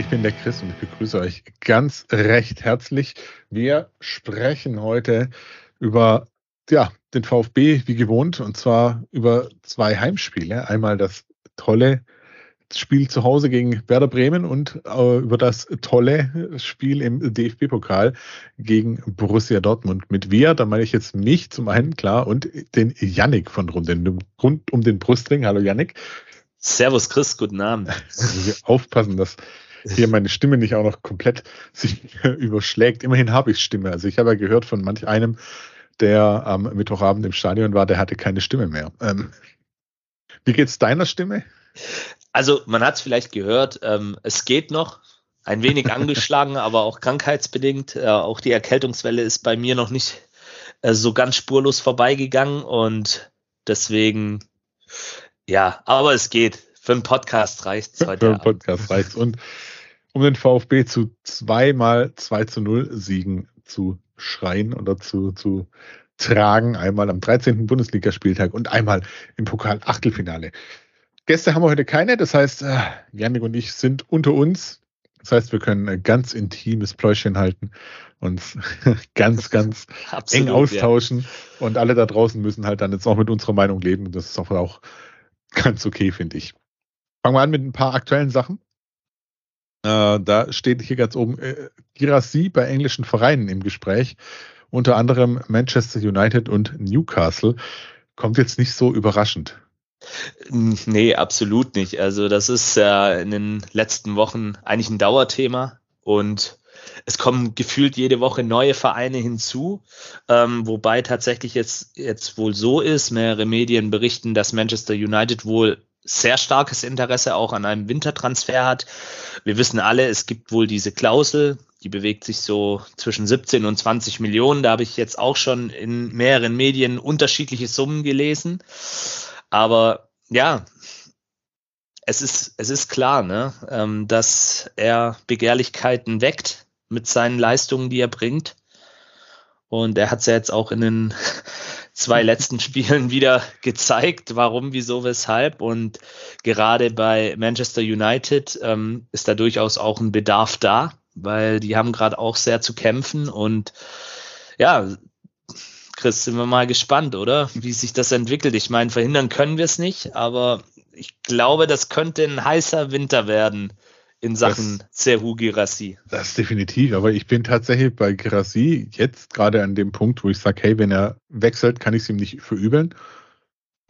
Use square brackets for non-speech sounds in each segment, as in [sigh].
Ich bin der Chris und ich begrüße euch ganz recht herzlich. Wir sprechen heute über ja, den VfB wie gewohnt und zwar über zwei Heimspiele. Einmal das tolle Spiel zu Hause gegen Werder Bremen und äh, über das tolle Spiel im DFB-Pokal gegen Borussia Dortmund. Mit wir, da meine ich jetzt mich zum einen, klar, und den Yannick von rund, rund um den Brustring. Hallo Yannick. Servus Chris, guten Abend. Also [laughs] aufpassen, dass hier meine Stimme nicht auch noch komplett sich [laughs] überschlägt. Immerhin habe ich Stimme. Also ich habe ja gehört von manch einem, der am Mittwochabend im Stadion war, der hatte keine Stimme mehr. Ähm, wie geht's deiner Stimme? Also man hat es vielleicht gehört, ähm, es geht noch, ein wenig [laughs] angeschlagen, aber auch krankheitsbedingt. Äh, auch die Erkältungswelle ist bei mir noch nicht äh, so ganz spurlos vorbeigegangen und deswegen, ja, aber es geht. Für einen Podcast reicht es heute. Für einen Podcast reicht Und um den VfB zu zweimal 2 zu 0 Siegen zu schreien oder zu, zu tragen. Einmal am 13. Bundesligaspieltag und einmal im Pokal-Achtelfinale. Gäste haben wir heute keine, das heißt, äh, Janik und ich sind unter uns. Das heißt, wir können ein ganz intimes Pläuschen halten, uns [laughs] ganz, ganz Absolut, eng austauschen ja. und alle da draußen müssen halt dann jetzt auch mit unserer Meinung leben. Das ist auch ganz okay, finde ich. Fangen wir an mit ein paar aktuellen Sachen. Äh, da steht hier ganz oben äh, Girassi bei englischen Vereinen im Gespräch, unter anderem Manchester United und Newcastle. Kommt jetzt nicht so überraschend. Nee, absolut nicht. Also das ist ja in den letzten Wochen eigentlich ein Dauerthema und es kommen gefühlt jede Woche neue Vereine hinzu, ähm, wobei tatsächlich jetzt, jetzt wohl so ist, mehrere Medien berichten, dass Manchester United wohl sehr starkes Interesse auch an einem Wintertransfer hat. Wir wissen alle, es gibt wohl diese Klausel, die bewegt sich so zwischen 17 und 20 Millionen. Da habe ich jetzt auch schon in mehreren Medien unterschiedliche Summen gelesen. Aber ja, es ist, es ist klar, ne, ähm, dass er Begehrlichkeiten weckt mit seinen Leistungen, die er bringt. Und er hat es ja jetzt auch in den zwei letzten [laughs] Spielen wieder gezeigt, warum, wieso, weshalb. Und gerade bei Manchester United ähm, ist da durchaus auch ein Bedarf da, weil die haben gerade auch sehr zu kämpfen. Und ja, Chris, sind wir mal gespannt, oder? Wie sich das entwickelt. Ich meine, verhindern können wir es nicht, aber ich glaube, das könnte ein heißer Winter werden in Sachen Serhu Girassi. Das definitiv, aber ich bin tatsächlich bei Girassi jetzt gerade an dem Punkt, wo ich sage, hey, wenn er wechselt, kann ich es ihm nicht verübeln.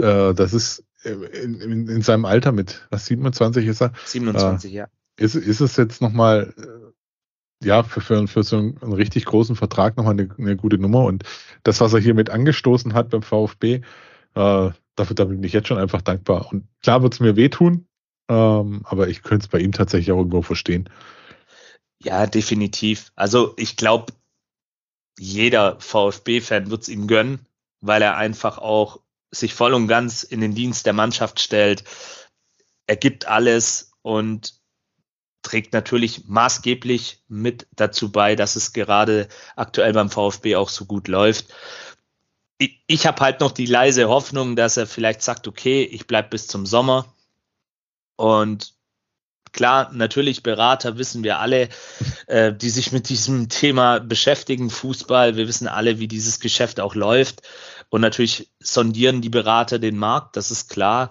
Äh, das ist äh, in, in, in, seinem Alter mit, was, 27 ist er? 27, äh, ja. Ist, ist es jetzt nochmal, äh, ja, für, für, für so einen, einen, richtig großen Vertrag nochmal eine, eine gute Nummer und das, was er hier mit angestoßen hat beim VfB, äh, dafür, dafür bin ich jetzt schon einfach dankbar. Und klar wird es mir wehtun, ähm, aber ich könnte es bei ihm tatsächlich auch irgendwo verstehen. Ja, definitiv. Also ich glaube, jeder VfB-Fan wird es ihm gönnen, weil er einfach auch sich voll und ganz in den Dienst der Mannschaft stellt. Er gibt alles und trägt natürlich maßgeblich mit dazu bei, dass es gerade aktuell beim VfB auch so gut läuft. Ich, ich habe halt noch die leise Hoffnung, dass er vielleicht sagt, okay, ich bleibe bis zum Sommer, und klar, natürlich Berater wissen wir alle, äh, die sich mit diesem Thema beschäftigen, Fußball. Wir wissen alle, wie dieses Geschäft auch läuft. Und natürlich sondieren die Berater den Markt, das ist klar.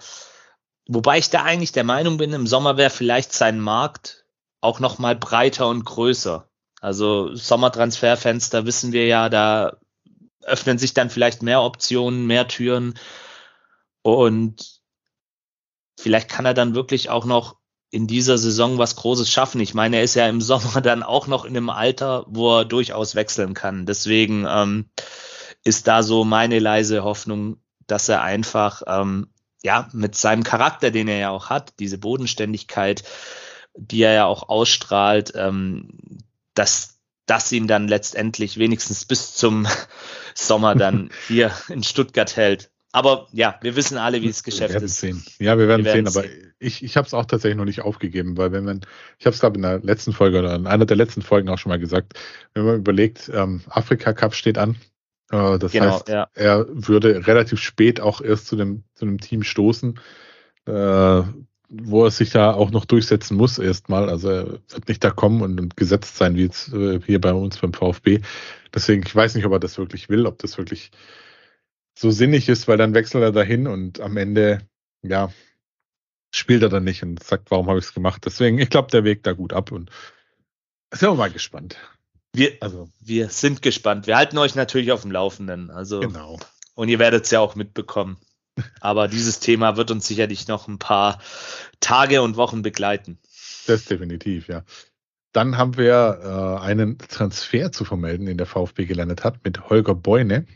Wobei ich da eigentlich der Meinung bin, im Sommer wäre vielleicht sein Markt auch noch mal breiter und größer. Also Sommertransferfenster wissen wir ja, da öffnen sich dann vielleicht mehr Optionen, mehr Türen. Und vielleicht kann er dann wirklich auch noch in dieser Saison was Großes schaffen. Ich meine, er ist ja im [laughs] Sommer dann auch noch in einem Alter, wo er durchaus wechseln kann. Deswegen ähm, ist da so meine leise Hoffnung, dass er einfach ähm, ja mit seinem Charakter, den er ja auch hat, diese Bodenständigkeit die er ja auch ausstrahlt, ähm, dass das ihn dann letztendlich wenigstens bis zum [laughs] Sommer dann [laughs] hier in Stuttgart hält. Aber ja, wir wissen alle, wie das Geschäft wir ist. Sehen. Ja, wir werden, Wir werden sehen, aber sehen. ich, ich habe es auch tatsächlich noch nicht aufgegeben, weil wenn man, ich habe es glaube in der letzten Folge oder in einer der letzten Folgen auch schon mal gesagt, wenn man überlegt, ähm, Afrika Cup steht an, äh, das Genau, heißt, ja. er würde relativ spät auch erst zu dem, zu dem Team stoßen, äh, wo er sich da auch noch durchsetzen muss erstmal. Also er wird nicht da kommen und, und gesetzt sein, wie jetzt äh, hier bei uns beim VfB. Deswegen, ich weiß nicht, ob er das wirklich will, ob das wirklich so sinnig ist, weil dann wechselt er dahin und am Ende, ja, spielt er dann nicht und sagt, warum habe ich es gemacht. Deswegen, ich glaube, der Weg da gut ab und sind wir mal gespannt. Wir, Also, wir sind gespannt. Wir halten euch natürlich auf dem Laufenden. Also, genau. und ihr werdet es ja auch mitbekommen. Aber dieses Thema wird uns sicherlich noch ein paar Tage und Wochen begleiten. Das definitiv, ja. Dann haben wir äh, einen Transfer zu vermelden, den der VfB gelandet hat, mit Holger Beune.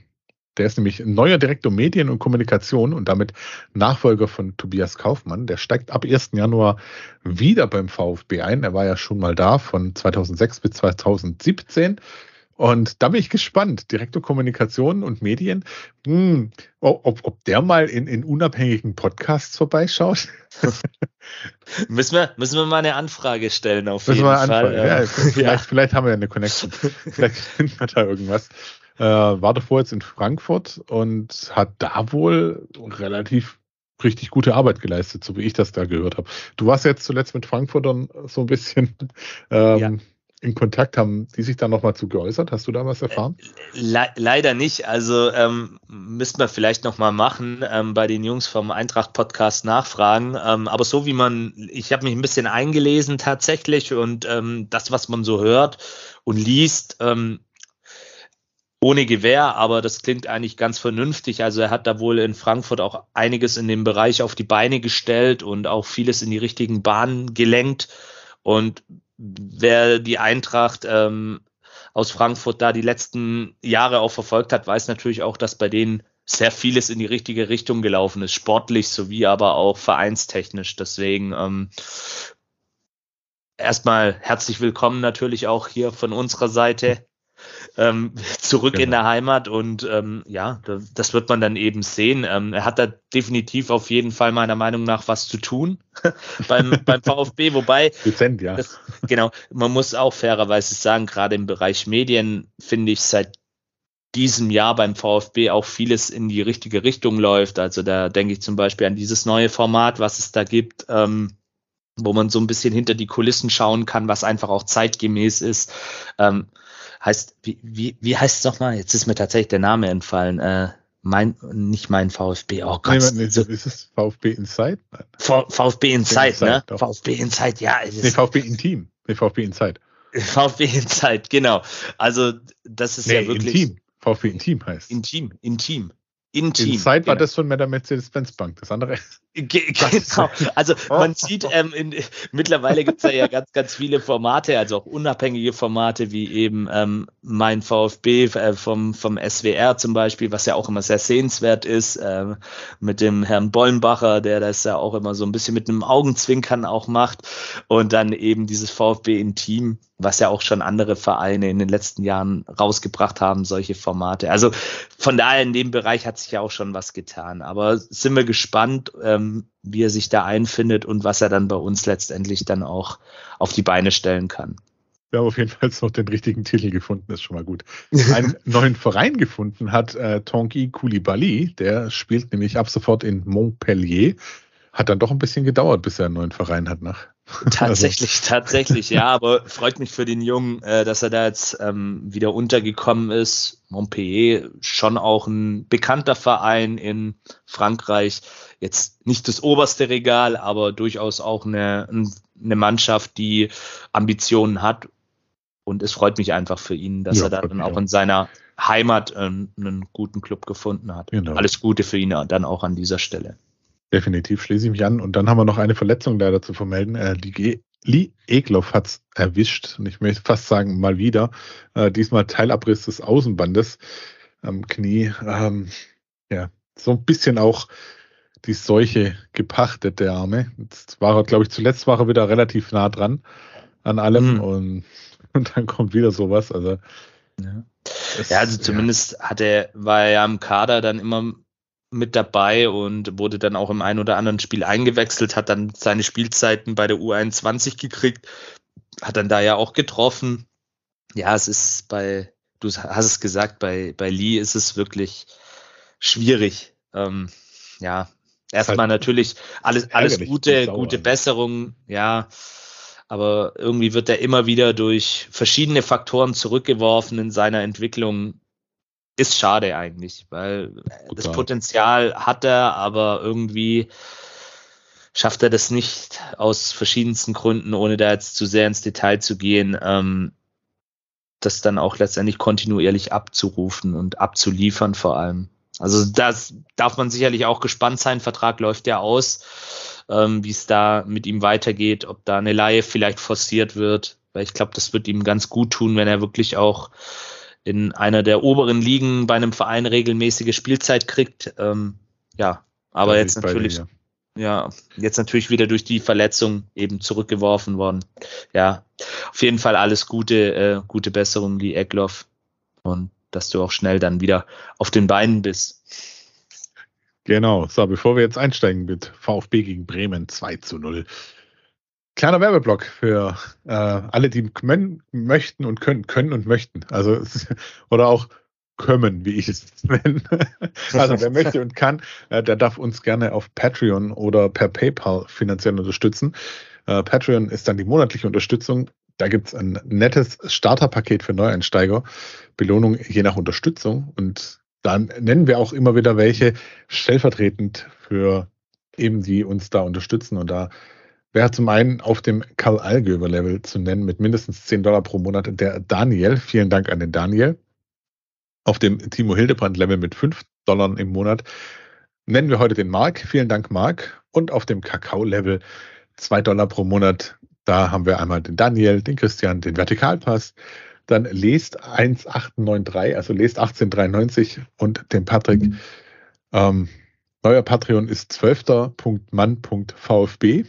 Der ist nämlich neuer Direktor Medien und Kommunikation und damit Nachfolger von Tobias Kaufmann. Der steigt ab 1. Januar wieder beim VfB ein. Er war ja schon mal da von 2006 bis 2017. Und da bin ich gespannt. Direktor Kommunikation und Medien. Hm, ob, ob der mal in, in unabhängigen Podcasts vorbeischaut. [laughs] Müssen wir, müssen wir mal eine Anfrage stellen auf Müssen jeden wir Fall. Ja, Ja. vielleicht, vielleicht haben wir ja eine Connection. vielleicht finden wir da irgendwas. Äh, war davor jetzt in Frankfurt und hat da wohl relativ richtig gute Arbeit geleistet, so wie ich das da gehört habe. Du warst jetzt zuletzt mit Frankfurtern so ein bisschen ähm, Ja. in Kontakt. Haben die sich da nochmal zu geäußert? Hast du da was erfahren? Le leider nicht. Also ähm, müssten wir vielleicht noch mal machen, ähm, bei den Jungs vom Eintracht Podcast nachfragen. Ähm, aber so wie man, ich habe mich ein bisschen eingelesen tatsächlich und ähm, das, was man so hört und liest, ähm, ohne Gewehr, aber das klingt eigentlich ganz vernünftig. Also er hat da wohl in Frankfurt auch einiges in dem Bereich auf die Beine gestellt und auch vieles in die richtigen Bahnen gelenkt. Und wer die Eintracht ähm, aus Frankfurt da die letzten Jahre auch verfolgt hat, weiß natürlich auch, dass bei denen sehr vieles in die richtige Richtung gelaufen ist, sportlich sowie aber auch vereinstechnisch. Deswegen ähm, erstmal herzlich willkommen natürlich auch hier von unserer Seite ähm, [laughs] zurück in Genau. der Heimat und ähm, ja, da- das wird man dann eben sehen. Ähm, er hat da definitiv auf jeden Fall meiner Meinung nach was zu tun [laughs] beim, [laughs] beim VfB, wobei Dezent, ja. das, genau, man muss auch fairerweise sagen, gerade im Bereich Medien finde ich seit diesem Jahr beim VfB auch vieles in die richtige Richtung läuft. Also da denke ich zum Beispiel an dieses neue Format, was es da gibt, ähm, wo man so ein bisschen hinter die Kulissen schauen kann, was einfach auch zeitgemäß ist. Ähm, heißt, wie, wie, wie heißt es nochmal? Jetzt ist mir tatsächlich der Name entfallen. Äh, mein, nicht mein VfB, oh Gott. Nee, nee, so, ist es VfB Inside? V- VfB Inside, Inside, ne? doch. VfB Inside, ja. es Nee, VfB Intim. Nee, VfB Inside. VfB Inside, genau. Also das ist Nee, ja wirklich Intim. VfB Intim heißt. intim, intim, intim. Inside war genau. das von der Mercedes-Benz Bank. Das andere. Ge genau. Also Oh. man sieht, ähm, in, mittlerweile gibt es ja, ja ganz, ganz viele Formate, also auch unabhängige Formate wie eben ähm, mein VfB äh, vom, vom SWR zum Beispiel, was ja auch immer sehr sehenswert ist, ähm, mit dem Herrn Bollenbacher, der das ja auch immer so ein bisschen mit einem Augenzwinkern auch macht. Und dann eben dieses VfB in Team, was ja auch schon andere Vereine in den letzten Jahren rausgebracht haben, solche Formate. Also von daher in dem Bereich hat sich ja auch schon was getan. Aber sind wir gespannt, ähm, wie er sich da einfindet und was er dann bei uns letztendlich dann auch auf die Beine stellen kann. Wir haben auf jeden Fall jetzt noch den richtigen Titel gefunden, ist schon mal gut. [laughs] Einen neuen Verein gefunden hat äh, Tanguy Koulibaly, der spielt nämlich ab sofort in Montpellier. Hat dann doch ein bisschen gedauert, bis er einen neuen Verein hat nach. [laughs] Tatsächlich, tatsächlich, ja, aber [laughs] freut mich für den Jungen, äh, dass er da jetzt ähm, wieder untergekommen ist. Montpellier, schon auch ein bekannter Verein in Frankreich. Jetzt nicht das oberste Regal, aber durchaus auch eine, eine Mannschaft, die Ambitionen hat. Und es freut mich einfach für ihn, dass Ja, er da dann auch in seiner Heimat ähm, einen guten Club gefunden hat. Genau. Alles Gute für ihn dann auch an dieser Stelle. Definitiv schließe ich mich an. Und dann haben wir noch eine Verletzung leider zu vermelden. Äh, die Ge Lee Egloff hat es erwischt. Und ich möchte fast sagen, mal wieder. Äh, diesmal Teilabriss des Außenbandes am Knie. Ähm, ja, so ein bisschen auch die Seuche gepachtet, der Arme. Jetzt war er, glaube ich, zuletzt war er wieder relativ nah dran an allem Mhm. und, und dann kommt wieder sowas. Also, Ja. es- Ja, also zumindest hat er, war er ja im Kader dann immer mit dabei und wurde dann auch im ein oder anderen Spiel eingewechselt, hat dann seine Spielzeiten bei der U21 gekriegt, hat dann da ja auch getroffen. Ja, es ist bei, du hast es gesagt, bei, bei Lee ist es wirklich schwierig. Ähm, ja, erstmal halt natürlich alles, alles gute, gute? Besserung, ja. Aber irgendwie wird er immer wieder durch verschiedene Faktoren zurückgeworfen in seiner Entwicklung. Ist schade eigentlich, weil das Total. Potenzial hat er, aber irgendwie schafft er das nicht aus verschiedensten Gründen, ohne da jetzt zu sehr ins Detail zu gehen, ähm, das dann auch letztendlich kontinuierlich abzurufen und abzuliefern vor allem. Also das darf man sicherlich auch gespannt sein. Vertrag läuft ja aus, ähm, wie es da mit ihm weitergeht, ob da eine Laie vielleicht forciert wird, weil ich glaube, das wird ihm ganz gut tun, wenn er wirklich auch in einer der oberen Ligen bei einem Verein regelmäßige Spielzeit kriegt. Ähm, ja, aber da jetzt bin ich bei dir, natürlich ja. ja, jetzt natürlich wieder durch die Verletzung eben zurückgeworfen worden. Ja, auf jeden Fall alles Gute, äh, gute Besserung, die Eckloff. Und dass du auch schnell dann wieder auf den Beinen bist. Genau. So, bevor wir jetzt einsteigen mit VfB gegen Bremen 2 zu 0. Kleiner Werbeblock für äh, alle, die können, möchten und können, können und möchten. Also, oder auch können, wie ich es nenne. [laughs] Also, wer möchte und kann, äh, der darf uns gerne auf Patreon oder per PayPal finanziell unterstützen. Äh, Patreon ist dann die monatliche Unterstützung. Da gibt es ein nettes Starterpaket für Neueinsteiger. Belohnung je nach Unterstützung. Und dann nennen wir auch immer wieder welche stellvertretend für eben die uns da unterstützen. Und da wäre zum einen auf dem Karl Allgöver Level zu nennen mit mindestens 10 Dollar pro Monat der Daniel. Vielen Dank an den Daniel. Auf dem Timo Hildebrand Level mit 5 Dollar im Monat nennen wir heute den Mark. Vielen Dank, Mark. Und auf dem Kakao Level 2 Dollar pro Monat. Da haben wir einmal den Daniel, den Christian, den Vertikalpass, dann lest 1893, also lest 1893 und den Patrick. Ähm, neuer Patreon ist 12.mann.vfb. [laughs]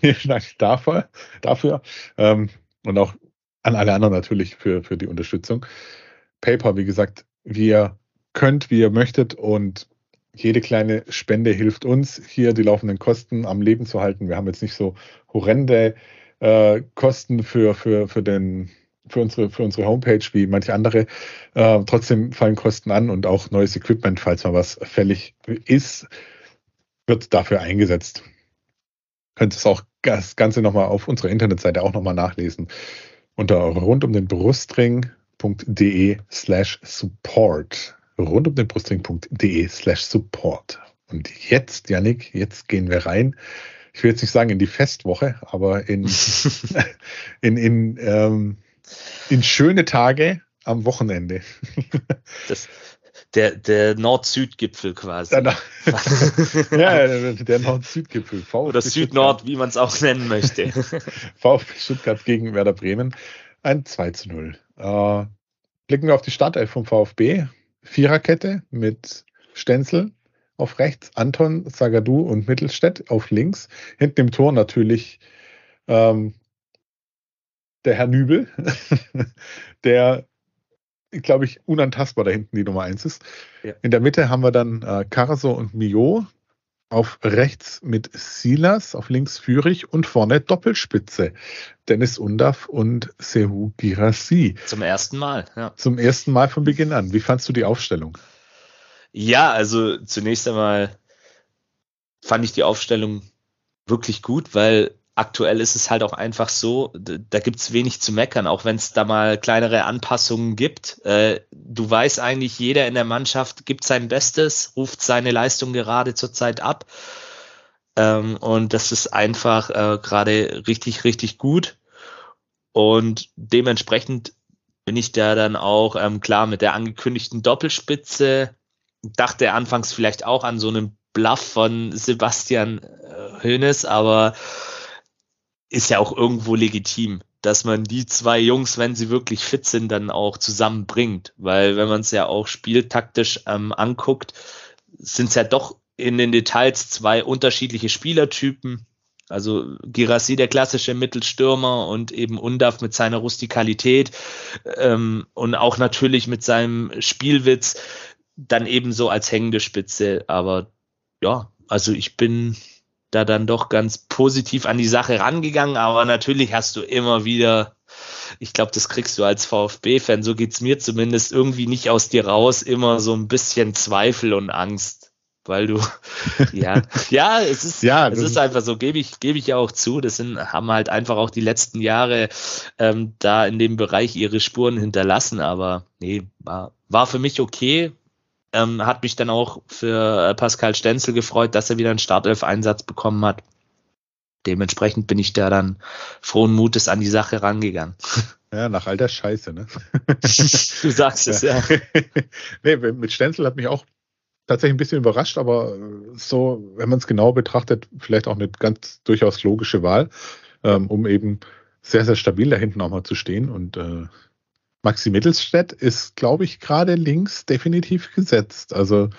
Vielen Dank dafür. dafür. Ähm, und auch an alle anderen natürlich für, für die Unterstützung. PayPal, wie gesagt, wie ihr könnt, wie ihr möchtet und jede kleine Spende hilft uns, hier die laufenden Kosten am Leben zu halten. Wir haben jetzt nicht so horrende äh, Kosten für, für, für, den, für, unsere, für unsere Homepage wie manche andere. Äh, trotzdem fallen Kosten an und auch neues Equipment, falls mal was fällig ist, wird dafür eingesetzt. Könnt es auch das Ganze nochmal auf unserer Internetseite auch nochmal nachlesen unter rund um den Brustring.de slash support. Rund um den Brustring.de slash support. Und jetzt, Yannick, jetzt gehen wir rein. Ich will jetzt nicht sagen in die Festwoche, aber in, [laughs] in, in, ähm, in schöne Tage am Wochenende. [laughs] Das, der der Nord-Süd-Gipfel quasi. Danach, [laughs] ja, der Nord-Süd-Gipfel. Oder Süd-Nord, wie man es auch nennen möchte. [laughs] VfB Stuttgart gegen Werder Bremen. Ein 2 zu 0. Äh, blicken wir auf die Startelf vom VfB. Viererkette mit Stenzel auf rechts, Anton, Zagadou und Mittelstädt auf links. Hinten im Tor natürlich ähm, der Herr Nübel, [laughs] der, glaube ich, unantastbar da hinten die Nummer 1 ist. Ja. In der Mitte haben wir dann äh, Carso und Mio. Auf rechts mit Silas, auf links Führig und vorne Doppelspitze. Dennis Undaff und Sehu Girassi. Zum ersten Mal, ja. Zum ersten Mal von Beginn an. Wie fandst du die Aufstellung? Ja, also zunächst einmal fand ich die Aufstellung wirklich gut, weil aktuell ist es halt auch einfach so, da gibt es wenig zu meckern, auch wenn es da mal kleinere Anpassungen gibt. Äh, du weißt eigentlich, jeder in der Mannschaft gibt sein Bestes, ruft seine Leistung gerade zurzeit ab. Ähm, und das ist einfach äh, gerade richtig, richtig gut. Und dementsprechend bin ich da dann auch ähm, klar mit der angekündigten Doppelspitze. Dachte anfangs vielleicht auch an so einen Bluff von Sebastian äh, Hoeneß, aber ist ja auch irgendwo legitim, dass man die zwei Jungs, wenn sie wirklich fit sind, dann auch zusammenbringt. Weil wenn man es ja auch spieltaktisch ähm, anguckt, sind es ja doch in den Details zwei unterschiedliche Spielertypen. Also Girassi, der klassische Mittelstürmer und eben Undaf mit seiner Rustikalität ähm, und auch natürlich mit seinem Spielwitz dann eben so als hängende Spitze. Aber ja, also ich bin da dann doch ganz positiv an die Sache rangegangen, aber natürlich hast du immer wieder, ich glaube, das kriegst du als VfB-Fan, so geht's mir zumindest irgendwie nicht aus dir raus, immer so ein bisschen Zweifel und Angst. Weil du, [laughs] ja, ja, es ist, ja, es ist einfach so, gebe ich, gebe ich ja auch zu. Das sind, haben halt einfach auch die letzten Jahre ähm, da in dem Bereich ihre Spuren hinterlassen. Aber nee, war, war für mich okay. Ähm, hat mich dann auch für äh, Pascal Stenzel gefreut, dass er wieder einen Startelf-Einsatz bekommen hat. Dementsprechend bin ich da dann frohen Mutes an die Sache rangegangen. [laughs] Ja, nach all der Scheiße, ne? [laughs] du sagst es, ja. [laughs] nee, mit Stenzel hat mich auch tatsächlich ein bisschen überrascht, aber so, wenn man es genau betrachtet, vielleicht auch eine ganz durchaus logische Wahl, ähm, um eben sehr, sehr stabil da hinten auch mal zu stehen. Und äh, Maxi Mittelstädt ist, glaube ich, gerade links definitiv gesetzt. Also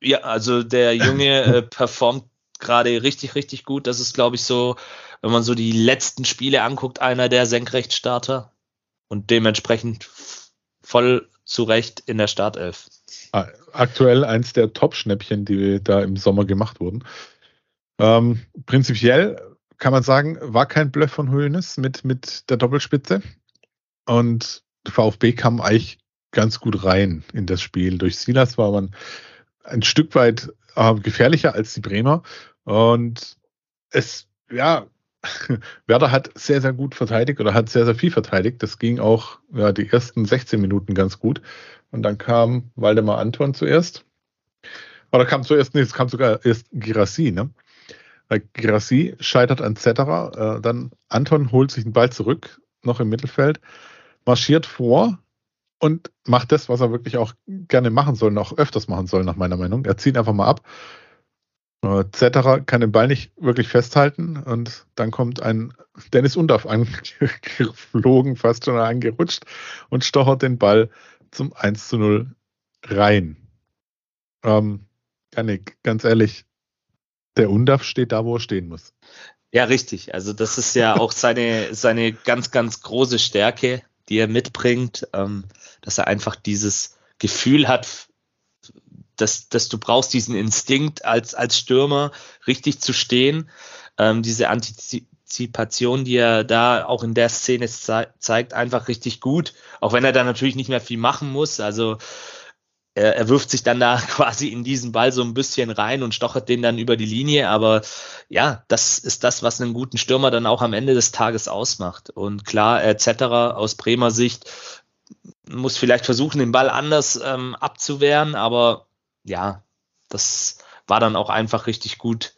ja, also der Junge [laughs] äh, performt gerade richtig, richtig gut. Das ist, glaube ich, so, wenn man so die letzten Spiele anguckt, einer der Senkrechtstarter und dementsprechend voll zurecht in der Startelf. Aktuell eins der Top-Schnäppchen, die da im Sommer gemacht wurden. Ähm, prinzipiell kann man sagen, war kein Bluff von Höhnes mit, mit der Doppelspitze. Und VfB kam eigentlich ganz gut rein in das Spiel. Durch Silas war man ein Stück weit äh, gefährlicher als die Bremer. Und es, ja, [laughs] Werder hat sehr, sehr gut verteidigt oder hat sehr, sehr viel verteidigt. Das ging auch ja, die ersten 16 Minuten ganz gut. Und dann kam Waldemar Anton zuerst. Oder kam zuerst, nee, es kam sogar erst Girassi, ne? Girassi scheitert an Zetterer, äh, dann Anton holt sich den Ball zurück, noch im Mittelfeld, marschiert vor und macht das, was er wirklich auch gerne machen soll, noch öfters machen soll, nach meiner Meinung. Er zieht einfach mal ab. Äh, Zetterer kann den Ball nicht wirklich festhalten und dann kommt ein Dennis Undorf [laughs] angeflogen, fast schon angerutscht und stochert den Ball zum 1 zu 0 rein. Ähm, Janik, ganz ehrlich, der Undaf steht da, wo er stehen muss. Ja, richtig. Also das ist ja auch seine, seine ganz, ganz große Stärke, die er mitbringt, ähm, dass er einfach dieses Gefühl hat, dass, dass du brauchst diesen Instinkt als, als Stürmer richtig zu stehen, ähm, diese Antizipation, die er da auch in der Szene ze zeigt, einfach richtig gut, auch wenn er da natürlich nicht mehr viel machen muss, also er, er wirft sich dann da [laughs] quasi in diesen Ball so ein bisschen rein und stochert den dann über die Linie. Aber ja, das ist das, was einen guten Stürmer dann auch am Ende des Tages ausmacht. Und klar, etc. aus Bremer Sicht muss vielleicht versuchen, den Ball anders ähm, abzuwehren, aber ja, das war dann auch einfach richtig gut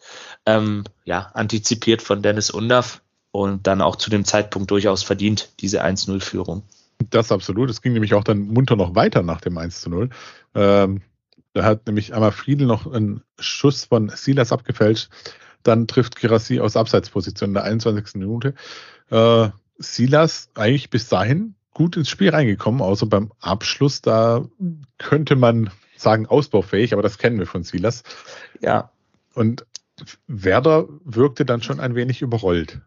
ähm, ja, antizipiert von Dennis Undaff und dann auch zu dem Zeitpunkt durchaus verdient, diese 1-0-Führung. Das absolut. Es ging nämlich auch dann munter noch weiter nach dem 1 zu 0. Ähm, da hat nämlich einmal Friedel noch einen Schuss von Silas abgefälscht. Dann trifft Girassi aus Abseitsposition in der 21. Minute. Äh, Silas eigentlich bis dahin gut ins Spiel reingekommen, außer beim Abschluss. Da könnte man sagen ausbaufähig, aber das kennen wir von Silas. Ja. Und Werder wirkte dann schon ein wenig überrollt.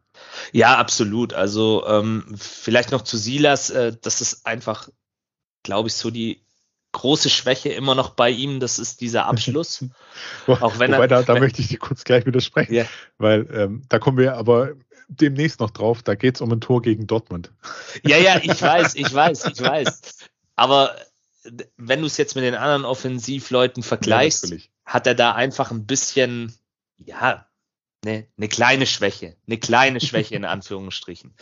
Ja, absolut. Also ähm, vielleicht noch zu Silas, äh, das ist einfach, glaube ich, so die große Schwäche immer noch bei ihm, das ist dieser [laughs] Abschluss. Auch wenn Wobei, er, da, da wenn, möchte ich dir kurz gleich widersprechen, yeah. weil ähm, da kommen wir aber demnächst noch drauf, da geht es um ein Tor gegen Dortmund. Ja, ja, ich [laughs] weiß, ich weiß, ich weiß. Aber wenn du es jetzt mit den anderen Offensivleuten vergleichst, ja, hat er da einfach ein bisschen, ja, eine, eine kleine Schwäche, eine kleine Schwäche in [laughs] Anführungsstrichen.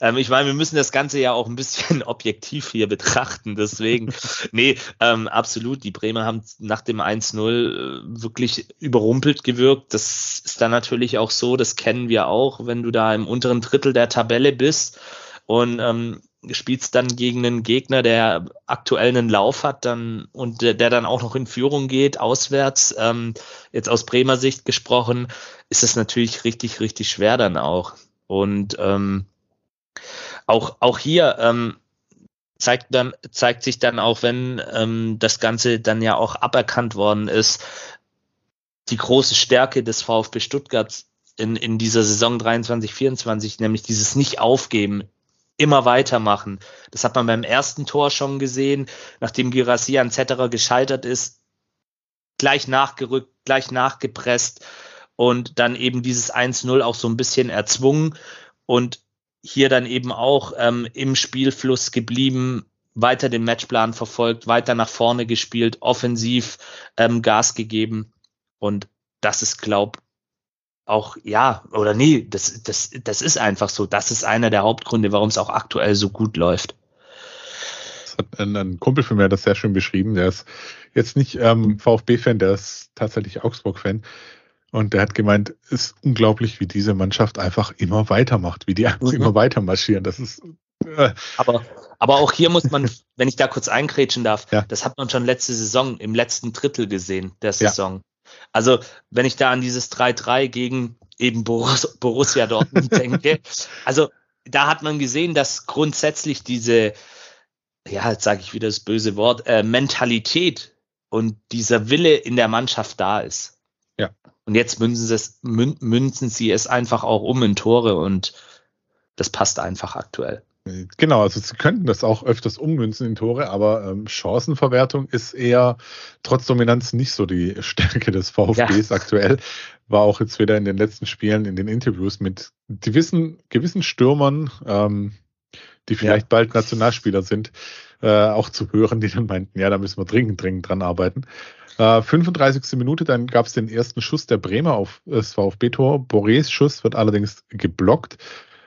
Ähm, ich meine, wir müssen das Ganze ja auch ein bisschen [laughs] objektiv hier betrachten, deswegen, [laughs] nee, ähm, absolut, die Bremer haben nach dem 1-0 äh, wirklich überrumpelt gewirkt. Das ist dann natürlich auch so, das kennen wir auch, wenn du da im unteren Drittel der Tabelle bist und ähm, spielst dann gegen einen Gegner, der aktuell einen Lauf hat dann und der, der dann auch noch in Führung geht, auswärts, ähm, jetzt aus Bremer Sicht gesprochen, ist es natürlich richtig, richtig schwer dann auch. Und ähm, auch, auch hier ähm, zeigt, dann, zeigt sich dann auch, wenn ähm, das Ganze dann ja auch aberkannt worden ist, die große Stärke des VfB Stuttgart in, in dieser Saison 23, 24, nämlich dieses Nicht-Aufgeben, immer weitermachen. Das hat man beim ersten Tor schon gesehen, nachdem Girassi an Zetterer gescheitert ist, gleich nachgerückt, gleich nachgepresst und dann eben dieses 1-0 auch so ein bisschen erzwungen und hier dann eben auch ähm, im Spielfluss geblieben, weiter den Matchplan verfolgt, weiter nach vorne gespielt, offensiv ähm, Gas gegeben und das ist, glaub, auch, ja, oder nee, das, das, das ist einfach so. Das ist einer der Hauptgründe, warum es auch aktuell so gut läuft. Das hat ein, ein Kumpel von mir das sehr schön beschrieben. Der ist jetzt nicht ähm, VfB-Fan, der ist tatsächlich Augsburg-Fan. Und der hat gemeint, es ist unglaublich, wie diese Mannschaft einfach immer weitermacht, wie die mhm. [laughs] immer weiter marschieren. Das ist. Äh. Aber, aber auch hier muss man, [laughs] wenn ich da kurz einkrätschen darf, ja. das hat man schon letzte Saison im letzten Drittel gesehen der Saison. Ja. Also, wenn ich da an dieses 3-3 gegen eben Borus Borussia Dortmund [laughs] denke, also da hat man gesehen, dass grundsätzlich diese, ja, jetzt sage ich wieder das böse Wort, äh, Mentalität und dieser Wille in der Mannschaft da ist. Ja. Und jetzt münzen sie es, münzen sie es einfach auch um in Tore und das passt einfach aktuell. Genau, also sie könnten das auch öfters ummünzen in Tore, aber ähm, Chancenverwertung ist eher trotz Dominanz nicht so die [laughs] Stärke des VfBs ja. aktuell. War auch jetzt wieder in den letzten Spielen in den Interviews mit gewissen, gewissen Stürmern, ähm, die vielleicht ja. bald Nationalspieler sind, äh, auch zu hören, die dann meinten, ja, da müssen wir dringend, dringend dran arbeiten. Äh, 35. Minute, dann gab es den ersten Schuss der Bremer auf das VfB-Tor. Borés Schuss wird allerdings geblockt.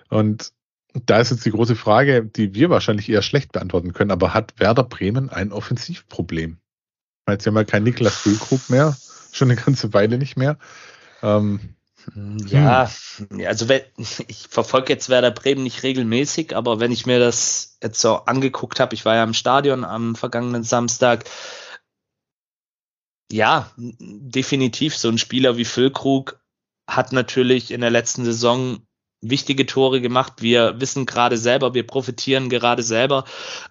Und da ist jetzt die große Frage, die wir wahrscheinlich eher schlecht beantworten können, aber hat Werder Bremen ein Offensivproblem? Jetzt haben wir keinen Niklas Füllkrug mehr, [laughs] schon eine ganze Weile nicht mehr. Ähm, ja, hm. also wenn, ich verfolge jetzt Werder Bremen nicht regelmäßig, aber wenn ich mir das jetzt so angeguckt habe, ich war ja im Stadion am vergangenen Samstag, ja, definitiv so ein Spieler wie Füllkrug hat natürlich in der letzten Saison wichtige Tore gemacht. Wir wissen gerade selber, wir profitieren gerade selber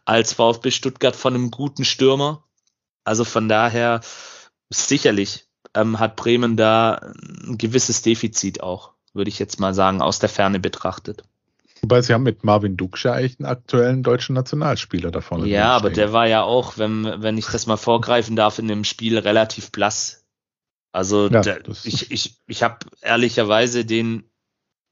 als VfB Stuttgart von einem guten Stürmer. Also von daher sicherlich ähm, hat Bremen da ein gewisses Defizit auch, würde ich jetzt mal sagen, aus der Ferne betrachtet. Wobei sie haben mit Marvin Duksche eigentlich einen aktuellen deutschen Nationalspieler davon. Ja, aber der war ja auch, wenn, wenn ich das mal vorgreifen darf, in dem Spiel relativ blass. Also ja, der, ich, ich, ich habe ehrlicherweise den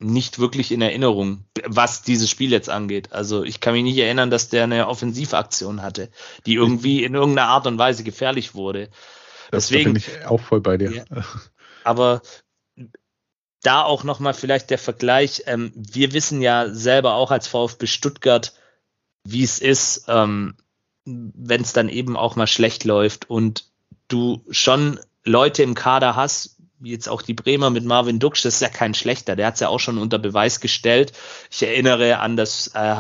nicht wirklich in Erinnerung, was dieses Spiel jetzt angeht. Also ich kann mich nicht erinnern, dass der eine Offensivaktion hatte, die irgendwie in irgendeiner Art und Weise gefährlich wurde. Das Deswegen bin ich auch voll bei dir. Ja, aber da auch nochmal vielleicht der Vergleich. Ähm, wir wissen ja selber auch als VfB Stuttgart, wie es ist, ähm, wenn es dann eben auch mal schlecht läuft und du schon Leute im Kader hast, jetzt auch die Bremer mit Marvin Duksch, das ist ja kein schlechter, der hat es ja auch schon unter Beweis gestellt. Ich erinnere an das äh,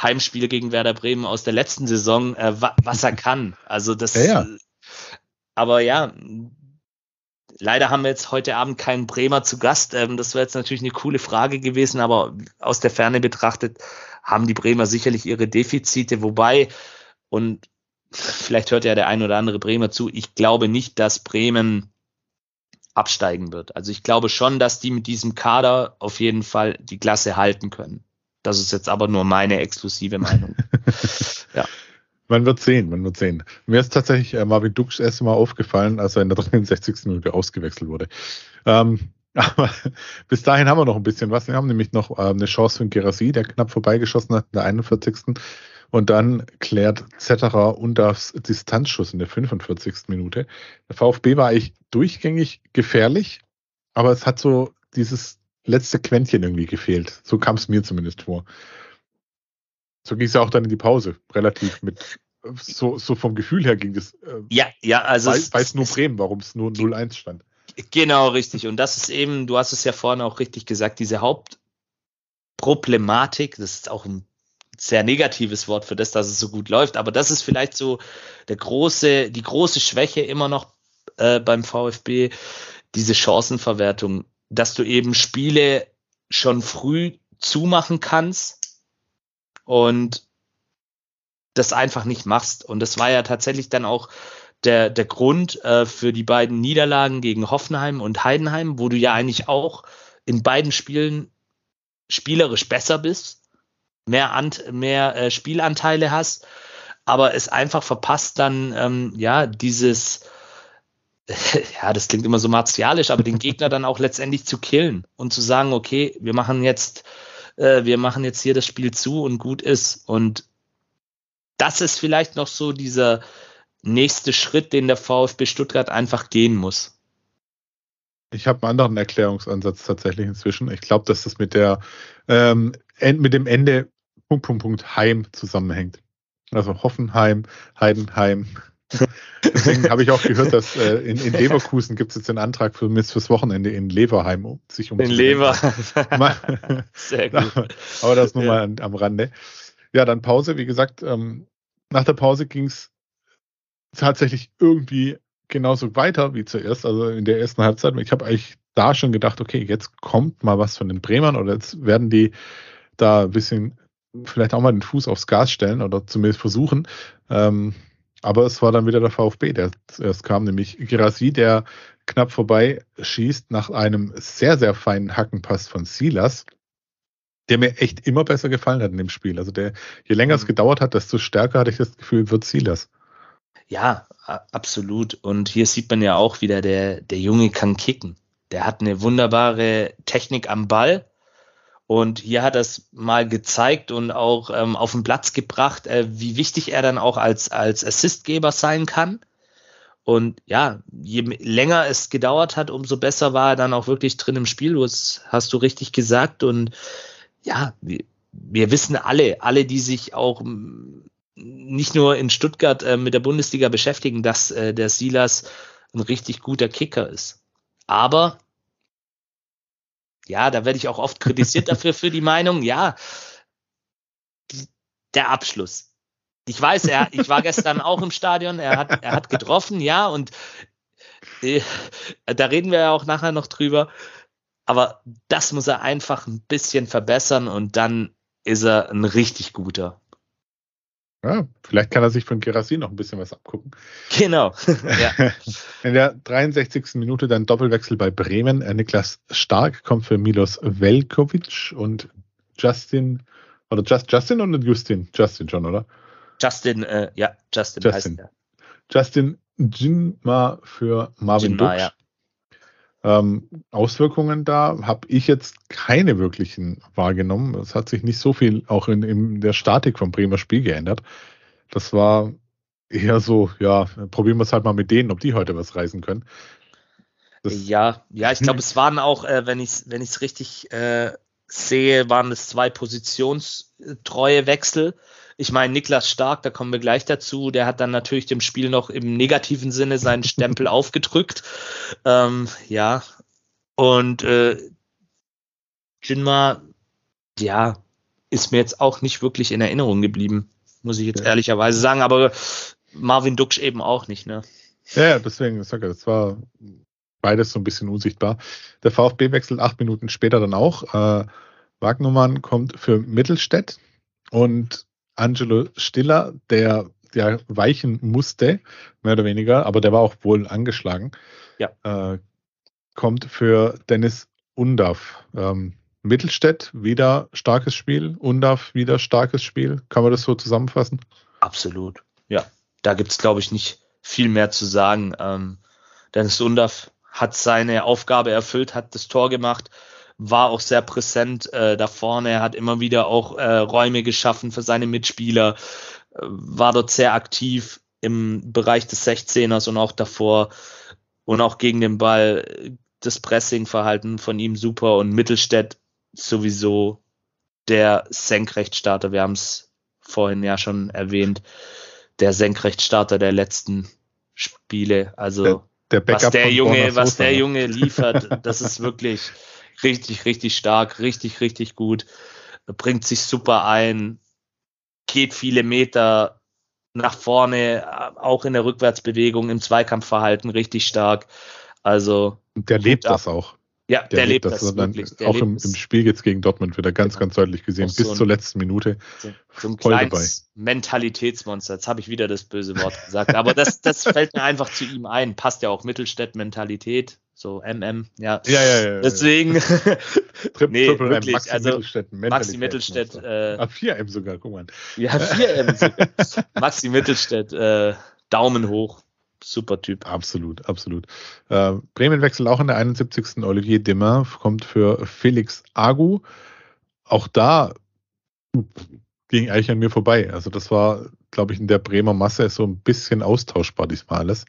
Heimspiel gegen Werder Bremen aus der letzten Saison, äh, was er kann. Also das, ja, ja. aber ja, leider haben wir jetzt heute Abend keinen Bremer zu Gast. Ähm, das wäre jetzt natürlich eine coole Frage gewesen, aber aus der Ferne betrachtet haben die Bremer sicherlich ihre Defizite, wobei, und vielleicht hört ja der ein oder andere Bremer zu, ich glaube nicht, dass Bremen absteigen wird. Also ich glaube schon, dass die mit diesem Kader auf jeden Fall die Klasse halten können. Das ist jetzt aber nur meine exklusive Meinung. [laughs] ja. Man wird sehen, man wird sehen. Mir ist tatsächlich äh, Marvin Dux erst Mal aufgefallen, als er in der [laughs] 63. Minute ausgewechselt wurde. Ähm, [laughs] aber bis dahin haben wir noch ein bisschen was. Wir haben nämlich noch äh, eine Chance für Gerasi, der knapp vorbeigeschossen hat in der 41. Und dann klärt Zetterer und das Distanzschuss in der 45. Minute. Der VfB war eigentlich durchgängig gefährlich, aber es hat so dieses letzte Quäntchen irgendwie gefehlt. So kam es mir zumindest vor. So ging es ja auch dann in die Pause, relativ mit so, so vom Gefühl her ging es. Äh, ja, ja, also. Weiß, weiß nur Bremen, warum es nur 0-1 stand. Genau, richtig. Und das ist eben, du hast es ja vorhin auch richtig gesagt, diese Hauptproblematik, das ist auch ein sehr negatives Wort für das, dass es so gut läuft. Aber das ist vielleicht so der große, die große Schwäche immer noch äh, beim VfB, diese Chancenverwertung, dass du eben Spiele schon früh zumachen kannst und das einfach nicht machst. Und das war ja tatsächlich dann auch der, der Grund äh, für die beiden Niederlagen gegen Hoffenheim und Heidenheim, wo du ja eigentlich auch in beiden Spielen spielerisch besser bist, mehr, Ant mehr äh, Spielanteile hast, aber es einfach verpasst dann, ähm, ja, dieses, [laughs] ja, das klingt immer so martialisch, aber den Gegner dann auch letztendlich zu killen und zu sagen, okay, wir machen jetzt, äh, wir machen jetzt hier das Spiel zu und gut ist. Und das ist vielleicht noch so dieser nächste Schritt, den der VfB Stuttgart einfach gehen muss. Ich habe einen anderen Erklärungsansatz tatsächlich inzwischen. Ich glaube, dass das mit der ähm, mit dem Ende Punkt, Punkt, Punkt Heim zusammenhängt. Also Hoffenheim, Heidenheim. [laughs] Deswegen habe ich auch gehört, dass äh, in, in, Leverkusen gibt es jetzt einen Antrag für fürs Wochenende in Leverheim, um sich um In Lever. [laughs] [laughs] Sehr gut. Aber das nur ja. mal am Rande. Ja, dann Pause. Wie gesagt, ähm, nach der Pause ging es tatsächlich irgendwie genauso weiter wie zuerst, also in der ersten Halbzeit. Ich habe eigentlich da schon gedacht, okay, jetzt kommt mal was von den Bremern oder jetzt werden die da ein bisschen vielleicht auch mal den Fuß aufs Gas stellen oder zumindest versuchen. Ähm, aber es war dann wieder der VfB, der zuerst kam, nämlich Girassi, der knapp vorbei schießt nach einem sehr, sehr feinen Hackenpass von Silas, der mir echt immer besser gefallen hat in dem Spiel. Also der, je länger mhm. es gedauert hat, desto stärker hatte ich das Gefühl, wird Silas. Ja, absolut. Und hier sieht man ja auch wieder, der, der Junge kann kicken. Der hat eine wunderbare Technik am Ball. Und hier hat er es mal gezeigt und auch ähm, auf den Platz gebracht, äh, wie wichtig er dann auch als, als Assistgeber sein kann. Und ja, je länger es gedauert hat, umso besser war er dann auch wirklich drin im Spiel. Das hast du richtig gesagt. Und ja, wir, wir wissen alle, alle, die sich auch nicht nur in Stuttgart äh, mit der Bundesliga beschäftigen, dass äh, der Silas ein richtig guter Kicker ist. Aber ja, da werde ich auch oft kritisiert [laughs] dafür für die Meinung, ja, der Abschluss. Ich weiß, er, ich war gestern auch im Stadion, er hat, er hat getroffen, ja, und äh, da reden wir ja auch nachher noch drüber. Aber das muss er einfach ein bisschen verbessern und dann ist er ein richtig guter. Ja, vielleicht kann er sich von Gerassi noch ein bisschen was abgucken. Genau. [laughs] Ja. In der 63. Minute dann Doppelwechsel bei Bremen. Äh, Niklas Stark kommt für Milos Velkovic und Justin, oder Just, Justin oder Justin? Justin schon, oder? Justin, äh, ja, Justin, Justin. heißt er. Justin Jinma für Marvin Jinma, Duksch. Ja. Ähm, Auswirkungen da habe ich jetzt keine wirklichen wahrgenommen. Es hat sich nicht so viel auch in, in der Statik vom Bremer Spiel geändert. Das war eher so, ja, probieren wir es halt mal mit denen, ob die heute was reißen können. Das ja, ja, ich glaube, es waren auch, äh, wenn ich es wenn ich's richtig äh, sehe, waren es zwei positionstreue Wechsel. Ich meine, Niklas Stark, da kommen wir gleich dazu, der hat dann natürlich dem Spiel noch im negativen Sinne seinen Stempel [laughs] aufgedrückt. Ähm, ja. Und äh, Jinma, ja, ist mir jetzt auch nicht wirklich in Erinnerung geblieben, muss ich jetzt ja. ehrlicherweise sagen, aber Marvin Duksch eben auch nicht, ne? Ja, deswegen, ich sage, das war beides so ein bisschen unsichtbar. Der VfB wechselt acht Minuten später dann auch. Äh, Wagnermann kommt für Mittelstädt und Angelo Stiller, der ja weichen musste, mehr oder weniger, aber der war auch wohl angeschlagen. Ja. Äh, kommt für Dennis Undav. Ähm, Mittelstädt, wieder starkes Spiel. Undav, wieder starkes Spiel. Kann man das so zusammenfassen? Absolut. Ja. Da gibt es, glaube ich, nicht viel mehr zu sagen. Ähm, Dennis Undav hat seine Aufgabe erfüllt, hat das Tor gemacht war auch sehr präsent äh, da vorne. Er hat immer wieder auch äh, Räume geschaffen für seine Mitspieler, äh, war dort sehr aktiv im Bereich des 16ers und auch davor und auch gegen den Ball. Das Pressingverhalten von ihm super und Mittelstädt sowieso der Senkrechtstarter. Wir haben es vorhin ja schon erwähnt. Der Senkrechtstarter der letzten Spiele. Also der, der was der Junge, was der Junge [laughs] liefert, das ist wirklich richtig, richtig stark, richtig, richtig gut, bringt sich super ein, geht viele Meter nach vorne, auch in der Rückwärtsbewegung, im Zweikampfverhalten richtig stark. Also der lebt das auch. Ja, der, der lebt das, das wirklich. auch im, im, Spiel jetzt gegen Dortmund wieder ganz, genau. ganz deutlich gesehen, bis so ein, zur letzten Minute. So, ein kleines Mentalitätsmonster. Jetzt habe ich wieder das böse Wort gesagt, aber das, das fällt mir einfach zu ihm ein. Passt ja auch Mittelstädt-Mentalität, so MM, ja. Ja, ja, ja. Deswegen. [laughs] Tri nee, Triple wirklich, Maxi also Mittelstädt, Maxi Mittelstädt. Äh, ah, 4M sogar, guck mal. Ja, 4M sogar. [laughs] Maxi Mittelstädt, äh, Daumen hoch super Typ. Absolut, absolut. Äh, Bremen wechselt auch in der 71. Olivier Dimmer kommt für Felix Agu. Auch da ging eigentlich an mir vorbei. Also das war, glaube ich, in der Bremer Masse so ein bisschen austauschbar diesmal alles.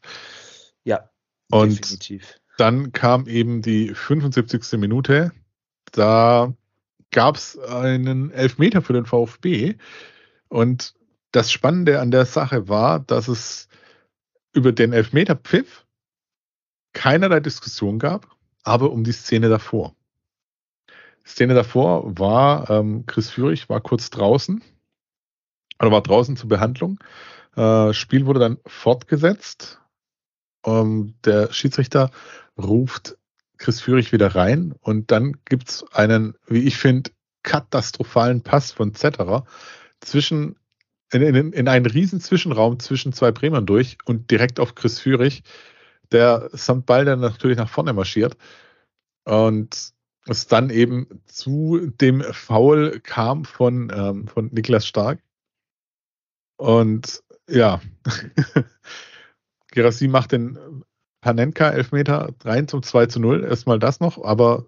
Ja, und definitiv. Dann kam eben die 75. Minute. Da gab es einen Elfmeter für den VfB. Und das Spannende an der Sache war, dass es über den Elfmeter-Pfiff keinerlei Diskussion gab, aber um die Szene davor. Die Szene davor war, ähm, Chris Führig war kurz draußen, oder war draußen zur Behandlung. Äh, Spiel wurde dann fortgesetzt. Ähm, der Schiedsrichter ruft Chris Führig wieder rein und dann gibt's einen, wie ich finde, katastrophalen Pass von Zetterer zwischen in, in, in einen riesen Zwischenraum zwischen zwei Bremern durch und direkt auf Chris Führig, der samt Ball dann natürlich nach vorne marschiert und es dann eben zu dem Foul kam von, ähm, von Niklas Stark. Und ja, [laughs] Gerassi macht den Panenka Elfmeter rein zum 2 zu 0. Erstmal das noch, aber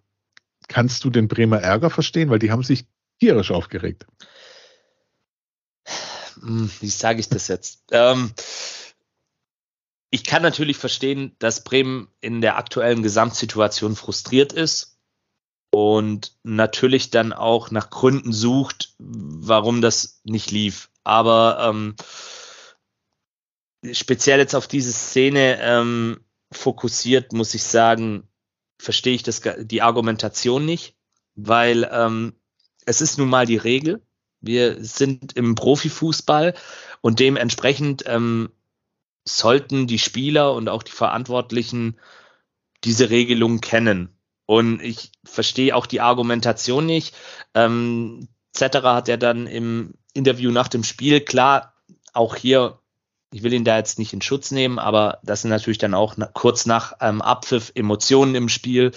kannst du den Bremer Ärger verstehen? Weil die haben sich tierisch aufgeregt. Hm, wie sage ich das jetzt? ähm, ich kann natürlich verstehen, dass Bremen in der aktuellen Gesamtsituation frustriert ist und natürlich dann auch nach Gründen sucht, warum das nicht lief. Aber ähm, speziell jetzt auf diese Szene ähm, fokussiert, muss ich sagen, verstehe ich das, die Argumentation nicht, weil ähm, es ist nun mal die Regel. Wir sind im Profifußball und dementsprechend ähm, sollten die Spieler und auch die Verantwortlichen diese Regelung kennen. Und ich verstehe auch die Argumentation nicht. Ähm, Zetterer hat ja dann im Interview nach dem Spiel klar auch hier, ich will ihn da jetzt nicht in Schutz nehmen, aber das sind natürlich dann auch kurz nach ähm, Abpfiff Emotionen im Spiel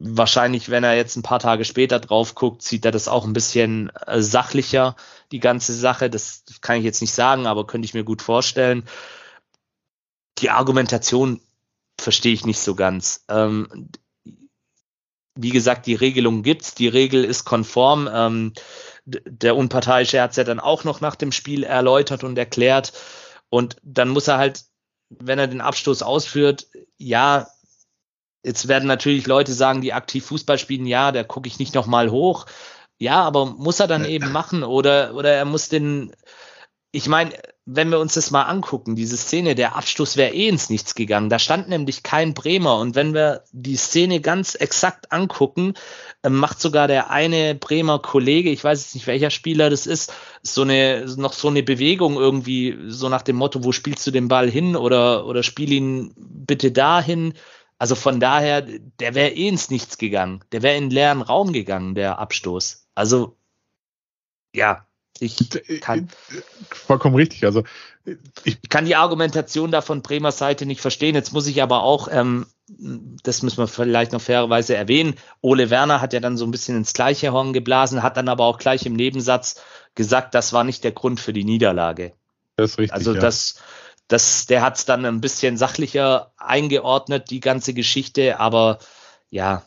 wahrscheinlich, wenn er jetzt ein paar Tage später drauf guckt, sieht er das auch ein bisschen äh, sachlicher, die ganze Sache. Das kann ich jetzt nicht sagen, aber könnte ich mir gut vorstellen. Die Argumentation verstehe ich nicht so ganz. Ähm, wie gesagt, die Regelung gibt's, die Regel ist konform. Ähm, der Unparteiische hat es ja dann auch noch nach dem Spiel erläutert und erklärt. Und dann muss er halt, wenn er den Abstoß ausführt, ja, Jetzt werden natürlich Leute sagen, die aktiv Fußball spielen, ja, da gucke ich nicht nochmal hoch. Ja, aber muss er dann eben machen oder, oder er muss den, ich meine, wenn wir uns das mal angucken, diese Szene, der Abstoß wäre eh ins Nichts gegangen. Da stand nämlich kein Bremer. Und wenn wir die Szene ganz exakt angucken, ähm, macht sogar der eine Bremer Kollege, ich weiß jetzt nicht welcher Spieler das ist, so eine, noch so eine Bewegung irgendwie, so nach dem Motto, wo spielst du den Ball hin oder, oder spiel ihn bitte dahin. Also von daher, der wäre eh ins Nichts gegangen. Der wäre in den leeren Raum gegangen, der Abstoß. Also, ja, ich äh, kann. Vollkommen richtig. Also, ich, ich kann die Argumentation da von Bremer Seite nicht verstehen. Jetzt muss ich aber auch, ähm, das müssen wir vielleicht noch fairerweise erwähnen, Ole Werner hat ja dann so ein bisschen ins gleiche Horn geblasen, hat dann aber auch gleich im Nebensatz gesagt, das war nicht der Grund für die Niederlage. Das ist richtig. Also ja. das, das, der hat es dann ein bisschen sachlicher eingeordnet, die ganze Geschichte, aber ja,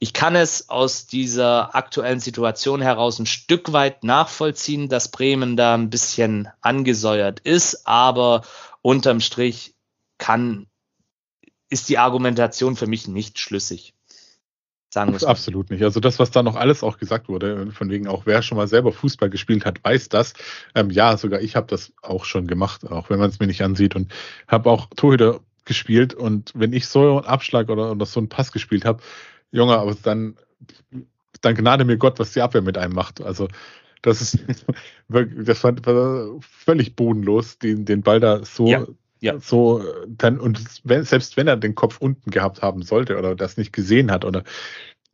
ich kann es aus dieser aktuellen Situation heraus ein Stück weit nachvollziehen, dass Bremen da ein bisschen angesäuert ist, aber unterm Strich kann, ist die Argumentation für mich nicht schlüssig. Sagen wir Absolut nicht. Also das, was da noch alles auch gesagt wurde, von wegen auch wer schon mal selber Fußball gespielt hat, weiß das. Ähm, ja, sogar ich habe das auch schon gemacht, auch wenn man es mir nicht ansieht und habe auch Torhüter gespielt und wenn ich so einen Abschlag oder, oder so einen Pass gespielt habe, Junge, aber dann, dann gnade mir Gott, was die Abwehr mit einem macht. Also das ist [laughs] das war, völlig bodenlos, den, den Ball da so ja. Ja. So, dann, und wenn, selbst wenn er den Kopf unten gehabt haben sollte oder das nicht gesehen hat oder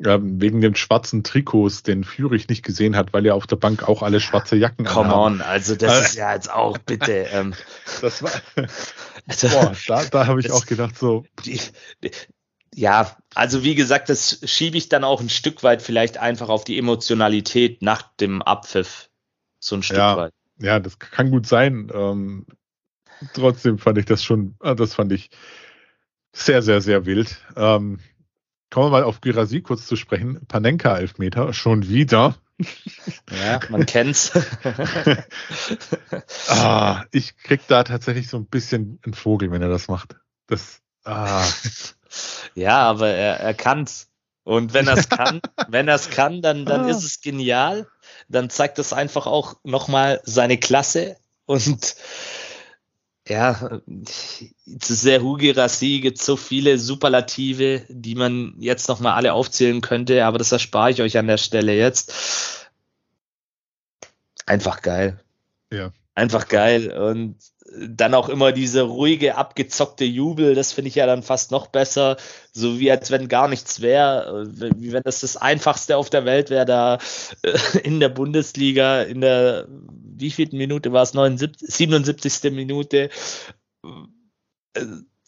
ähm, wegen den schwarzen Trikots, den Führig nicht gesehen hat, weil er auf der Bank auch alle schwarze Jacken Come on, also das äh, ist ja jetzt auch bitte. Ähm, [laughs] das war, also, boah, da, da habe ich auch gedacht so. Die, die, ja, also wie gesagt, das schiebe ich dann auch ein Stück weit vielleicht einfach auf die Emotionalität nach dem Abpfiff. So ein Stück ja, weit. Ja, das kann gut sein. Ähm, trotzdem fand ich das schon, äh, das fand ich sehr, sehr, sehr wild. Ähm, kommen wir mal auf Girasi kurz zu sprechen. Panenka Elfmeter, schon wieder. [laughs] Ja, man kennt's. [laughs] ah, ich krieg da tatsächlich so ein bisschen einen Vogel, wenn er das macht. Das, ah. [laughs] Ja, aber er, er kann's. Und wenn er es kann, wenn er es kann, dann, dann ah. ist es genial. Dann zeigt es einfach auch nochmal seine Klasse und ja, zu sehr Hugi gibt so viele Superlative, die man jetzt nochmal alle aufzählen könnte, aber das erspare ich euch an der Stelle jetzt. Einfach geil. Ja. Einfach geil. Und dann auch immer diese ruhige, abgezockte Jubel, das finde ich ja dann fast noch besser. So wie als wenn gar nichts wäre, wie wenn das das Einfachste auf der Welt wäre, da äh, in der Bundesliga, in der, wie vielten Minute war es? 77. Minute, äh,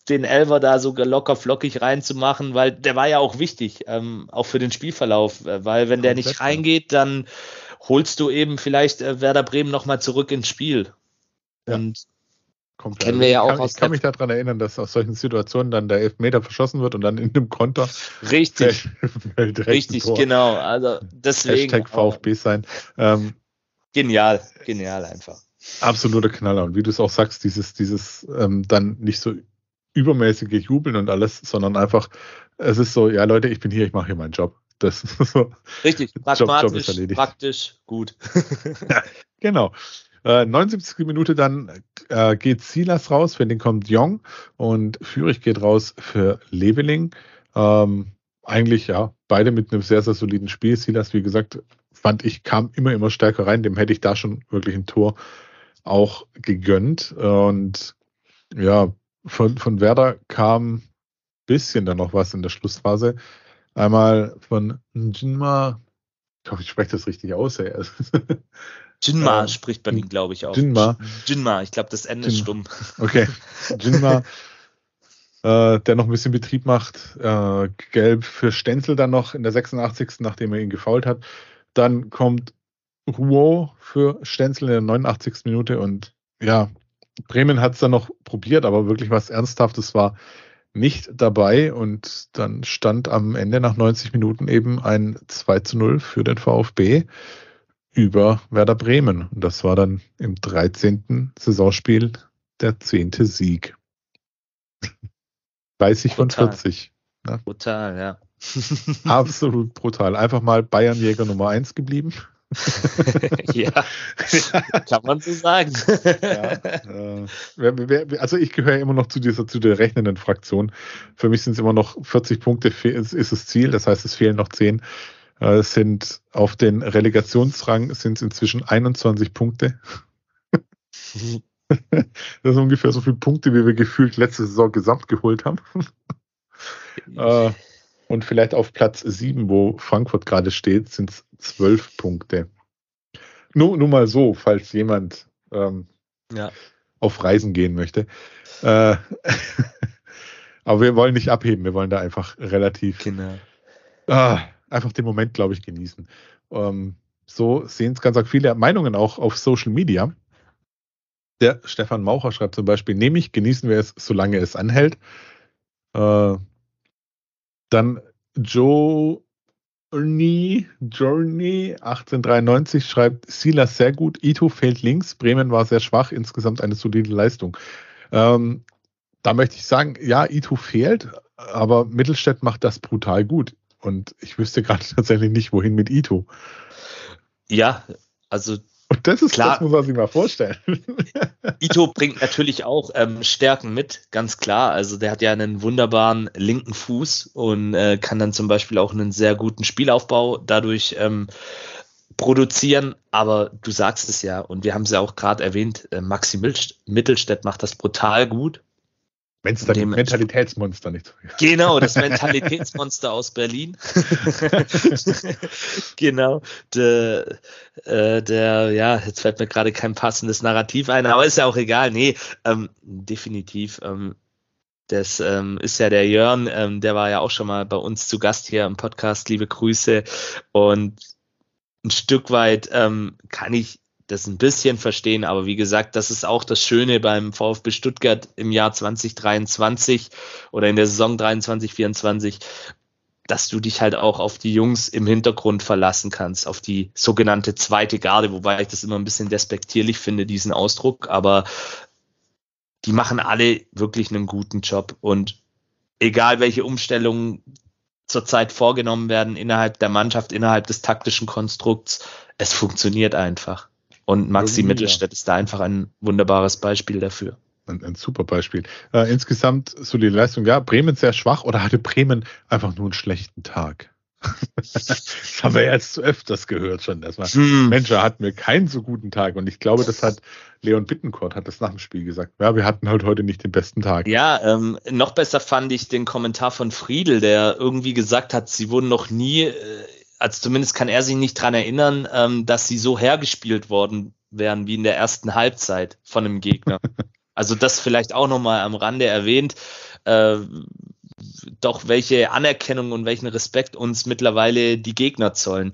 den Elver da so locker flockig reinzumachen, weil der war ja auch wichtig, ähm, auch für den Spielverlauf, äh, weil wenn der nicht reingeht, dann holst du eben vielleicht Werder Bremen nochmal zurück ins Spiel. Ja. Und Komplett. Kennen wir ja auch ich kann, aus. Ich kann mich daran erinnern, dass aus solchen Situationen dann der Elfmeter verschossen wird und dann in dem Konter. Richtig. [laughs] Richtig, genau. Also deswegen. Hashtag VfB sein. Ähm, genial, genial einfach. Absoluter Knaller. Und wie du es auch sagst, dieses, dieses ähm, dann nicht so übermäßige Jubeln und alles, sondern einfach, es ist so, ja Leute, ich bin hier, ich mache hier meinen Job. Das [laughs] so. Richtig, pragmatisch, Job, Job praktisch, gut. [laughs] ja, genau. Äh, 79. Minute dann äh, geht Silas raus, für den kommt Jong und Fürich geht raus für Leveling. Ähm, eigentlich ja, beide mit einem sehr, sehr soliden Spiel. Silas, wie gesagt, fand ich, kam immer, immer stärker rein. Dem hätte ich da schon wirklich ein Tor auch gegönnt. Und ja, von, von Werder kam bisschen dann noch was in der Schlussphase. Einmal von Njinma, ich hoffe, ich spreche das richtig aus. Ey. [laughs] Jinma äh, spricht man ihn, glaube ich, auch. Jinma. Jinma, ich glaube, das Ende ist stumm. [laughs] Okay. Jinma, äh, der noch ein bisschen Betrieb macht. Äh, gelb für Stenzel dann noch in der 86. nachdem er ihn gefault hat. Dann kommt Ruo für Stenzel in der 89. Minute und ja, Bremen hat es dann noch probiert, aber wirklich was Ernsthaftes war nicht dabei und dann stand am Ende nach 90 Minuten eben ein 2 zu 0 für den VfB über Werder Bremen. Und das war dann im 13. Saisonspiel der zehnte Sieg. [laughs] 30 von 40. Ne? Brutal, ja. [laughs] Absolut brutal. Einfach mal Bayernjäger Nummer 1 geblieben. [laughs] ja, kann man so sagen. ja, äh, also ich gehöre immer noch zu dieser, zu der rechnenden Fraktion. Für mich sind es immer noch 40 Punkte, ist, ist das Ziel. Das heißt, es fehlen noch 10. Äh, sind auf den Relegationsrang [laughs] sind es inzwischen 21 Punkte. das ist ungefähr so viele Punkte, wie wir gefühlt letzte Saison gesamt geholt haben. äh, und vielleicht auf Platz 7, wo Frankfurt gerade steht, sind es 12 Punkte. Nur, nur mal so, falls jemand ähm, ja. auf Reisen gehen möchte. Äh, [laughs] aber wir wollen nicht abheben, wir wollen da einfach relativ genau. ah, einfach den Moment, glaube ich, genießen. Ähm, so sehen es ganz viele Meinungen auch auf Social Media. Der Stefan Maucher schreibt zum Beispiel, nämlich genießen wir es, solange es anhält. Äh, dann Joe Journey, Journey 1893 schreibt, Silas sehr gut, Ito fehlt links, Bremen war sehr schwach, insgesamt eine solide Leistung. Ähm, da möchte ich sagen, ja, Ito fehlt, aber Mittelstädt macht das brutal gut. Und ich wüsste [laughs] gerade tatsächlich nicht, wohin mit Ito. Ja, also. Und das ist klar, das muss man sich mal vorstellen. [laughs] Ito bringt natürlich auch ähm, Stärken mit, ganz klar. Also der hat ja einen wunderbaren linken Fuß und äh, kann dann zum Beispiel auch einen sehr guten Spielaufbau dadurch ähm, produzieren. Aber du sagst es ja, und wir haben es ja auch gerade erwähnt, äh, Maxi Mittelstädt macht das brutal gut. Wenn es da Dem- Mentalitätsmonster nicht [laughs] Genau, das [laughs] Mentalitätsmonster aus Berlin. [laughs] genau. Der, äh, der, ja, jetzt fällt mir gerade kein passendes Narrativ ein, aber ist ja auch egal. Nee, ähm, definitiv. Ähm, das ähm, ist ja der Jörn, ähm, der war ja auch schon mal bei uns zu Gast hier im Podcast. Liebe Grüße. Und ein Stück weit ähm, kann ich das ein bisschen verstehen, aber wie gesagt, das ist auch das Schöne beim VfB Stuttgart im Jahr 2023 oder in der Saison 23, 24, dass du dich halt auch auf die Jungs im Hintergrund verlassen kannst, auf die sogenannte zweite Garde, wobei ich das immer ein bisschen despektierlich finde, diesen Ausdruck, aber die machen alle wirklich einen guten Job. Und egal welche Umstellungen zurzeit vorgenommen werden innerhalb der Mannschaft, innerhalb des taktischen Konstrukts, es funktioniert einfach. Und Maxi Irgendwie, ja. Mittelstädt ist da einfach ein wunderbares Beispiel dafür. ein, ein super Beispiel. Äh, insgesamt solide Leistung. Ja, Bremen sehr schwach oder hatte Bremen einfach nur einen schlechten Tag? [laughs] das haben wir jetzt zu öfters gehört schon. Erstmal. Hm. Mensch, er hat mir keinen so guten Tag. Und ich glaube, das hat Leon Bittencourt hat das nach dem Spiel gesagt. Ja, wir hatten halt heute nicht den besten Tag. Ja, ähm, noch besser fand ich den Kommentar von Friedel, der irgendwie gesagt hat, sie wurden noch nie, äh, also zumindest kann er sich nicht dran erinnern, ähm, dass sie so hergespielt worden wären wie in der ersten Halbzeit von einem Gegner. [laughs] also das vielleicht auch nochmal am Rande erwähnt. Äh, doch welche Anerkennung und welchen Respekt uns mittlerweile die Gegner zollen.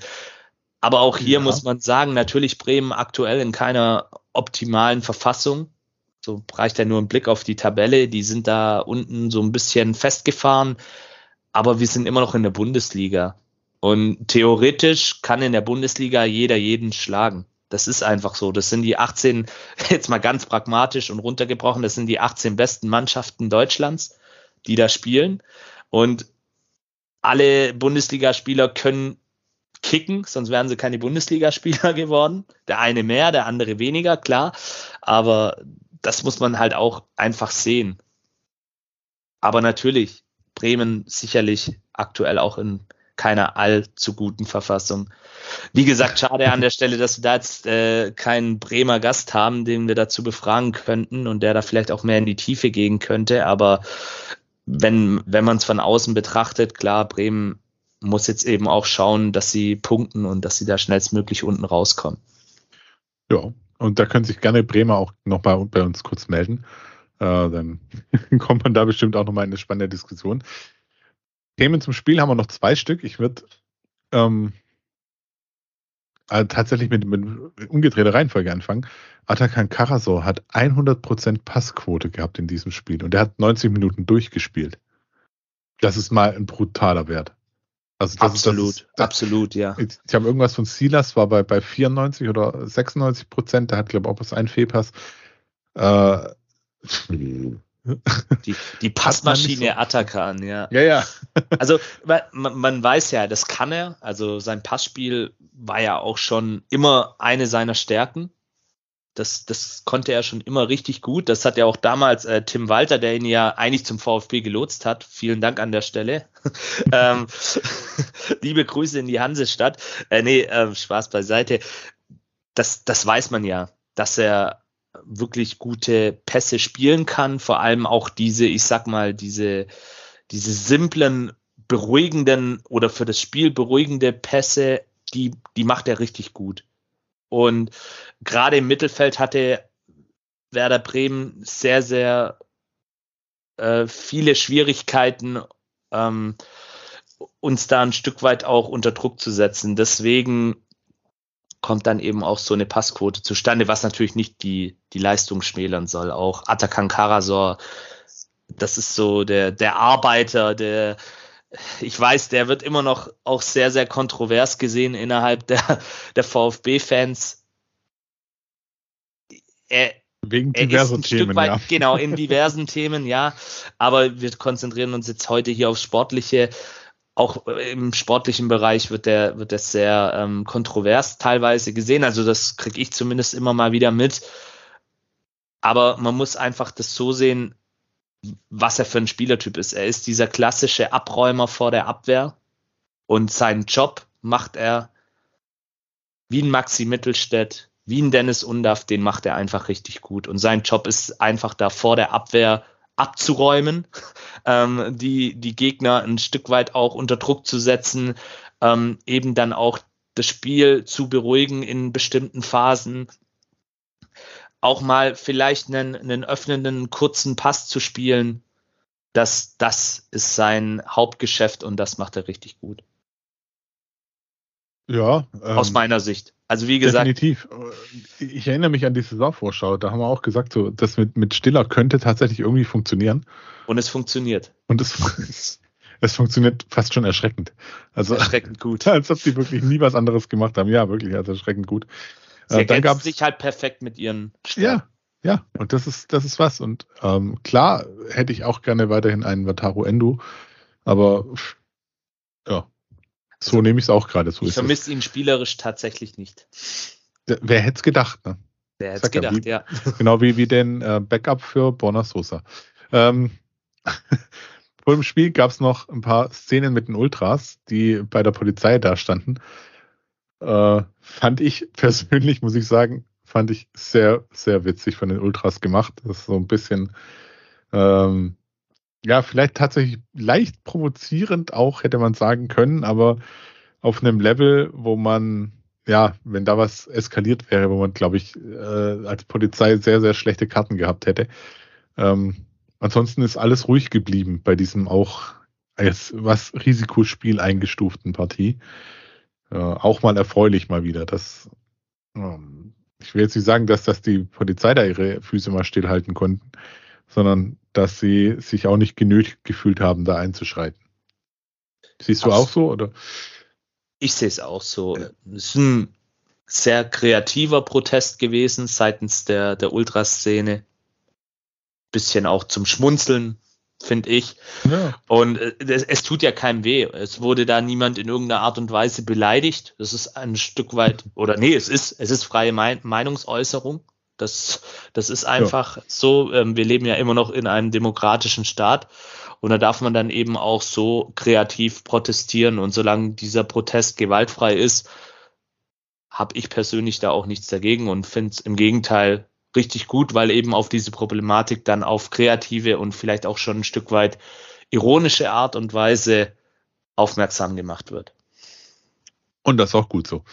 Aber auch hier Ja. muss man sagen, natürlich Bremen aktuell in keiner optimalen Verfassung. So reicht ja nur ein Blick auf die Tabelle. Die sind da unten so ein bisschen festgefahren. Aber wir sind immer noch in der Bundesliga. Und theoretisch kann in der Bundesliga jeder jeden schlagen. Das ist einfach so. Das sind die 18, [laughs] jetzt mal ganz pragmatisch und runtergebrochen, das sind die 18 besten Mannschaften Deutschlands, die da spielen. Und alle Bundesligaspieler können kicken, sonst wären sie keine Bundesligaspieler [laughs] geworden. Der eine mehr, der andere weniger, klar. Aber das muss man halt auch einfach sehen. Aber natürlich, Bremen sicherlich aktuell auch in keiner allzu guten Verfassung. Wie gesagt, schade an der Stelle, dass wir da jetzt äh, keinen Bremer Gast haben, den wir dazu befragen könnten und der da vielleicht auch mehr in die Tiefe gehen könnte. Aber wenn, wenn man es von außen betrachtet, klar, Bremen muss jetzt eben auch schauen, dass sie punkten und dass sie da schnellstmöglich unten rauskommen. Ja, und da können sich gerne Bremer auch nochmal bei uns kurz melden. Äh, dann [laughs] kommt man da bestimmt auch nochmal in eine spannende Diskussion. Themen zum Spiel haben wir noch zwei Stück. Ich würde ähm, äh, tatsächlich mit, mit umgedrehter Reihenfolge anfangen. Atakan Karasor hat 100% Passquote gehabt in diesem Spiel und er hat 90 Minuten durchgespielt. Das ist mal ein brutaler Wert. Also das Ist, das ist, das, absolut, ja. ich ich habe irgendwas von Silas, war bei, bei 94 oder 96 Prozent. Der hat, glaube ich, auch was einen Fehlpass. Äh, Die, die Passmaschine Atakan, ja. ja, ja. [laughs] Also man, man weiß ja, das kann er. Also sein Passspiel war ja auch schon immer eine seiner Stärken. Das, das konnte er schon immer richtig gut. Das hat ja auch damals äh, Tim Walter, der ihn ja eigentlich zum VfB gelotst hat. Vielen Dank an der Stelle. [laughs] ähm, [laughs] liebe Grüße in die Hansestadt. Äh, nee, äh, Spaß beiseite. Das, das weiß man ja, dass er wirklich gute Pässe spielen kann. Vor allem auch diese, ich sag mal, diese, diese simplen, beruhigenden oder für das Spiel beruhigende Pässe, die, die macht er richtig gut. Und gerade im Mittelfeld hatte Werder Bremen sehr, sehr äh, viele Schwierigkeiten, ähm, uns da ein Stück weit auch unter Druck zu setzen. Deswegen kommt dann eben auch so eine Passquote zustande, was natürlich nicht die, die Leistung schmälern soll. Auch Atakan Karasor, das ist so der, der Arbeiter, der, ich weiß, der wird immer noch auch sehr, sehr kontrovers gesehen innerhalb der, der VfB-Fans. Er, Wegen er ein Themen, weit, ja. genau, in diversen Themen, ja. Aber wir konzentrieren uns jetzt heute hier aufs Sportliche. Auch im sportlichen Bereich wird der, wird das sehr ähm, kontrovers teilweise gesehen. Also das kriege ich zumindest immer mal wieder mit. Aber man muss einfach das so sehen, was er für ein Spielertyp ist. Er ist dieser klassische Abräumer vor der Abwehr und seinen Job macht er wie ein Maxi Mittelstädt, wie ein Dennis Undaff, den macht er einfach richtig gut. Und sein Job ist einfach da vor der Abwehr abzuräumen, [laughs] ähm, die, die Gegner ein Stück weit auch unter Druck zu setzen, ähm, eben dann auch das Spiel zu beruhigen in bestimmten Phasen, auch mal vielleicht einen, einen öffnenden kurzen Pass zu spielen. Das, das ist sein Hauptgeschäft und das macht er richtig gut. Ja. Ähm, Aus meiner Sicht. Also wie gesagt. Definitiv. Ich erinnere mich an die Saisonvorschau. Da haben wir auch gesagt, so, das mit, mit Stiller könnte tatsächlich irgendwie funktionieren. Und es funktioniert. Und es, [laughs] es funktioniert fast schon erschreckend. Also, erschreckend gut. [laughs] Als ob die wirklich nie was anderes gemacht haben. Ja, wirklich, also erschreckend gut. Sie äh, ergänzen sich halt perfekt mit ihren Stärken. Ja, ja, und das ist, das ist was. Und ähm, klar hätte ich auch gerne weiterhin einen Wataru Endo, aber ja, so nehme ich es auch gerade. So ich vermisse ihn spielerisch tatsächlich nicht. Wer hätte es gedacht, ne? Wer hätte es gedacht, wie, ja. [laughs] Genau wie, wie den äh, Backup für Borna Sosa. Ähm, [laughs] vor dem Spiel gab es noch ein paar Szenen mit den Ultras, die bei der Polizei da standen. Äh, fand ich [laughs] persönlich, muss ich sagen, fand ich sehr, sehr witzig von den Ultras gemacht. Das ist so ein bisschen, ähm, ja, vielleicht tatsächlich leicht provozierend auch, hätte man sagen können, aber auf einem Level, wo man, ja, wenn da was eskaliert wäre, wo man, glaube ich, äh, als Polizei sehr, sehr schlechte Karten gehabt hätte. Ähm, ansonsten ist alles ruhig geblieben bei diesem auch als was Risikospiel eingestuften Partie. Äh, auch mal erfreulich mal wieder. Das ähm, ich will jetzt nicht sagen, dass das die Polizei da ihre Füße mal stillhalten konnten, sondern dass sie sich auch nicht genötigt gefühlt haben, da einzuschreiten. Siehst du Ach, auch so, oder? Ich sehe es auch so. Es ist ein sehr kreativer Protest gewesen seitens der, der Ultraszene. Bisschen auch zum Schmunzeln finde ich. Ja. Und äh, es, es, tut ja keinem weh. Es wurde da niemand in irgendeiner Art und Weise beleidigt. Das ist ein Stück weit, oder nee, es ist, es ist freie Meinungsäußerung. Das, das ist einfach ja. so. Ähm, wir leben ja immer noch in einem demokratischen Staat. Und da darf man dann eben auch so kreativ protestieren. Und solange dieser Protest gewaltfrei ist, habe ich persönlich da auch nichts dagegen und finde es im Gegenteil richtig gut, weil eben auf diese Problematik dann auf kreative und vielleicht auch schon ein Stück weit ironische Art und Weise aufmerksam gemacht wird. Und das ist auch gut so.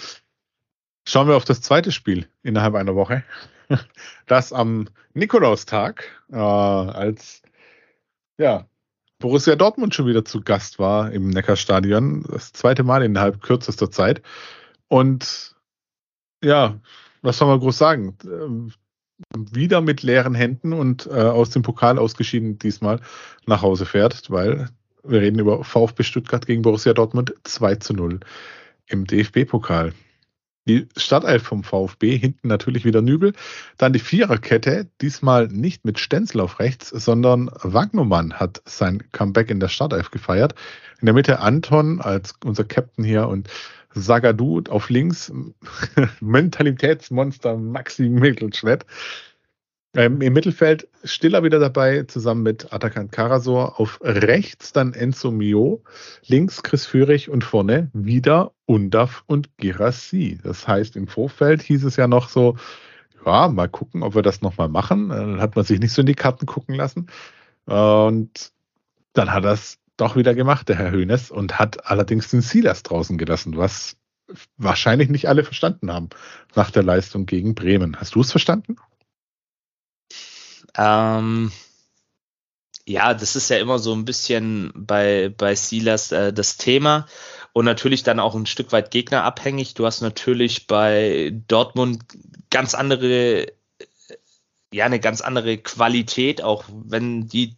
Schauen wir auf das zweite Spiel innerhalb einer Woche. [laughs] Das am Nikolaustag, äh, als ja, Borussia Dortmund schon wieder zu Gast war im Neckarstadion. Das zweite Mal innerhalb kürzester Zeit. Und ja, was soll man groß sagen? Ähm, wieder mit leeren Händen und äh, aus dem Pokal ausgeschieden diesmal nach Hause fährt, weil wir reden über VfB Stuttgart gegen Borussia Dortmund 2 zu 0 im DFB-Pokal. Die Startelf vom VfB, hinten natürlich wieder Nübel. Dann die Viererkette, diesmal nicht mit Stenzel auf rechts, sondern Wagnumann hat sein Comeback in der Startelf gefeiert. In der Mitte Anton als unser Captain hier und Sagadu auf links, [laughs] Mentalitätsmonster Maxi Mittelschwett. Ähm, Im Mittelfeld Stiller wieder dabei, zusammen mit Atakan Karasor. Auf rechts dann Enzo Mio, links Chris Führig und vorne wieder Undaf und Girassi. Das heißt, im Vorfeld hieß es ja noch so, ja, mal gucken, ob wir das nochmal machen. Dann hat man sich nicht so in die Karten gucken lassen. Und dann hat das doch wieder gemacht, der Herr Hönes, und hat allerdings den Silas draußen gelassen, was wahrscheinlich nicht alle verstanden haben nach der Leistung gegen Bremen. Hast du es verstanden? Ähm, ja, das ist ja immer so ein bisschen bei, bei Silas äh, das Thema und natürlich dann auch ein Stück weit gegnerabhängig. Du hast natürlich bei Dortmund ganz andere, ja, eine ganz andere Qualität, auch wenn die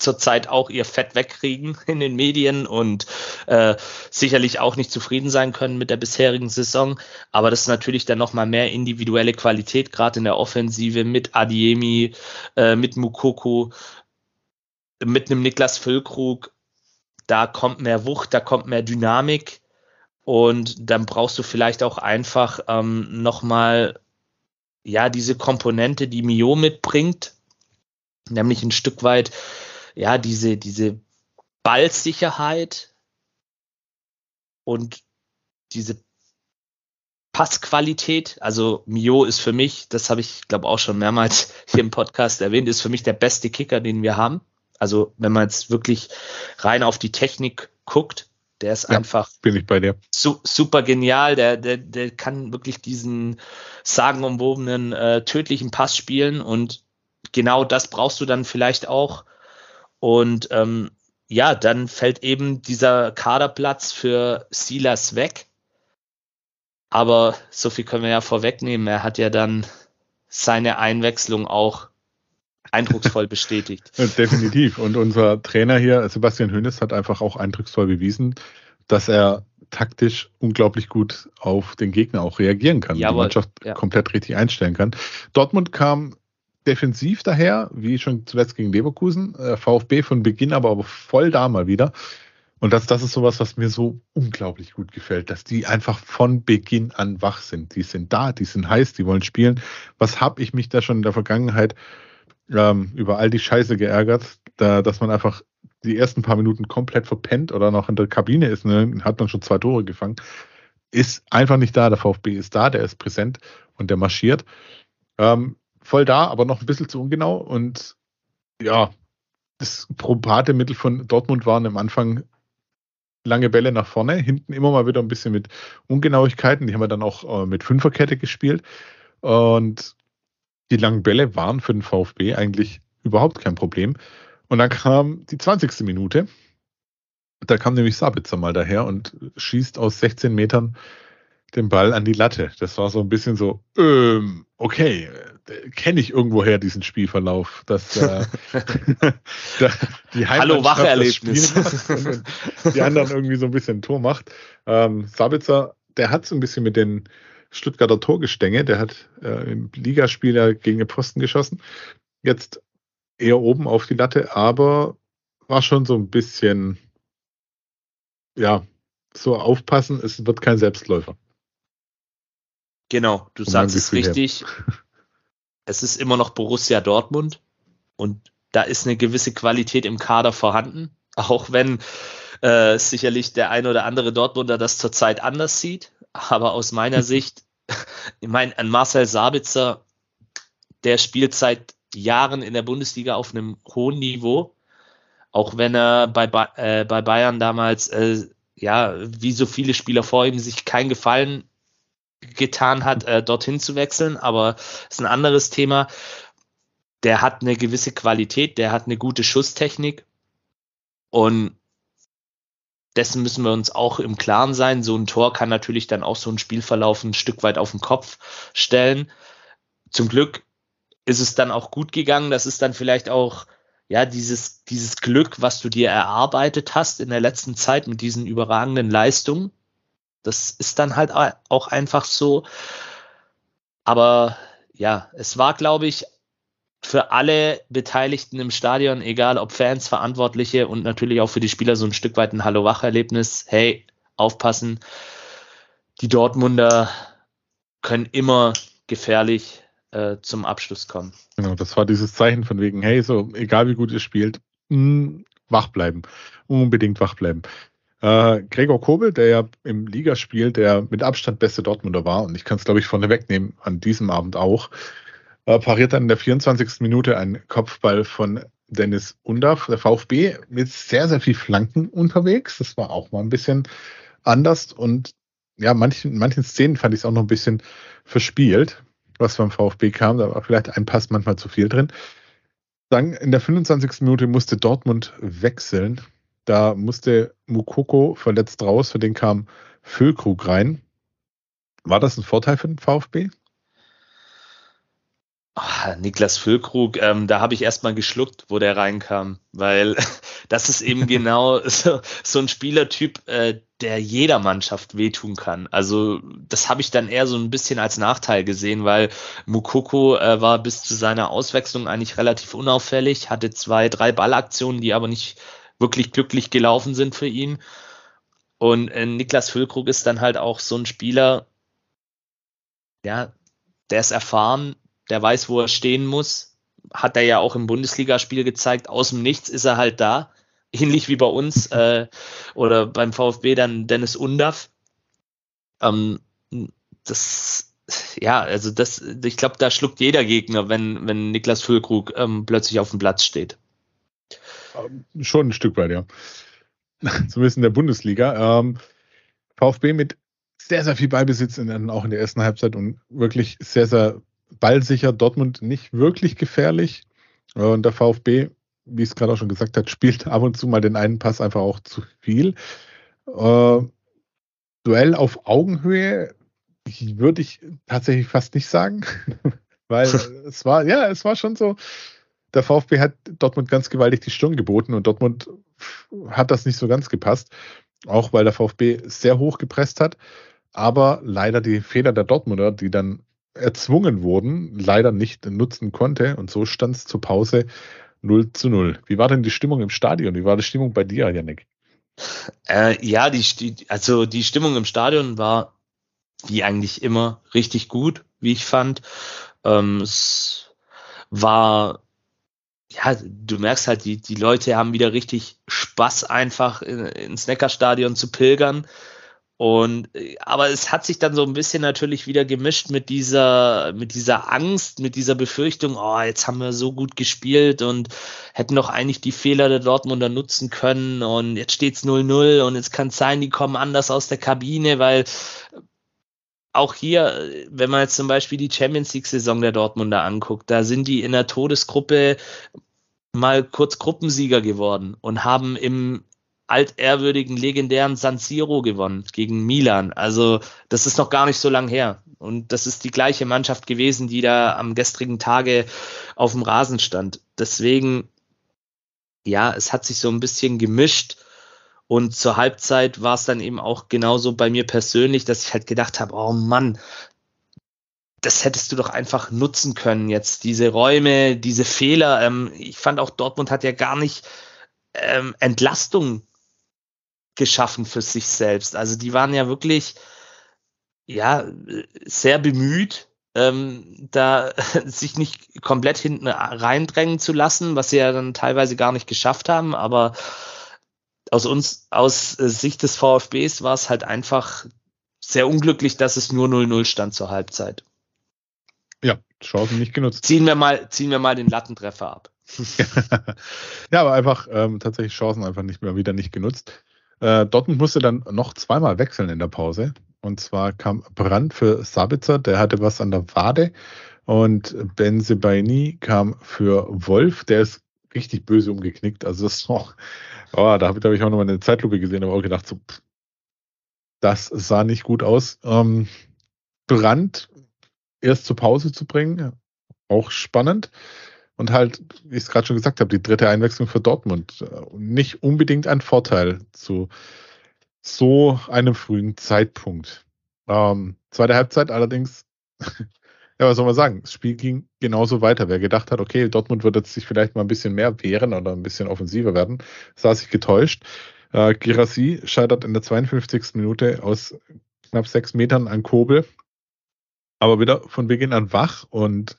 zurzeit auch ihr Fett wegkriegen in den Medien und äh, sicherlich auch nicht zufrieden sein können mit der bisherigen Saison. Aber das ist natürlich dann nochmal mehr individuelle Qualität, gerade in der Offensive mit Adiemi, äh, mit Mukoko, mit einem Niklas Füllkrug. Da kommt mehr Wucht, da kommt mehr Dynamik. Und dann brauchst du vielleicht auch einfach ähm, nochmal ja, diese Komponente, die Mio mitbringt, nämlich ein Stück weit ja, diese, diese Ballsicherheit und diese Passqualität. Also Mio ist für mich, das habe ich glaube auch schon mehrmals [laughs] hier im Podcast erwähnt, ist für mich der beste Kicker, den wir haben. Also wenn man jetzt wirklich rein auf die Technik guckt, der ist ja, einfach bin ich bei dir. Su super genial. Der, der, der kann wirklich diesen sagenumwobenen äh, tödlichen Pass spielen und genau das brauchst du dann vielleicht auch. Und ähm, ja, dann fällt eben dieser Kaderplatz für Silas weg. Aber so viel können wir ja vorwegnehmen. Er hat ja dann seine Einwechslung auch eindrucksvoll [laughs] bestätigt. Definitiv. Und unser Trainer hier, Sebastian Hönes, hat einfach auch eindrucksvoll bewiesen, dass er taktisch unglaublich gut auf den Gegner auch reagieren kann, Jawohl, die Mannschaft ja. komplett richtig einstellen kann. Dortmund kam defensiv daher, wie schon zuletzt gegen Leverkusen, äh, VfB von Beginn aber, aber voll da mal wieder. Und das, das ist sowas, was mir so unglaublich gut gefällt, dass die einfach von Beginn an wach sind. Die sind da, die sind heiß, die wollen spielen. Was habe ich mich da schon in der Vergangenheit ähm, über all die Scheiße geärgert, da, dass man einfach die ersten paar Minuten komplett verpennt oder noch in der Kabine ist, ne, hat man schon zwei Tore gefangen. Ist einfach nicht da. Der VfB ist da, der ist präsent und der marschiert. Ähm, voll da, aber noch ein bisschen zu ungenau. Und ja, das probate Mittel von Dortmund waren am Anfang lange Bälle nach vorne, hinten immer mal wieder ein bisschen mit Ungenauigkeiten. Die haben wir dann auch äh, mit Fünferkette gespielt. Und die langen Bälle waren für den VfB eigentlich überhaupt kein Problem. Und dann kam die 20. Minute. Da kam nämlich Sabitzer mal daher und schießt aus 16 Metern den Ball an die Latte. Das war so ein bisschen so, ähm, okay, kenne ich irgendwoher diesen Spielverlauf, dass äh, [laughs] die Hallo Wacherlebnis. die anderen irgendwie so ein bisschen ein Tor macht. Ähm, Sabitzer, der hat so ein bisschen mit den Stuttgarter Torgestänge, der hat äh, im Ligaspiel ja gegen den Posten geschossen. Jetzt eher oben auf die Latte, aber war schon so ein bisschen, ja, so aufpassen, es wird kein Selbstläufer. Genau, du sagst es richtig. [laughs] Es ist immer noch Borussia Dortmund und da ist eine gewisse Qualität im Kader vorhanden, [laughs] auch wenn äh, sicherlich der ein oder andere Dortmunder das zurzeit anders sieht. Aber aus meiner [laughs] Sicht, ich meine, an Marcel Sabitzer, der spielt seit Jahren in der Bundesliga auf einem hohen Niveau, auch wenn er bei, äh, bei Bayern damals, äh, ja, wie so viele Spieler vor ihm, sich keinen Gefallen getan hat, äh, dorthin zu wechseln, aber ist ein anderes Thema. Der hat eine gewisse Qualität, der hat eine gute Schusstechnik und dessen müssen wir uns auch im Klaren sein. So ein Tor kann natürlich dann auch so ein Spielverlauf ein Stück weit auf den Kopf stellen. Zum Glück ist es dann auch gut gegangen. Das ist dann vielleicht auch ja dieses dieses Glück, was du dir erarbeitet hast in der letzten Zeit mit diesen überragenden Leistungen. Das ist dann halt auch einfach so. Aber ja, es war, glaube ich, für alle Beteiligten im Stadion, egal ob Fans, Verantwortliche und natürlich auch für die Spieler so ein Stück weit ein Hallo-Wach-Erlebnis. Hey, aufpassen. Die Dortmunder können immer gefährlich äh, zum Abschluss kommen. Genau, das war dieses Zeichen von wegen, hey, so egal wie gut ihr spielt, mh, hm, wach bleiben. Unbedingt wach bleiben. Äh, Gregor Kobel, der ja im Ligaspiel der mit Abstand beste Dortmunder war, und ich kann es, glaube ich, vorne wegnehmen, an diesem Abend auch, äh, pariert dann in der 24. Minute ein Kopfball von Dennis Undaff, der VfB, mit sehr, sehr viel Flanken unterwegs. Das war auch mal ein bisschen anders und ja, manchen, manchen Szenen fand ich es auch noch ein bisschen verspielt, was beim VfB kam. Da war vielleicht ein Pass manchmal zu viel drin. Dann in der 25. Minute musste Dortmund wechseln. Da musste Mukoko verletzt raus, für den kam Füllkrug rein. War das ein Vorteil für den VfB? Oh, Niklas Füllkrug, ähm, da habe ich erstmal geschluckt, wo der reinkam, weil [laughs] das ist eben [laughs] genau so, so ein Spielertyp, äh, der jeder Mannschaft wehtun kann. Also das habe ich dann eher so ein bisschen als Nachteil gesehen, weil Mukoko äh, war bis zu seiner Auswechslung eigentlich relativ unauffällig, hatte zwei, drei Ballaktionen, die aber nicht wirklich glücklich gelaufen sind für ihn. Und äh, Niklas Füllkrug ist dann halt auch so ein Spieler, ja, der ist erfahren, der weiß, wo er stehen muss. Hat er ja auch im Bundesligaspiel gezeigt. Aus dem Nichts ist er halt da. [laughs] Ähnlich wie bei uns [laughs] äh, oder beim VfB dann Dennis Undaff. Ähm, das, ja, also das, ich glaube, da schluckt jeder Gegner, wenn, wenn Niklas Füllkrug ähm, plötzlich auf dem Platz steht. Ähm, schon ein Stück weit, ja. [laughs] Zumindest in der Bundesliga. Ähm, VfB mit sehr, sehr viel Ballbesitz in, auch in der ersten Halbzeit und wirklich sehr, sehr ballsicher. Dortmund nicht wirklich gefährlich. Und der VfB, wie es gerade auch schon gesagt hat, [laughs] spielt ab und zu mal den einen Pass einfach auch zu viel. Äh, Duell auf Augenhöhe würde ich tatsächlich fast nicht sagen, [laughs] weil es war, ja, es war schon so, der VfB hat Dortmund ganz gewaltig die Stirn geboten und Dortmund hat das nicht so ganz gepasst, auch weil der VfB sehr hoch gepresst hat, aber leider die Fehler der Dortmunder, die dann erzwungen wurden, leider nicht nutzen konnte und so stand es zur Pause 0 zu 0. Wie war denn die Stimmung im Stadion? Wie war die Stimmung bei dir, Janik? Äh, ja, die, also die Stimmung im Stadion war wie eigentlich immer richtig gut, wie ich fand. Ähm, es war, ja, du merkst halt, die, die Leute haben wieder richtig Spaß, einfach in, ins Neckarstadion zu pilgern. Und aber es hat sich dann so ein bisschen natürlich wieder gemischt mit dieser, mit dieser Angst, mit dieser Befürchtung, oh, jetzt haben wir so gut gespielt und hätten doch eigentlich die Fehler der Dortmunder nutzen können und jetzt steht's 0-0 und jetzt kann es sein, die kommen anders aus der Kabine, weil auch hier, wenn man jetzt zum Beispiel die Champions League-Saison der Dortmunder anguckt, da sind die in der Todesgruppe mal kurz Gruppensieger geworden und haben im altehrwürdigen, legendären San Siro gewonnen gegen Milan. Also das ist noch gar nicht so lang her. Und das ist die gleiche Mannschaft gewesen, die da am gestrigen Tage auf dem Rasen stand. Deswegen, ja, es hat sich so ein bisschen gemischt. Und zur Halbzeit war es dann eben auch genauso bei mir persönlich, dass ich halt gedacht habe, oh Mann, das hättest du doch einfach nutzen können jetzt, diese Räume, diese Fehler. Ähm, ich fand auch Dortmund hat ja gar nicht ähm, Entlastung geschaffen für sich selbst. Also die waren ja wirklich ja sehr bemüht, ähm, da [laughs] sich nicht komplett hinten reindrängen zu lassen, was sie ja dann teilweise gar nicht geschafft haben. Aber aus uns, aus äh, Sicht des VfBs war es halt einfach sehr unglücklich, dass es nur 0-0 stand zur Halbzeit. Ja, Chancen nicht genutzt. Ziehen wir mal, ziehen wir mal den Lattentreffer ab. [laughs] ja, aber einfach ähm, tatsächlich Chancen einfach nicht mehr wieder nicht genutzt. Äh, Dortmund musste dann noch zweimal wechseln in der Pause. Und zwar kam Brand für Sabitzer, der hatte was an der Wade. Und Ben Sebaini kam für Wolf, der ist richtig böse umgeknickt. Also das ist noch, oh, da habe hab ich auch noch mal eine Zeitlupe gesehen, aber auch gedacht, so, pff, das sah nicht gut aus. Ähm, Brand erst zur Pause zu bringen, auch spannend. Und halt, wie ich es gerade schon gesagt habe, die dritte Einwechslung für Dortmund. Äh, nicht unbedingt ein Vorteil zu so einem frühen Zeitpunkt. Ähm, zweite Halbzeit allerdings, ja, was soll man sagen? Das Spiel ging genauso weiter. Wer gedacht hat, okay, Dortmund wird jetzt sich vielleicht mal ein bisschen mehr wehren oder ein bisschen offensiver werden, sah sich getäuscht. Äh, Girassi scheitert in der 52. Minute aus knapp sechs Metern an Kobel, aber wieder von Beginn an wach und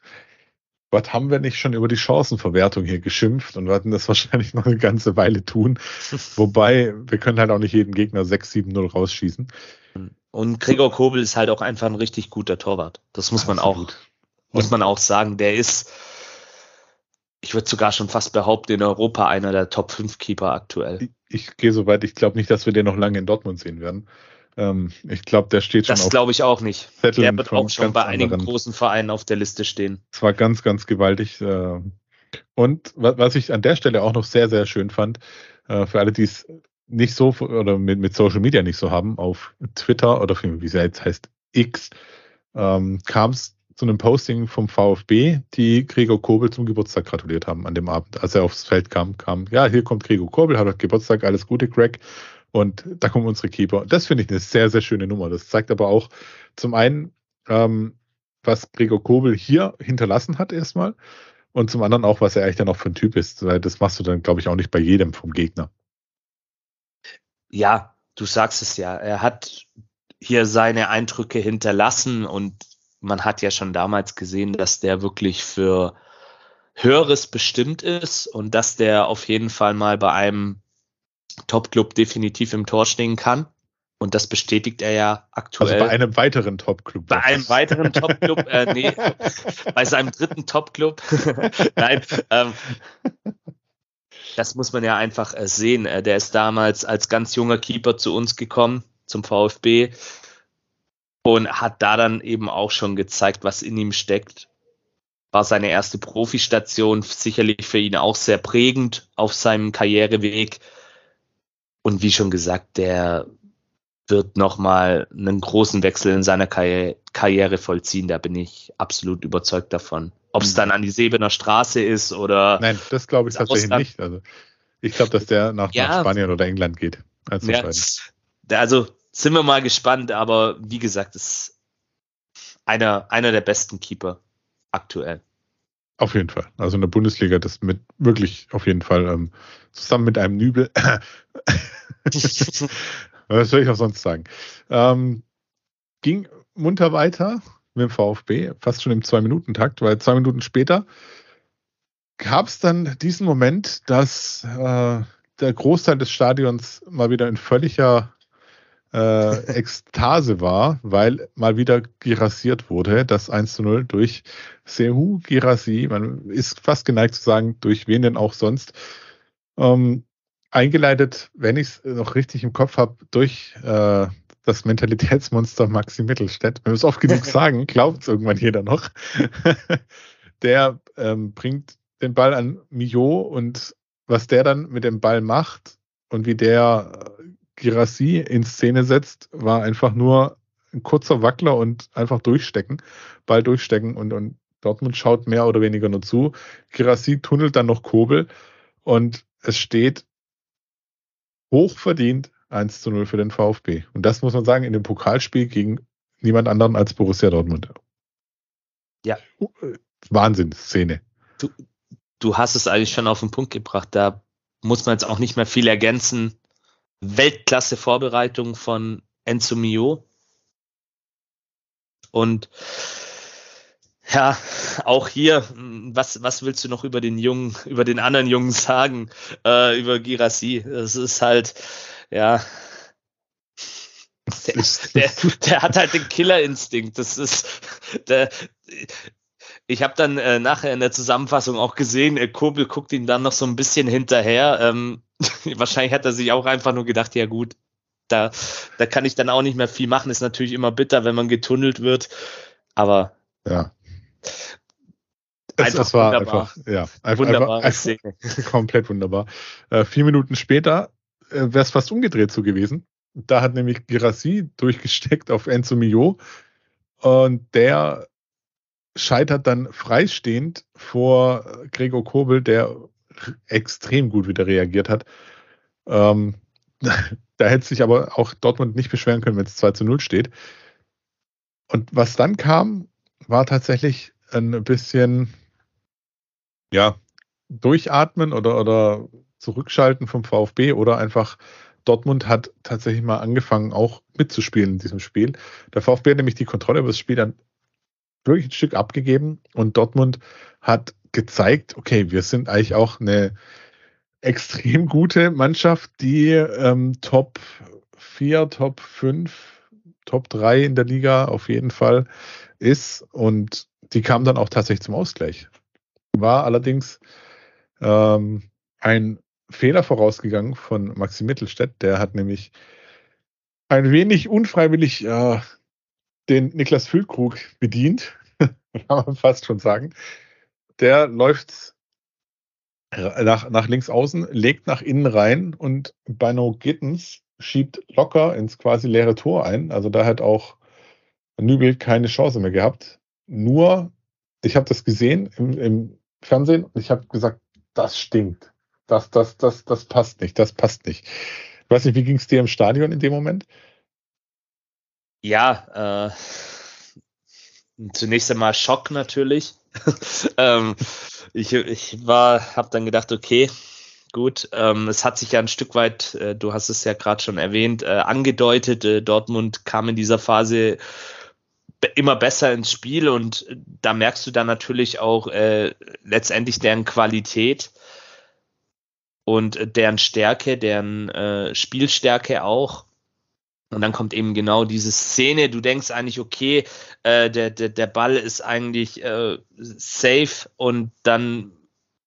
was haben wir nicht schon über die Chancenverwertung hier geschimpft und werden das [laughs] wahrscheinlich noch eine ganze Weile tun. [laughs] Wobei, wir können halt auch nicht jeden Gegner 6-7-0 rausschießen. Und Gregor Kobel ist halt auch einfach ein richtig guter Torwart. Das muss man auch, muss man auch sagen. Der ist, ich würde sogar schon fast behaupten, in Europa einer der Top 5 Keeper aktuell. Ich, ich gehe so weit, ich glaube nicht, dass wir den noch lange in Dortmund sehen werden. Ähm, ich glaube, der steht schon. Das glaube ich auch nicht. Zetteln der wird auch schon bei einigen anderen. großen Vereinen auf der Liste stehen. Es war ganz, ganz gewaltig. Äh, und was ich an der Stelle auch noch sehr, sehr schön fand, äh, für alle, die es nicht so oder mit, mit Social Media nicht so haben, auf Twitter oder wie es jetzt heißt, X, ähm, kam es zu einem Posting vom VfB, die Gregor Kobel zum Geburtstag gratuliert haben an dem Abend. Als er aufs Feld kam, kam, ja, hier kommt Gregor Kobel, hat Geburtstag, alles Gute, Greg. Und da kommen unsere Keeper. Das finde ich eine sehr, sehr schöne Nummer. Das zeigt aber auch zum einen, ähm, was Gregor Kobel hier hinterlassen hat erstmal und zum anderen auch, was er eigentlich dann auch für ein Typ ist. Das machst du dann, glaube ich, auch nicht bei jedem vom Gegner. Ja, du sagst es ja. Er hat hier seine Eindrücke hinterlassen und man hat ja schon damals gesehen, dass der wirklich für Höheres bestimmt ist und dass der auf jeden Fall mal bei einem Top-Club definitiv im Tor stehen kann. Und das bestätigt er ja aktuell. Also bei einem weiteren Top-Club. Bei einem [laughs] weiteren Top-Club, äh, nee, [laughs] bei seinem dritten Top-Club. [laughs] Nein, ähm, das muss man ja einfach äh, sehen. Äh, der ist damals als ganz junger Keeper zu uns gekommen, zum VfB, und hat da dann eben auch schon gezeigt, was in ihm steckt. War seine erste Profistation, sicherlich für ihn auch sehr prägend auf seinem Karriereweg. Und wie schon gesagt, der wird nochmal einen großen Wechsel in seiner Karriere, Karriere vollziehen. Da bin ich absolut überzeugt davon. Ob es mhm. dann an die Sebener Straße ist oder. Nein, das glaube ich tatsächlich Ausland. nicht. Also ich glaube, dass der nach, ja, nach, Spanien oder England geht. Als ja, also sind wir mal gespannt, aber wie gesagt, ist einer, einer der besten Keeper aktuell. Auf jeden Fall. Also in der Bundesliga das mit wirklich auf jeden Fall ähm, zusammen mit einem Nübel. [laughs] Was soll ich auch sonst sagen? Ähm, ging munter weiter mit dem VfB, fast schon im Zwei-Minuten-Takt, weil zwei Minuten später gab es dann diesen Moment, dass äh, der Großteil des Stadions mal wieder in völliger äh, Ekstase war, weil mal wieder girassiert wurde, das 1 zu 0 durch Sehu Girassi, man ist fast geneigt zu sagen, durch wen denn auch sonst. Ähm, eingeleitet, wenn ich es noch richtig im Kopf habe, durch äh, das Mentalitätsmonster Maxi Mittelstädt. Wenn wir es oft genug [laughs] sagen, glaubt es irgendwann jeder noch. [laughs] der ähm, bringt den Ball an Mio und was der dann mit dem Ball macht und wie der äh, Girassi in Szene setzt, war einfach nur ein kurzer Wackler und einfach durchstecken, Ball durchstecken und, und Dortmund schaut mehr oder weniger nur zu. Girassi tunnelt dann noch Kobel und es steht hochverdient 1 zu 0 für den VfB. Und das muss man sagen, in dem Pokalspiel gegen niemand anderen als Borussia Dortmund. Ja. Wahnsinn-Szene. Du, du hast es eigentlich schon auf den Punkt gebracht. Da muss man jetzt auch nicht mehr viel ergänzen. Weltklasse-Vorbereitung von Enzo Mio. Und ja, auch hier, was, was willst du noch über den Jungen, über den anderen Jungen sagen, äh, über Girassi? Es ist halt, ja, der, der, der, hat halt den Killerinstinkt. Das ist, der, ich habe dann äh, nachher in der Zusammenfassung auch gesehen, äh, Kobel guckt ihm dann noch so ein bisschen hinterher. Ähm, [laughs] wahrscheinlich hat er sich auch einfach nur gedacht, ja gut, da, da kann ich dann auch nicht mehr viel machen. Ist natürlich immer bitter, wenn man getunnelt wird. Aber ja. Es, das war wunderbar. einfach, ja, einfach, einfach, einfach [laughs] komplett wunderbar. Äh, vier Minuten später äh, wäre es fast umgedreht so gewesen. Da hat nämlich Girassi durchgesteckt auf Enzo Mio und der scheitert dann freistehend vor Gregor Kobel, der extrem gut wieder reagiert hat. Ähm, [laughs] da hätte sich aber auch Dortmund nicht beschweren können, wenn es 2 zu 0 steht. Und was dann kam, war tatsächlich ein bisschen, ja, durchatmen oder, oder zurückschalten vom VfB oder einfach Dortmund hat tatsächlich mal angefangen, auch mitzuspielen in diesem Spiel. Der VfB hat nämlich die Kontrolle über das Spiel dann wirklich ein Stück abgegeben und Dortmund hat gezeigt, okay, wir sind eigentlich auch eine extrem gute Mannschaft, die ähm, Top 4, Top 5, Top 3 in der Liga auf jeden Fall ist und die kam dann auch tatsächlich zum Ausgleich. War allerdings ähm, ein Fehler vorausgegangen von Maxi Mittelstädt, der hat nämlich ein wenig unfreiwillig äh, den Niklas Füllkrug bedient, [laughs] kann man fast schon sagen. Der läuft nach, nach links außen, legt nach innen rein und Bino Gittens schiebt locker ins quasi leere Tor ein. Also da hat auch Nübel keine Chance mehr gehabt. Nur, ich habe das gesehen im, im Fernsehen und ich habe gesagt, das stinkt. Das, das, das, das passt nicht, das passt nicht. Ich weiß nicht, wie ging es dir im Stadion in dem Moment? Ja, äh, zunächst einmal Schock natürlich. [laughs] ähm, ich, ich habe dann gedacht, okay, gut, ähm, es hat sich ja ein Stück weit, äh, du hast es ja gerade schon erwähnt, äh, angedeutet. Äh, Dortmund kam in dieser Phase immer besser ins Spiel und da merkst du dann natürlich auch äh, letztendlich deren Qualität und deren Stärke, deren äh, Spielstärke auch. Und dann kommt eben genau diese Szene. Du denkst eigentlich, okay, äh, der, der, der Ball ist eigentlich äh, safe und dann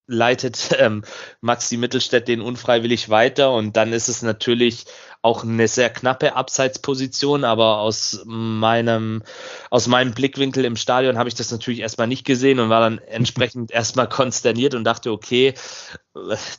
leitet [laughs] ähm, Maxi Mittelstädt den unfreiwillig weiter und dann ist es natürlich auch eine sehr knappe Abseitsposition, aber aus meinem, aus meinem Blickwinkel im Stadion habe ich das natürlich erstmal nicht gesehen und war dann [laughs] entsprechend erstmal konsterniert und dachte, okay,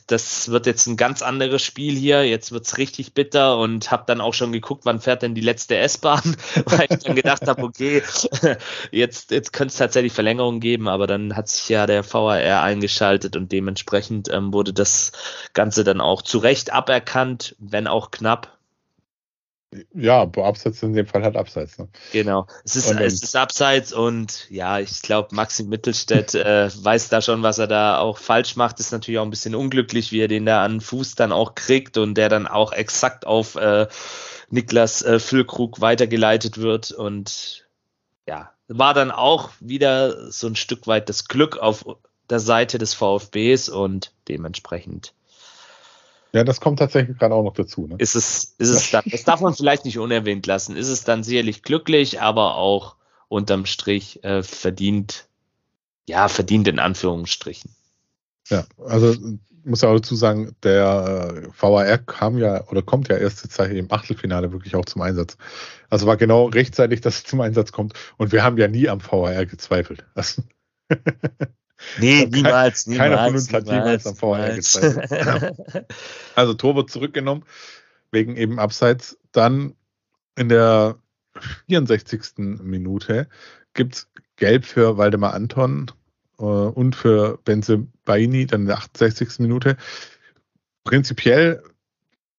das wird jetzt ein ganz anderes Spiel hier, jetzt wird's richtig bitter und habe dann auch schon geguckt, wann fährt denn die letzte S-Bahn, [laughs] weil ich dann gedacht habe, okay, [laughs] jetzt, jetzt könnte es tatsächlich Verlängerung geben, aber dann hat sich ja der VAR eingeschaltet und dementsprechend ähm, wurde das Ganze dann auch zu Recht aberkannt, wenn auch knapp. Ja, aber Abseits in dem Fall hat Abseits. Ne? Genau, es ist, es ist Abseits und ja, ich glaube, Maxim Mittelstädt äh, weiß da schon, was er da auch falsch macht. Ist natürlich auch ein bisschen unglücklich, wie er den da an den Fuß dann auch kriegt und der dann auch exakt auf äh, Niklas äh, Füllkrug weitergeleitet wird und ja, war dann auch wieder so ein Stück weit das Glück auf der Seite des VfBs und dementsprechend ja, das kommt tatsächlich gerade auch noch dazu. Ne? Ist es, ist es dann, das darf man vielleicht nicht unerwähnt lassen, ist es dann sicherlich glücklich, aber auch unterm Strich äh, verdient, ja, verdient in Anführungsstrichen. Ja, also muss ja auch dazu sagen, der äh, VAR kam ja oder kommt ja erst jetzt im Achtelfinale wirklich auch zum Einsatz. Also war genau rechtzeitig, dass es zum Einsatz kommt. Und wir haben ja nie am VAR gezweifelt. Also [laughs] Nee, niemals, niemals. Keiner von uns hat niemals am VR gezeigt. [laughs] also Tor wird zurückgenommen, wegen eben Abseits. Dann in der 64. Minute gibt es Gelb für Waldemar Anton äh, und für Benze Baini, dann in der 68. Minute. Prinzipiell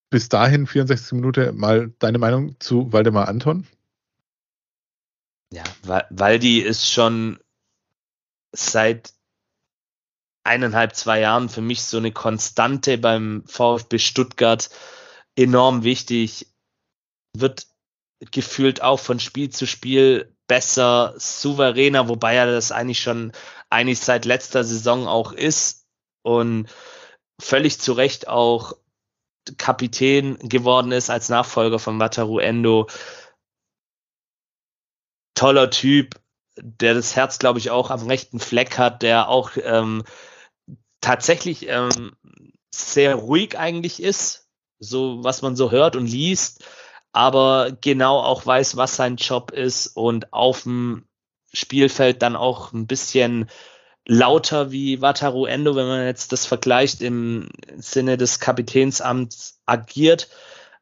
bis dahin, 64. Minute, mal deine Meinung zu Waldemar Anton? Ja, Waldi ist schon seit eineinhalb, zwei Jahren für mich so eine Konstante beim VfB Stuttgart enorm wichtig. Wird gefühlt auch von Spiel zu Spiel besser, souveräner, wobei er das eigentlich schon eigentlich seit letzter Saison auch ist und völlig zu Recht auch Kapitän geworden ist als Nachfolger von Wataru Endo. Toller Typ, der das Herz, glaube ich, auch am rechten Fleck hat, der auch ähm, tatsächlich ähm, sehr ruhig eigentlich ist, so was man so hört und liest, aber genau auch weiß, was sein Job ist und auf dem Spielfeld dann auch ein bisschen lauter wie Wataru Endo, wenn man jetzt das vergleicht im Sinne des Kapitänsamts agiert,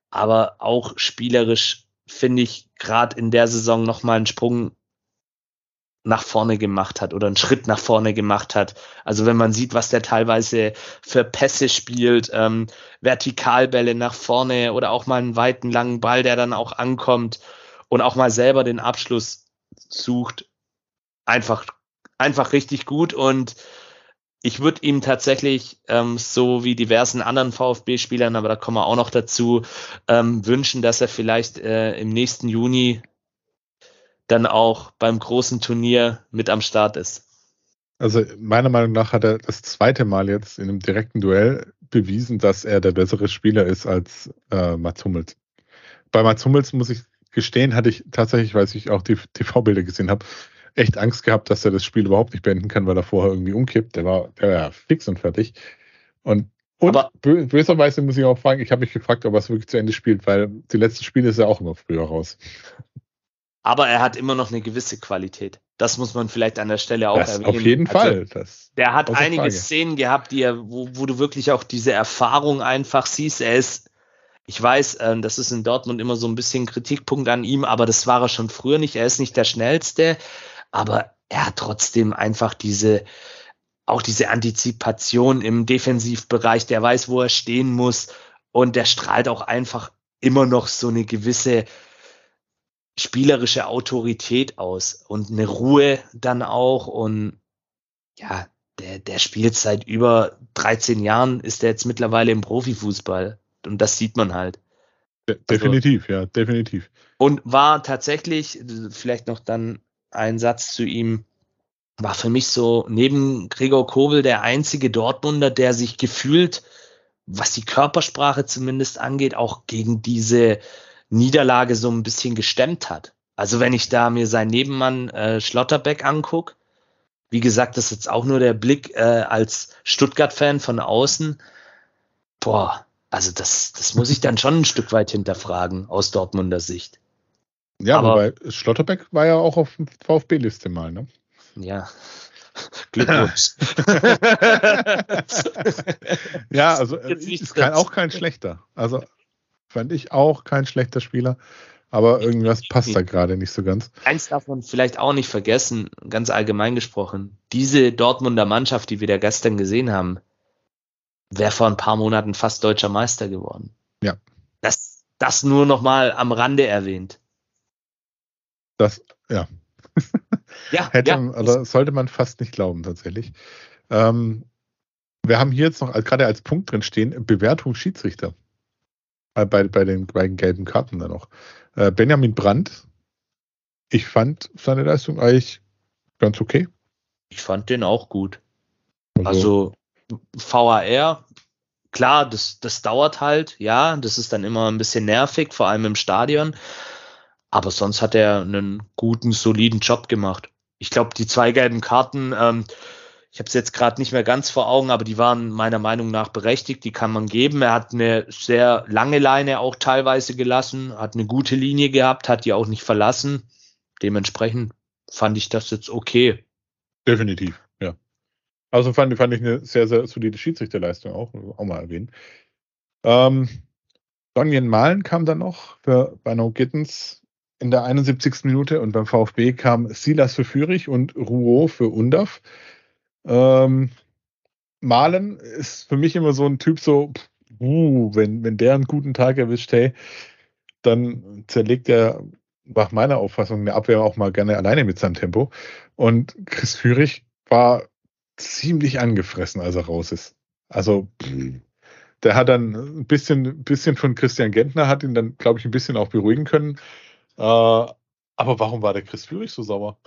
aber auch spielerisch finde ich gerade in der Saison nochmal einen Sprung nach vorne gemacht hat oder einen Schritt nach vorne gemacht hat. Also wenn man sieht, was der teilweise für Pässe spielt, ähm, Vertikalbälle nach vorne oder auch mal einen weiten langen Ball, der dann auch ankommt und auch mal selber den Abschluss sucht, einfach einfach richtig gut und ich würde ihm tatsächlich, ähm, so wie diversen anderen VfB-Spielern, aber da kommen wir auch noch dazu, ähm, wünschen, dass er vielleicht äh, im nächsten Juni dann auch beim großen Turnier mit am Start ist. Also meiner Meinung nach hat er das zweite Mal jetzt in einem direkten Duell bewiesen, dass er der bessere Spieler ist als äh, Mats Hummels. Bei Mats Hummels muss ich gestehen, hatte ich tatsächlich, weil ich auch die TV-Bilder gesehen habe, echt Angst gehabt, dass er das Spiel überhaupt nicht beenden kann, weil er vorher irgendwie umkippt. Der war, der war fix und fertig. Und, und Aber, böserweise muss ich auch fragen, ich habe mich gefragt, ob er es wirklich zu Ende spielt, weil die letzten Spiele ist er auch immer früher raus aber er hat immer noch eine gewisse Qualität. Das muss man vielleicht an der Stelle auch das erwähnen. Auf jeden also, Fall. Das der hat einige Frage. Szenen gehabt, die er, wo, wo du wirklich auch diese Erfahrung einfach siehst. Er ist, ich weiß, äh, das ist in Dortmund immer so ein bisschen Kritikpunkt an ihm, aber das war er schon früher nicht. Er ist nicht der schnellste, aber er hat trotzdem einfach diese, auch diese Antizipation im Defensivbereich. Der weiß, wo er stehen muss und der strahlt auch einfach immer noch so eine gewisse spielerische Autorität aus und eine Ruhe dann auch und ja, der, der spielt seit über 13 Jahren, ist er jetzt mittlerweile im Profifußball und das sieht man halt. De also definitiv, also, ja, definitiv. Und war tatsächlich, vielleicht noch dann ein Satz zu ihm, war für mich so neben Gregor Kobel der einzige Dortmunder, der sich gefühlt, was die Körpersprache zumindest angeht, auch gegen diese Niederlage so ein bisschen gestemmt hat. Also wenn ich da mir seinen Nebenmann äh, Schlotterbeck angucke, wie gesagt, das ist jetzt auch nur der Blick äh, als Stuttgart-Fan von außen. Boah, also das, das muss ich dann schon ein Stück weit hinterfragen aus Dortmunder Sicht. Ja, aber wobei Schlotterbeck war ja auch auf VfB-Liste mal, ne? Ja. [laughs] Glückwunsch. [laughs] ja, also ist kein, auch kein schlechter. Also fand ich auch kein schlechter Spieler. Aber irgendwas passt da gerade nicht so ganz. Eins darf man vielleicht auch nicht vergessen, ganz allgemein gesprochen. Diese Dortmunder Mannschaft, die wir da gestern gesehen haben, wäre vor ein paar Monaten fast deutscher Meister geworden. Ja. Das, das nur noch mal am Rande erwähnt. Das, ja. [laughs] ja, Hätte, ja. Also sollte man fast nicht glauben, tatsächlich. Ähm, wir haben hier jetzt noch gerade als Punkt drin stehen, Bewertung Schiedsrichter. Bei, bei, bei, den, bei den gelben Karten dann noch. Äh, Benjamin Brandt, ich fand seine Leistung eigentlich ganz okay. Ich fand den auch gut. Also, also VAR, klar, das, das dauert halt, ja, das ist dann immer ein bisschen nervig, vor allem im Stadion. Aber sonst hat er einen guten, soliden Job gemacht. Ich glaube, die zwei gelben Karten, ähm, ich habe es jetzt gerade nicht mehr ganz vor Augen, aber die waren meiner Meinung nach berechtigt, die kann man geben. Er hat eine sehr lange Leine auch teilweise gelassen, hat eine gute Linie gehabt, hat die auch nicht verlassen. Dementsprechend fand ich das jetzt okay. Definitiv, ja. Also fand, fand ich eine sehr, sehr solide Schiedsrichterleistung auch, auch mal erwähnen. Ähm, Donjen Malen kam dann noch für Bano Gittens in der 71. Minute und beim VfB kam Silas für Fürich und Rouault für Undaf. Ähm, Malen ist für mich immer so ein Typ, so, uh, wenn, wenn der einen guten Tag erwischt, hey, dann zerlegt er nach meiner Auffassung eine Abwehr auch mal gerne alleine mit seinem Tempo. Und Chris Führig war ziemlich angefressen, als er raus ist. Also, der hat dann ein bisschen, bisschen von Christian Gentner, hat ihn dann, glaube ich, ein bisschen auch beruhigen können. Äh, aber warum war der Chris Führig so sauer?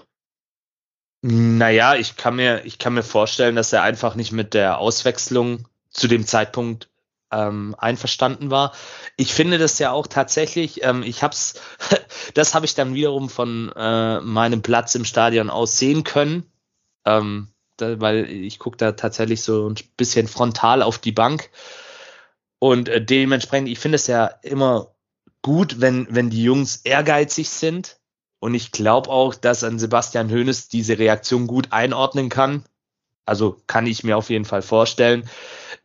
Naja, ich kann mir, ich kann mir vorstellen, dass er einfach nicht mit der Auswechslung zu dem Zeitpunkt ähm, einverstanden war. Ich finde das ja auch tatsächlich, ähm, ich hab's, [laughs] das habe ich dann wiederum von äh, meinem Platz im Stadion aus sehen können, ähm, da, weil ich gucke da tatsächlich so ein bisschen frontal auf die Bank. Und äh, dementsprechend, ich finde es ja immer gut, wenn, wenn die Jungs ehrgeizig sind und ich glaube auch, dass an Sebastian Hoeneß diese Reaktion gut einordnen kann. Also kann ich mir auf jeden Fall vorstellen.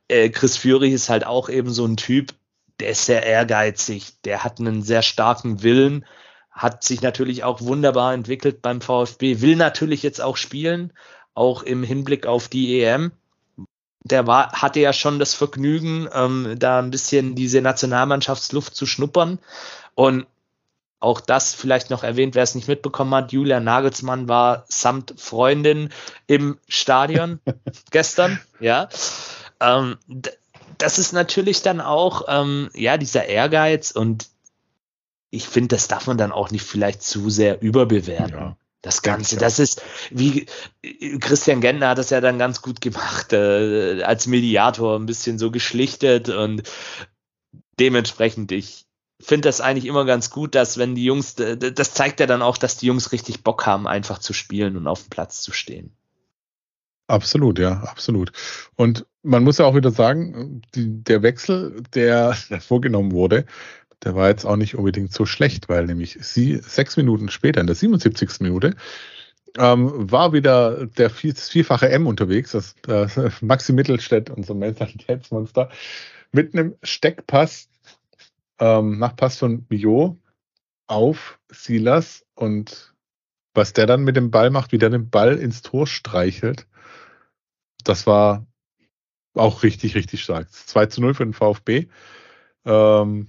Äh, Chris Führig ist halt auch eben so ein Typ, der ist sehr ehrgeizig, der hat einen sehr starken Willen, hat sich natürlich auch wunderbar entwickelt beim VfB, will natürlich jetzt auch spielen, auch im Hinblick auf die EM. Der war, hatte ja schon das Vergnügen, ähm, da ein bisschen diese Nationalmannschaftsluft zu schnuppern. Und auch das vielleicht noch erwähnt, wer es nicht mitbekommen hat. Julia Nagelsmann war samt Freundin im Stadion [laughs] gestern. Ja. Ähm, das ist natürlich dann auch, ähm, ja, dieser Ehrgeiz und ich finde, das darf man dann auch nicht vielleicht zu sehr überbewerten. Ja. Das Ganze, das ist, wie Christian Gentner hat das ja dann ganz gut gemacht, äh, als Mediator ein bisschen so geschlichtet und dementsprechend, ich, finde das eigentlich immer ganz gut, dass wenn die Jungs, das zeigt ja dann auch, dass die Jungs richtig Bock haben, einfach zu spielen und auf dem Platz zu stehen. Absolut, ja, absolut. Und man muss ja auch wieder sagen, die, der Wechsel, der vorgenommen wurde, der war jetzt auch nicht unbedingt so schlecht, weil nämlich sie sechs Minuten später, in der 77. Minute, ähm, war wieder der vierfache M unterwegs, das, das Maxi Mittelstädt, unser Mentalitätsmonster, [laughs] mit einem Steckpass ähm, Nachpass von Bio auf Silas und was der dann mit dem Ball macht, wie der den Ball ins Tor streichelt, das war auch richtig, richtig stark. 2 zu 0 für den VfB. Ähm,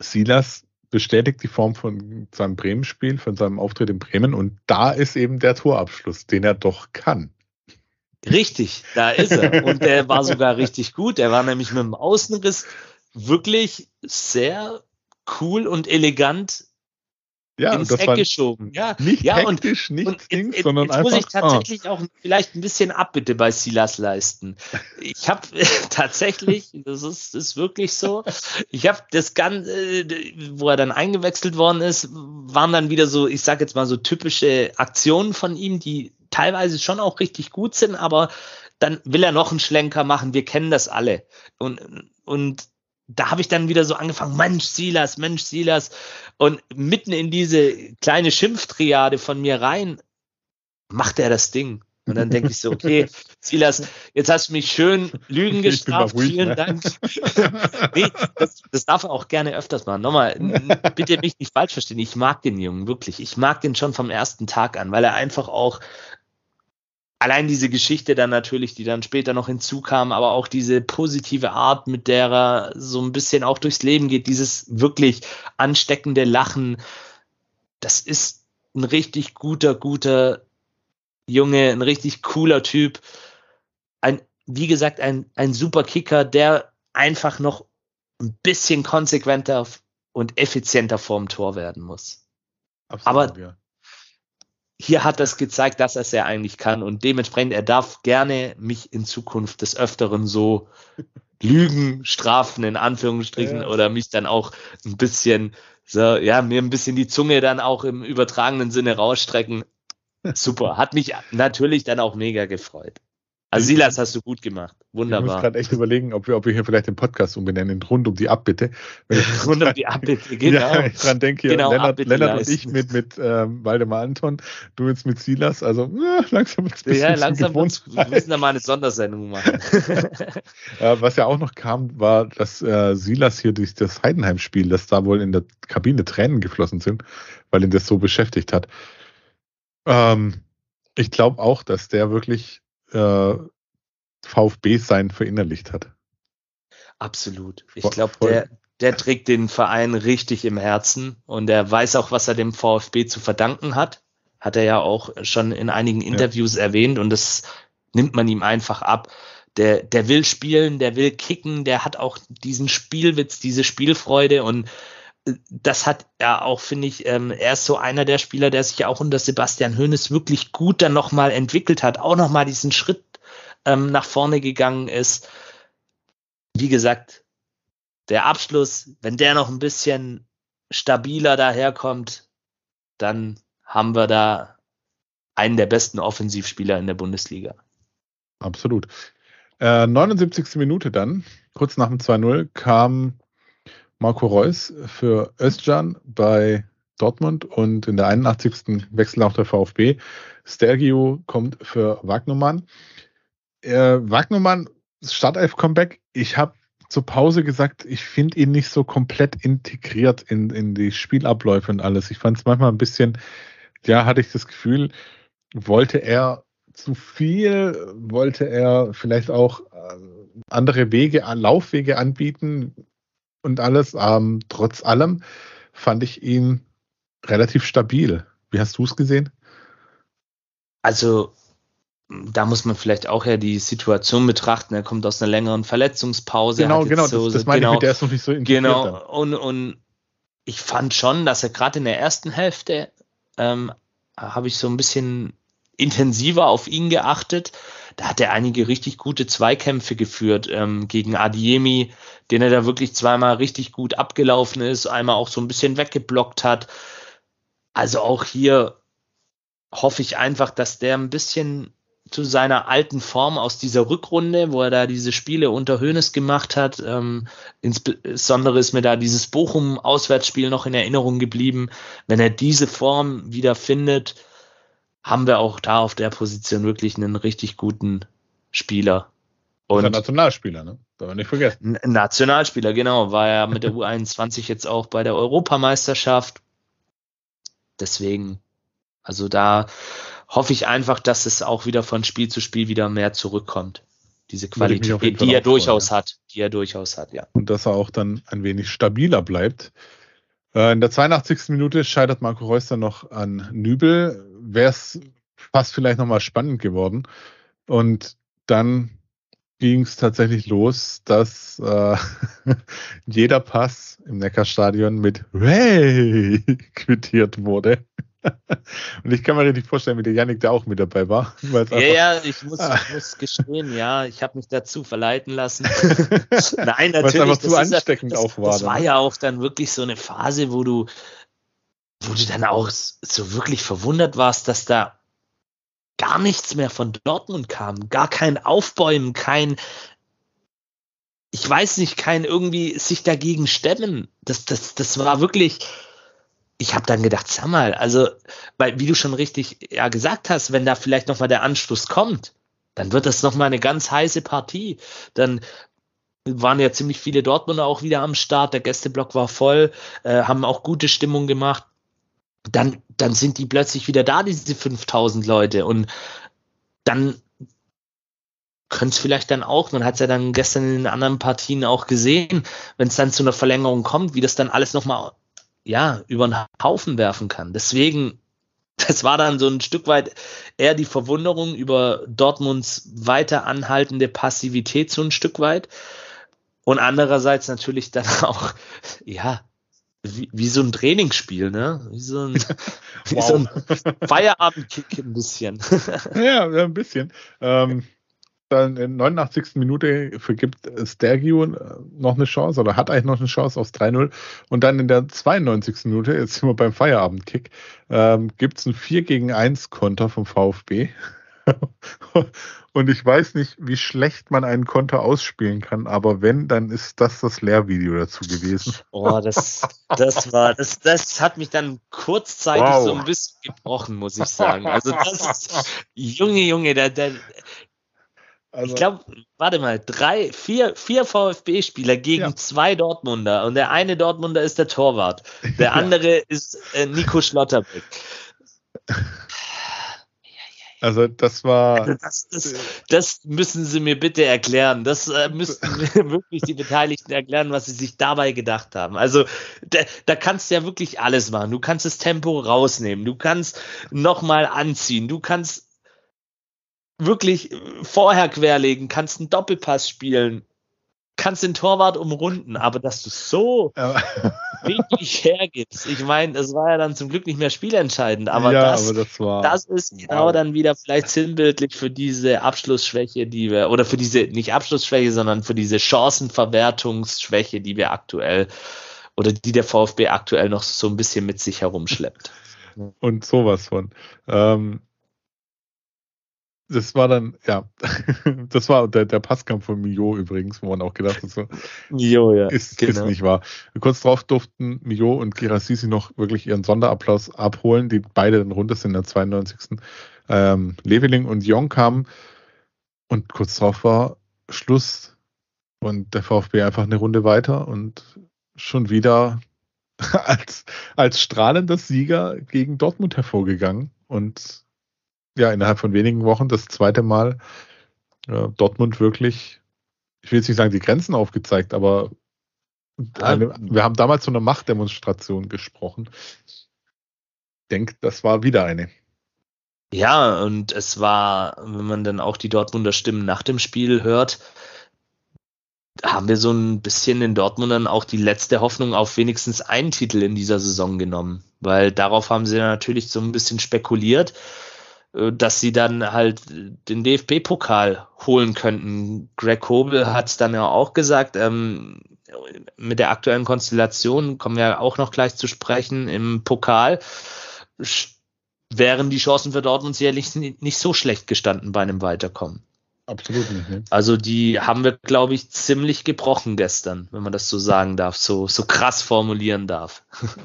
Silas bestätigt die Form von seinem Bremen-Spiel, von seinem Auftritt in Bremen und da ist eben der Torabschluss, den er doch kann. Richtig, da ist er. Und der war sogar richtig gut. Er war nämlich mit dem Außenriss wirklich sehr cool und elegant ja, ins Eck geschoben. Ja, nicht ja, und, hektisch, nicht und Dings, jetzt, sondern jetzt einfach. muss ich tatsächlich auch vielleicht ein bisschen Abbitte bei Silas leisten. Ich habe [laughs] tatsächlich, das ist, ist wirklich so, ich habe das Ganze, äh, wo er dann eingewechselt worden ist, waren dann wieder so, ich sag jetzt mal so typische Aktionen von ihm, die teilweise schon auch richtig gut sind, aber dann will er noch einen Schlenker machen. Wir kennen das alle. Und, und da habe ich dann wieder so angefangen, Mensch, Silas, Mensch, Silas. Und mitten in diese kleine Schimpftriade von mir rein macht er das Ding. Und dann denke ich so, okay, [laughs] Silas, jetzt hast du mich schön Lügen gestraft. ruhig, Vielen ne? Dank. nee, das, das darf er auch gerne öfters machen. Nochmal, bitte mich nicht falsch verstehen. Ich mag den Jungen, wirklich. Ich mag den schon vom ersten Tag an, weil er einfach auch allein diese Geschichte dann natürlich, die dann später noch hinzukam, aber auch diese positive Art, mit der er so ein bisschen auch durchs Leben geht, dieses wirklich ansteckende Lachen, das ist ein richtig guter, guter Junge, ein richtig cooler Typ. Ein, wie gesagt, ein, ein super Kicker, der einfach noch ein bisschen konsequenter und effizienter vorm Tor werden muss. Absolut, aber- ja. Hier hat das gezeigt, dass er es ja eigentlich kann und dementsprechend, er darf gerne mich in Zukunft des Öfteren so [laughs] Lügen strafen, in Anführungsstrichen, Ja. oder mich dann auch ein bisschen, so, ja, mir ein bisschen die Zunge dann auch im übertragenen Sinne rausstrecken. [laughs] Super, hat mich natürlich dann auch mega gefreut. Also Silas hast du gut gemacht, Ich muss wunderbar. gerade echt überlegen, ob wir, ob wir hier vielleicht den Podcast umbenennen, in rund um die Abbitte. [laughs] Rund um die Abbitte, genau. Ja, ich dran denke, Genau, Lennart, Lennart und ich mit, mit ähm, Waldemar Anton, du jetzt mit Silas, also ja, langsam wird's ein Ja, langsam wird's- wir müssen da mal eine Sondersendung machen. [laughs] Äh, was ja auch noch kam, war, dass äh, Silas hier durch das Heidenheim-Spiel, dass da wohl in der Kabine Tränen geflossen sind, weil ihn das so beschäftigt hat. Ähm, ich glaube auch, dass der wirklich äh, VfB sein verinnerlicht hat. Absolut. Ich glaube, der, der trägt den Verein richtig im Herzen und er weiß auch, was er dem VfB zu verdanken hat. Hat er ja auch schon in einigen Interviews erwähnt und das nimmt man ihm einfach ab. Der, der will spielen, der will kicken, der hat auch diesen Spielwitz, diese Spielfreude und das hat er auch, finde ich, ähm, er ist so einer der Spieler, der sich ja auch unter Sebastian Hoeneß wirklich gut dann nochmal entwickelt hat, auch nochmal diesen Schritt ähm, nach vorne gegangen ist. Wie gesagt, der Abschluss, wenn der noch ein bisschen stabiler daherkommt, dann haben wir da einen der besten Offensivspieler in der Bundesliga. Absolut. Äh, 79. Minute dann, kurz nach dem 2-0, kam Marco Reus für Özcan bei Dortmund und in der 81. Wechsel auch der VfB. Stergio kommt für Wagnermann. Äh, Wagnermann, Startelf-Comeback. Ich habe zur Pause gesagt, ich finde ihn nicht so komplett integriert in, in die Spielabläufe und alles. Ich fand es manchmal ein bisschen, ja, hatte ich das Gefühl, wollte er zu viel, wollte er vielleicht auch äh, andere Wege, Laufwege anbieten und alles. Ähm, trotz allem fand ich ihn relativ stabil. Wie hast du es gesehen? Also, da muss man vielleicht auch ja die Situation betrachten. Er kommt aus einer längeren Verletzungspause. genau, genau, so- das, das meine genau, ich mit, der ist noch nicht so integriert. dann. Genau, und, und ich fand schon, dass er gerade in der ersten Hälfte ähm, habe ich so ein bisschen intensiver auf ihn geachtet. Da hat er einige richtig gute Zweikämpfe geführt ähm, gegen Adiemi, den er da wirklich zweimal richtig gut abgelaufen ist, einmal auch so ein bisschen weggeblockt hat. Also auch hier hoffe ich einfach, dass der ein bisschen zu seiner alten Form aus dieser Rückrunde, wo er da diese Spiele unter Hönes gemacht hat, ähm, insbesondere ist mir da dieses Bochum-Auswärtsspiel noch in Erinnerung geblieben. Wenn er diese Form wieder findet, haben wir auch da auf der Position wirklich einen richtig guten Spieler. Und Nationalspieler, ne? Darf man nicht vergessen. Nationalspieler, genau, war ja mit der [laughs] U21 jetzt auch bei der Europameisterschaft. Deswegen, also da hoffe ich einfach, dass es auch wieder von Spiel zu Spiel wieder mehr zurückkommt. Diese Qualität, Fall die er freuen, durchaus ja. hat, die er durchaus hat, ja. Und dass er auch dann ein wenig stabiler bleibt. Äh, in der 82. Minute scheitert Marco Reus dann noch an Nübel. Wäre es fast vielleicht nochmal spannend geworden. Und dann ging es tatsächlich los, dass äh, [laughs] jeder Pass im Neckarstadion mit Hey [laughs] quittiert wurde. [laughs] Und ich kann mir richtig vorstellen, wie der Janik da auch mit dabei war. [laughs] Ja, ja, ich muss, ich muss gestehen, ja, ich habe mich dazu verleiten lassen. [laughs] Nein, natürlich. Weil es einfach zu ansteckend das, auch war. Das war ja auch dann wirklich so eine Phase, wo du, wo du dann auch so wirklich verwundert warst, dass da gar nichts mehr von Dortmund kam. Gar kein Aufbäumen, kein, ich weiß nicht, kein irgendwie sich dagegen stemmen. Das, das, das war wirklich, ich habe dann gedacht, sag mal, also, weil, wie du schon richtig ja gesagt hast, wenn da vielleicht nochmal der Anschluss kommt, dann wird das nochmal eine ganz heiße Partie. Dann waren ja ziemlich viele Dortmunder auch wieder am Start, der Gästeblock war voll, äh, haben auch gute Stimmung gemacht dann, dann sind die plötzlich wieder da, diese 5000 Leute. Und dann könnte es vielleicht dann auch, man hat es ja dann gestern in den anderen Partien auch gesehen, wenn es dann zu einer Verlängerung kommt, wie das dann alles nochmal, ja, über den Haufen werfen kann. Deswegen, [laughs] das war dann so ein Stück weit eher die Verwunderung über Dortmunds weiter anhaltende Passivität so ein Stück weit. Und andererseits natürlich dann [laughs] auch, ja, wie, wie so ein Trainingsspiel, ne? Wie so ein, [laughs] wie so ein Feierabendkick ein bisschen. ja, ein bisschen. Ähm, dann in 89. Minute vergibt Stergio äh, noch eine Chance oder hat eigentlich noch eine Chance aufs 3-0. Und dann in der 92. Minute, jetzt sind wir beim Feierabendkick, ähm, gibt es ein 4 gegen 1 Konter vom VfB. [laughs] Und ich weiß nicht, wie schlecht man einen Konter ausspielen kann, aber wenn, dann ist das das Lehrvideo dazu gewesen. [laughs] Oh, das, das war, das, das hat mich dann kurzzeitig wow. so ein bisschen gebrochen, muss ich sagen. Also das ist, Junge, Junge, der, der, also, ich glaube, warte mal, drei, vier, vier VfB-Spieler gegen ja. zwei Dortmunder und der eine Dortmunder ist der Torwart, der [laughs] andere ja. ist äh, Nico Schlotterbeck. Also das war. Also das, das, das, müssen Sie mir bitte erklären. Das äh, müssten [laughs] wirklich die Beteiligten erklären, was sie sich dabei gedacht haben. Also da, da kannst du ja wirklich alles machen. Du kannst das Tempo rausnehmen. Du kannst nochmal anziehen. Du kannst wirklich vorher querlegen, kannst einen Doppelpass spielen kannst den Torwart umrunden, aber dass du so [laughs] wirklich hergibst. Ich meine, das war ja dann zum Glück nicht mehr spielentscheidend, aber, ja, das, aber das, war, das, ist genau wow. dann wieder vielleicht sinnbildlich für diese Abschlussschwäche, die wir, oder für diese, nicht Abschlussschwäche, sondern für diese Chancenverwertungsschwäche, die wir aktuell, oder die der VfB aktuell noch so ein bisschen mit sich herumschleppt. [laughs] Und sowas von. Ähm, das war dann, ja, [laughs] das war der, der Passkampf von Mio übrigens, wo man auch gedacht hat, so, Mio, ja, ist, genau. ist nicht wahr. Kurz darauf durften Mio und Girasisi noch wirklich ihren Sonderapplaus abholen, die beide dann runter sind in der 92. Ähm, Leveling und Jong kamen und kurz darauf war Schluss und der VfB einfach eine Runde weiter und schon wieder [laughs] als, als strahlender Sieger gegen Dortmund hervorgegangen und ja innerhalb von wenigen Wochen das zweite Mal äh, Dortmund wirklich, ich will jetzt nicht sagen, die Grenzen aufgezeigt, aber eine, wir haben damals von einer Machtdemonstration gesprochen. Ich denke, das war wieder eine. Ja, und es war, wenn man dann auch die Dortmunder Stimmen nach dem Spiel hört, haben wir so ein bisschen in Dortmund dann auch die letzte Hoffnung auf wenigstens einen Titel in dieser Saison genommen, weil darauf haben sie natürlich so ein bisschen spekuliert. Äh, dass sie dann halt den DFB-Pokal holen könnten. Greg Hobel hat es dann ja auch gesagt, ähm, mit der aktuellen Konstellation kommen wir auch noch gleich zu sprechen im Pokal wären die Chancen für Dortmund sicherlich nicht so schlecht gestanden bei einem Weiterkommen. Absolut nicht. Ne? Also die haben wir, glaube ich, ziemlich gebrochen gestern, wenn man das so sagen darf, so, so krass formulieren darf. [laughs]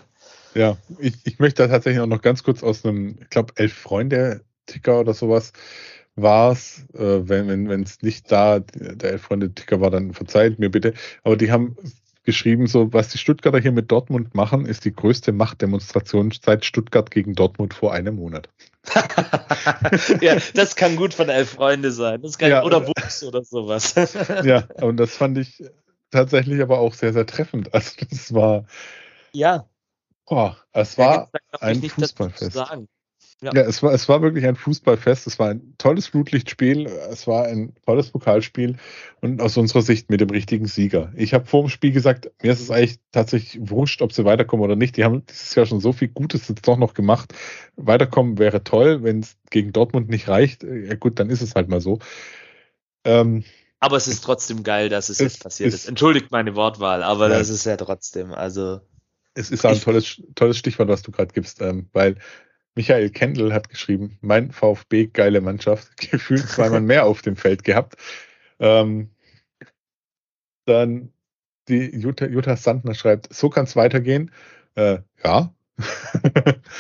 Ja, ich, ich möchte da tatsächlich auch noch ganz kurz aus einem, ich glaube, elf Freunde Ticker oder sowas war es. Äh, wenn es nicht da der Elf-Freunde-Ticker war, dann verzeiht mir bitte. Aber die haben geschrieben, so was die Stuttgarter hier mit Dortmund machen, ist die größte Machtdemonstration seit Stuttgart gegen Dortmund vor einem Monat. [laughs] ja, das kann gut von Elf Freunde sein. Das kann, ja, oder Wuchs oder sowas. [laughs] ja, und das fand ich tatsächlich aber auch sehr, sehr treffend. [laughs] Also das war. Ja. Boah, es war ein Fußballfest. Ja. ja, es, war, es war wirklich ein Fußballfest. Es war ein tolles Flutlichtspiel. Es war ein tolles Pokalspiel und aus unserer Sicht mit dem richtigen Sieger. Ich habe vor dem Spiel gesagt, mir ist es eigentlich tatsächlich wurscht, ob sie weiterkommen oder nicht. Die haben dieses Jahr schon so viel Gutes jetzt doch noch gemacht. Weiterkommen wäre toll. Wenn es gegen Dortmund nicht reicht, ja gut, dann ist es halt mal so. Ähm, aber es ist trotzdem geil, dass es, es jetzt passiert ist. Entschuldigt meine Wortwahl, aber ja. das ist ja trotzdem, also. Es ist ein tolles, tolles Stichwort, was du gerade gibst, ähm, weil Michael Kendall hat geschrieben, mein VfB, geile Mannschaft, [laughs] gefühlt zweimal mehr auf dem Feld gehabt. Ähm, dann die Jutta, Jutta Sandner schreibt, so kann es weitergehen. Äh, ja.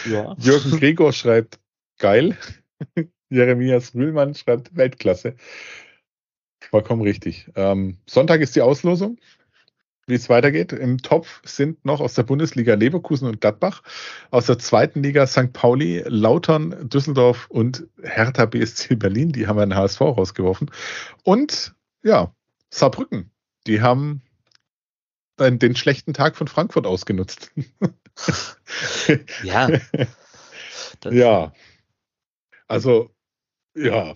ja. [laughs] Jürgen Gregor schreibt, geil. [laughs] Jeremias Rühlmann schreibt, Weltklasse. Vollkommen richtig. Ähm, Sonntag ist die Auslosung wie es weitergeht. Im Topf sind noch aus der Bundesliga Leverkusen und Gladbach, aus der zweiten Liga St. Pauli, Lautern, Düsseldorf und Hertha BSC Berlin. Die haben einen HSV rausgeworfen. Und ja, Saarbrücken. Die haben den schlechten Tag von Frankfurt ausgenutzt. [laughs] ja. [laughs] ja. Also ja.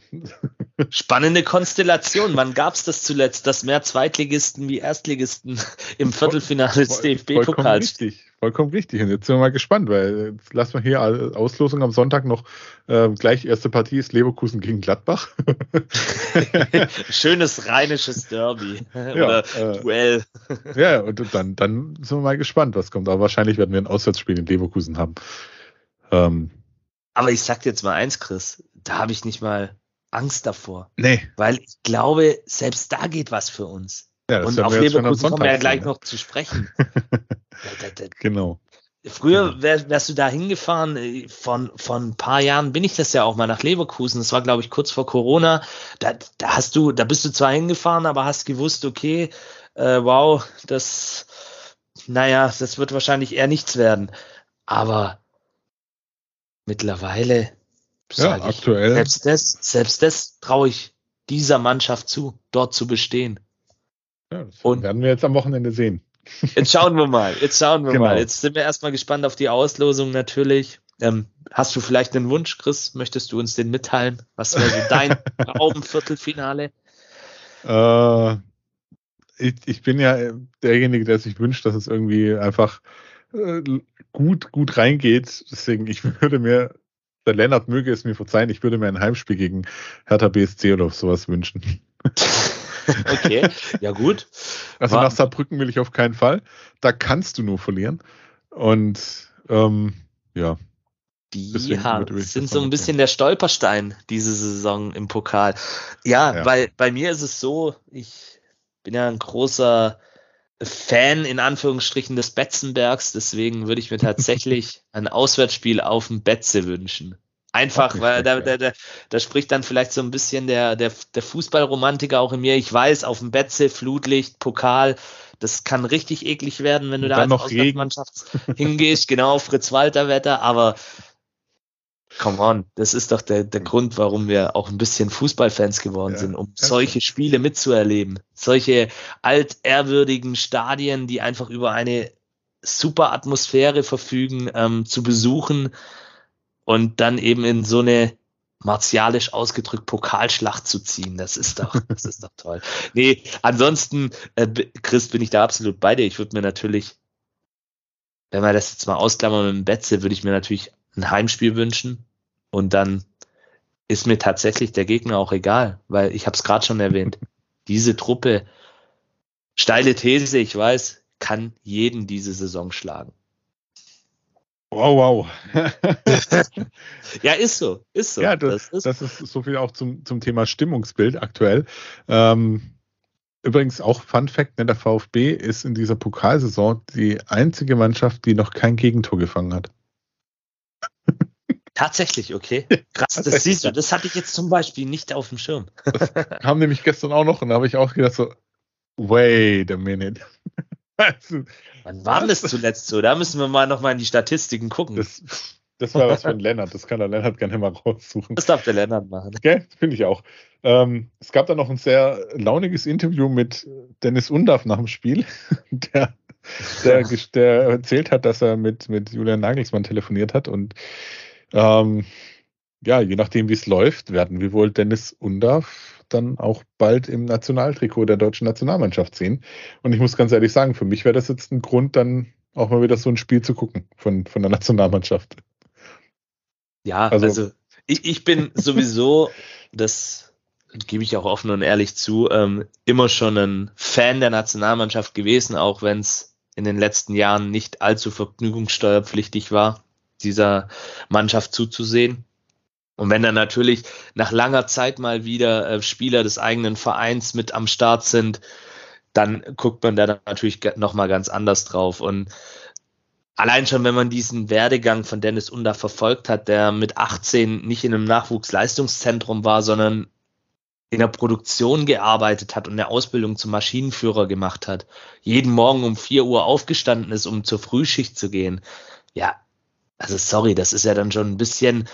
Spannende Konstellation. Wann gab es das zuletzt, dass mehr Zweitligisten wie Erstligisten [laughs] im Viertelfinale des DFB-Pokals? Vollkommen richtig, vollkommen richtig. Und jetzt sind wir mal gespannt, weil jetzt lassen wir hier Auslosung am Sonntag noch äh, gleich erste Partie ist Leverkusen gegen Gladbach. [laughs] Schönes rheinisches Derby oder ja, äh, Duell. ja, und dann, dann sind wir mal gespannt, was kommt. Aber wahrscheinlich werden wir ein Auswärtsspiel in Leverkusen haben. Ähm, aber ich sag dir jetzt mal eins, Chris, da habe ich nicht mal Angst davor. Nee. Weil ich glaube, selbst da geht was für uns. Ja, und auf Leverkusen kommen wir ja gleich noch zu sprechen. [laughs] genau. Früher wär, wärst du da hingefahren, äh, von, von ein paar Jahren bin ich das ja auch mal nach Leverkusen. Das war, glaube ich, kurz vor Corona. Da, da hast du, da bist du zwar hingefahren, aber hast gewusst, okay, äh, wow, das, naja, das wird wahrscheinlich eher nichts werden. Aber mittlerweile, ja, ich, aktuell. Selbst das, selbst das traue ich dieser Mannschaft zu, dort zu bestehen. Ja, das Und werden wir jetzt am Wochenende sehen. [laughs] Jetzt schauen wir mal, jetzt schauen wir genau. mal. Jetzt sind wir erstmal gespannt auf die Auslosung natürlich. Ähm, hast du vielleicht einen Wunsch, Chris? Möchtest du uns den mitteilen? Was wäre so dein [laughs] Traumviertelfinale? Äh, ich, ich, bin ja derjenige, der sich wünscht, dass es irgendwie einfach gut, gut reingeht. Deswegen, ich [laughs] würde mir, der Lennart möge es mir verzeihen, ich würde mir ein Heimspiel gegen Hertha BSC oder sowas wünschen. [laughs] okay, ja gut. Also War nach Saarbrücken will ich auf keinen Fall. Da kannst du nur verlieren. Und ähm, ja. Die sind so ein bisschen der Stolperstein diese Saison im Pokal. Ja, ja, weil bei mir ist es so, ich bin ja ein großer Fan in Anführungsstrichen des Betzenbergs, deswegen würde ich mir tatsächlich [laughs] ein Auswärtsspiel auf dem Betze wünschen. Einfach, weil da, da, da, da spricht dann vielleicht so ein bisschen der, der, der Fußballromantiker auch in mir. Ich weiß, auf dem Betze, Flutlicht, Pokal, das kann richtig eklig werden, wenn du da als Auswärtsmannschaft hingehst, [laughs] genau, Fritz-Walter-Wetter, aber Come on, das ist doch der, der Grund, warum wir auch ein bisschen Fußballfans geworden ja, sind, um solche Spiele mitzuerleben. Solche altehrwürdigen Stadien, die einfach über eine super Atmosphäre verfügen, ähm, zu besuchen und dann eben in so eine martialisch ausgedrückt Pokalschlacht zu ziehen. Das ist doch, [laughs] das ist doch toll. Nee, ansonsten, äh, Chris, bin ich da absolut bei dir. Ich würde mir natürlich, wenn wir das jetzt mal ausklammern mit dem Betze, würde ich mir natürlich ein Heimspiel wünschen und dann ist mir tatsächlich der Gegner auch egal, weil ich habe es gerade schon erwähnt. [laughs] Diese Truppe, steile These, ich weiß, kann jeden diese Saison schlagen. Wow, wow. [laughs] ja, ist so, ist so. Ja, das, das, ist, das ist so viel auch zum, zum Thema Stimmungsbild aktuell. Ähm, übrigens auch Fun Fact, ne, der VfB ist in dieser Pokalsaison die einzige Mannschaft, die noch kein Gegentor gefangen hat. Tatsächlich, okay. [laughs] Krass, das siehst du. Das hatte ich jetzt zum Beispiel nicht auf dem Schirm. Das kam nämlich gestern auch noch und da habe ich auch gedacht so, wait a minute. [laughs] Wann war das zuletzt so? Da müssen wir mal nochmal in die Statistiken gucken. Das, das war was von Lennart. Das kann der Lennart gerne mal raussuchen. Das darf der Lennart machen. Okay, finde ich auch. Ähm, es gab da noch ein sehr launiges Interview mit Dennis Undaff nach dem Spiel, [laughs] der, der, der erzählt hat, dass er mit, mit Julian Nagelsmann telefoniert hat und ähm, ja, je nachdem, wie es läuft, werden wir wohl Dennis Undaff dann auch bald im Nationaltrikot der deutschen Nationalmannschaft sehen. Und ich muss ganz ehrlich sagen, für mich wäre das jetzt ein Grund, dann auch mal wieder so ein Spiel zu gucken von, von der Nationalmannschaft. Ja, also, also ich, ich bin [laughs] sowieso, das gebe ich auch offen und ehrlich zu, ähm, immer schon ein Fan der Nationalmannschaft gewesen, auch wenn es in den letzten Jahren nicht allzu vergnügungssteuerpflichtig war, dieser Mannschaft zuzusehen. Und wenn dann natürlich nach langer Zeit mal wieder äh, Spieler des eigenen Vereins mit am Start sind, dann guckt man da natürlich nochmal ganz anders drauf. Und allein schon, wenn man diesen Werdegang von Dennis Under verfolgt hat, der mit 18 nicht in einem Nachwuchsleistungszentrum war, sondern in der Produktion gearbeitet hat und eine Ausbildung zum Maschinenführer gemacht hat, jeden Morgen um 4 Uhr aufgestanden ist, um zur Frühschicht zu gehen. Ja, also sorry, das ist ja dann schon ein bisschen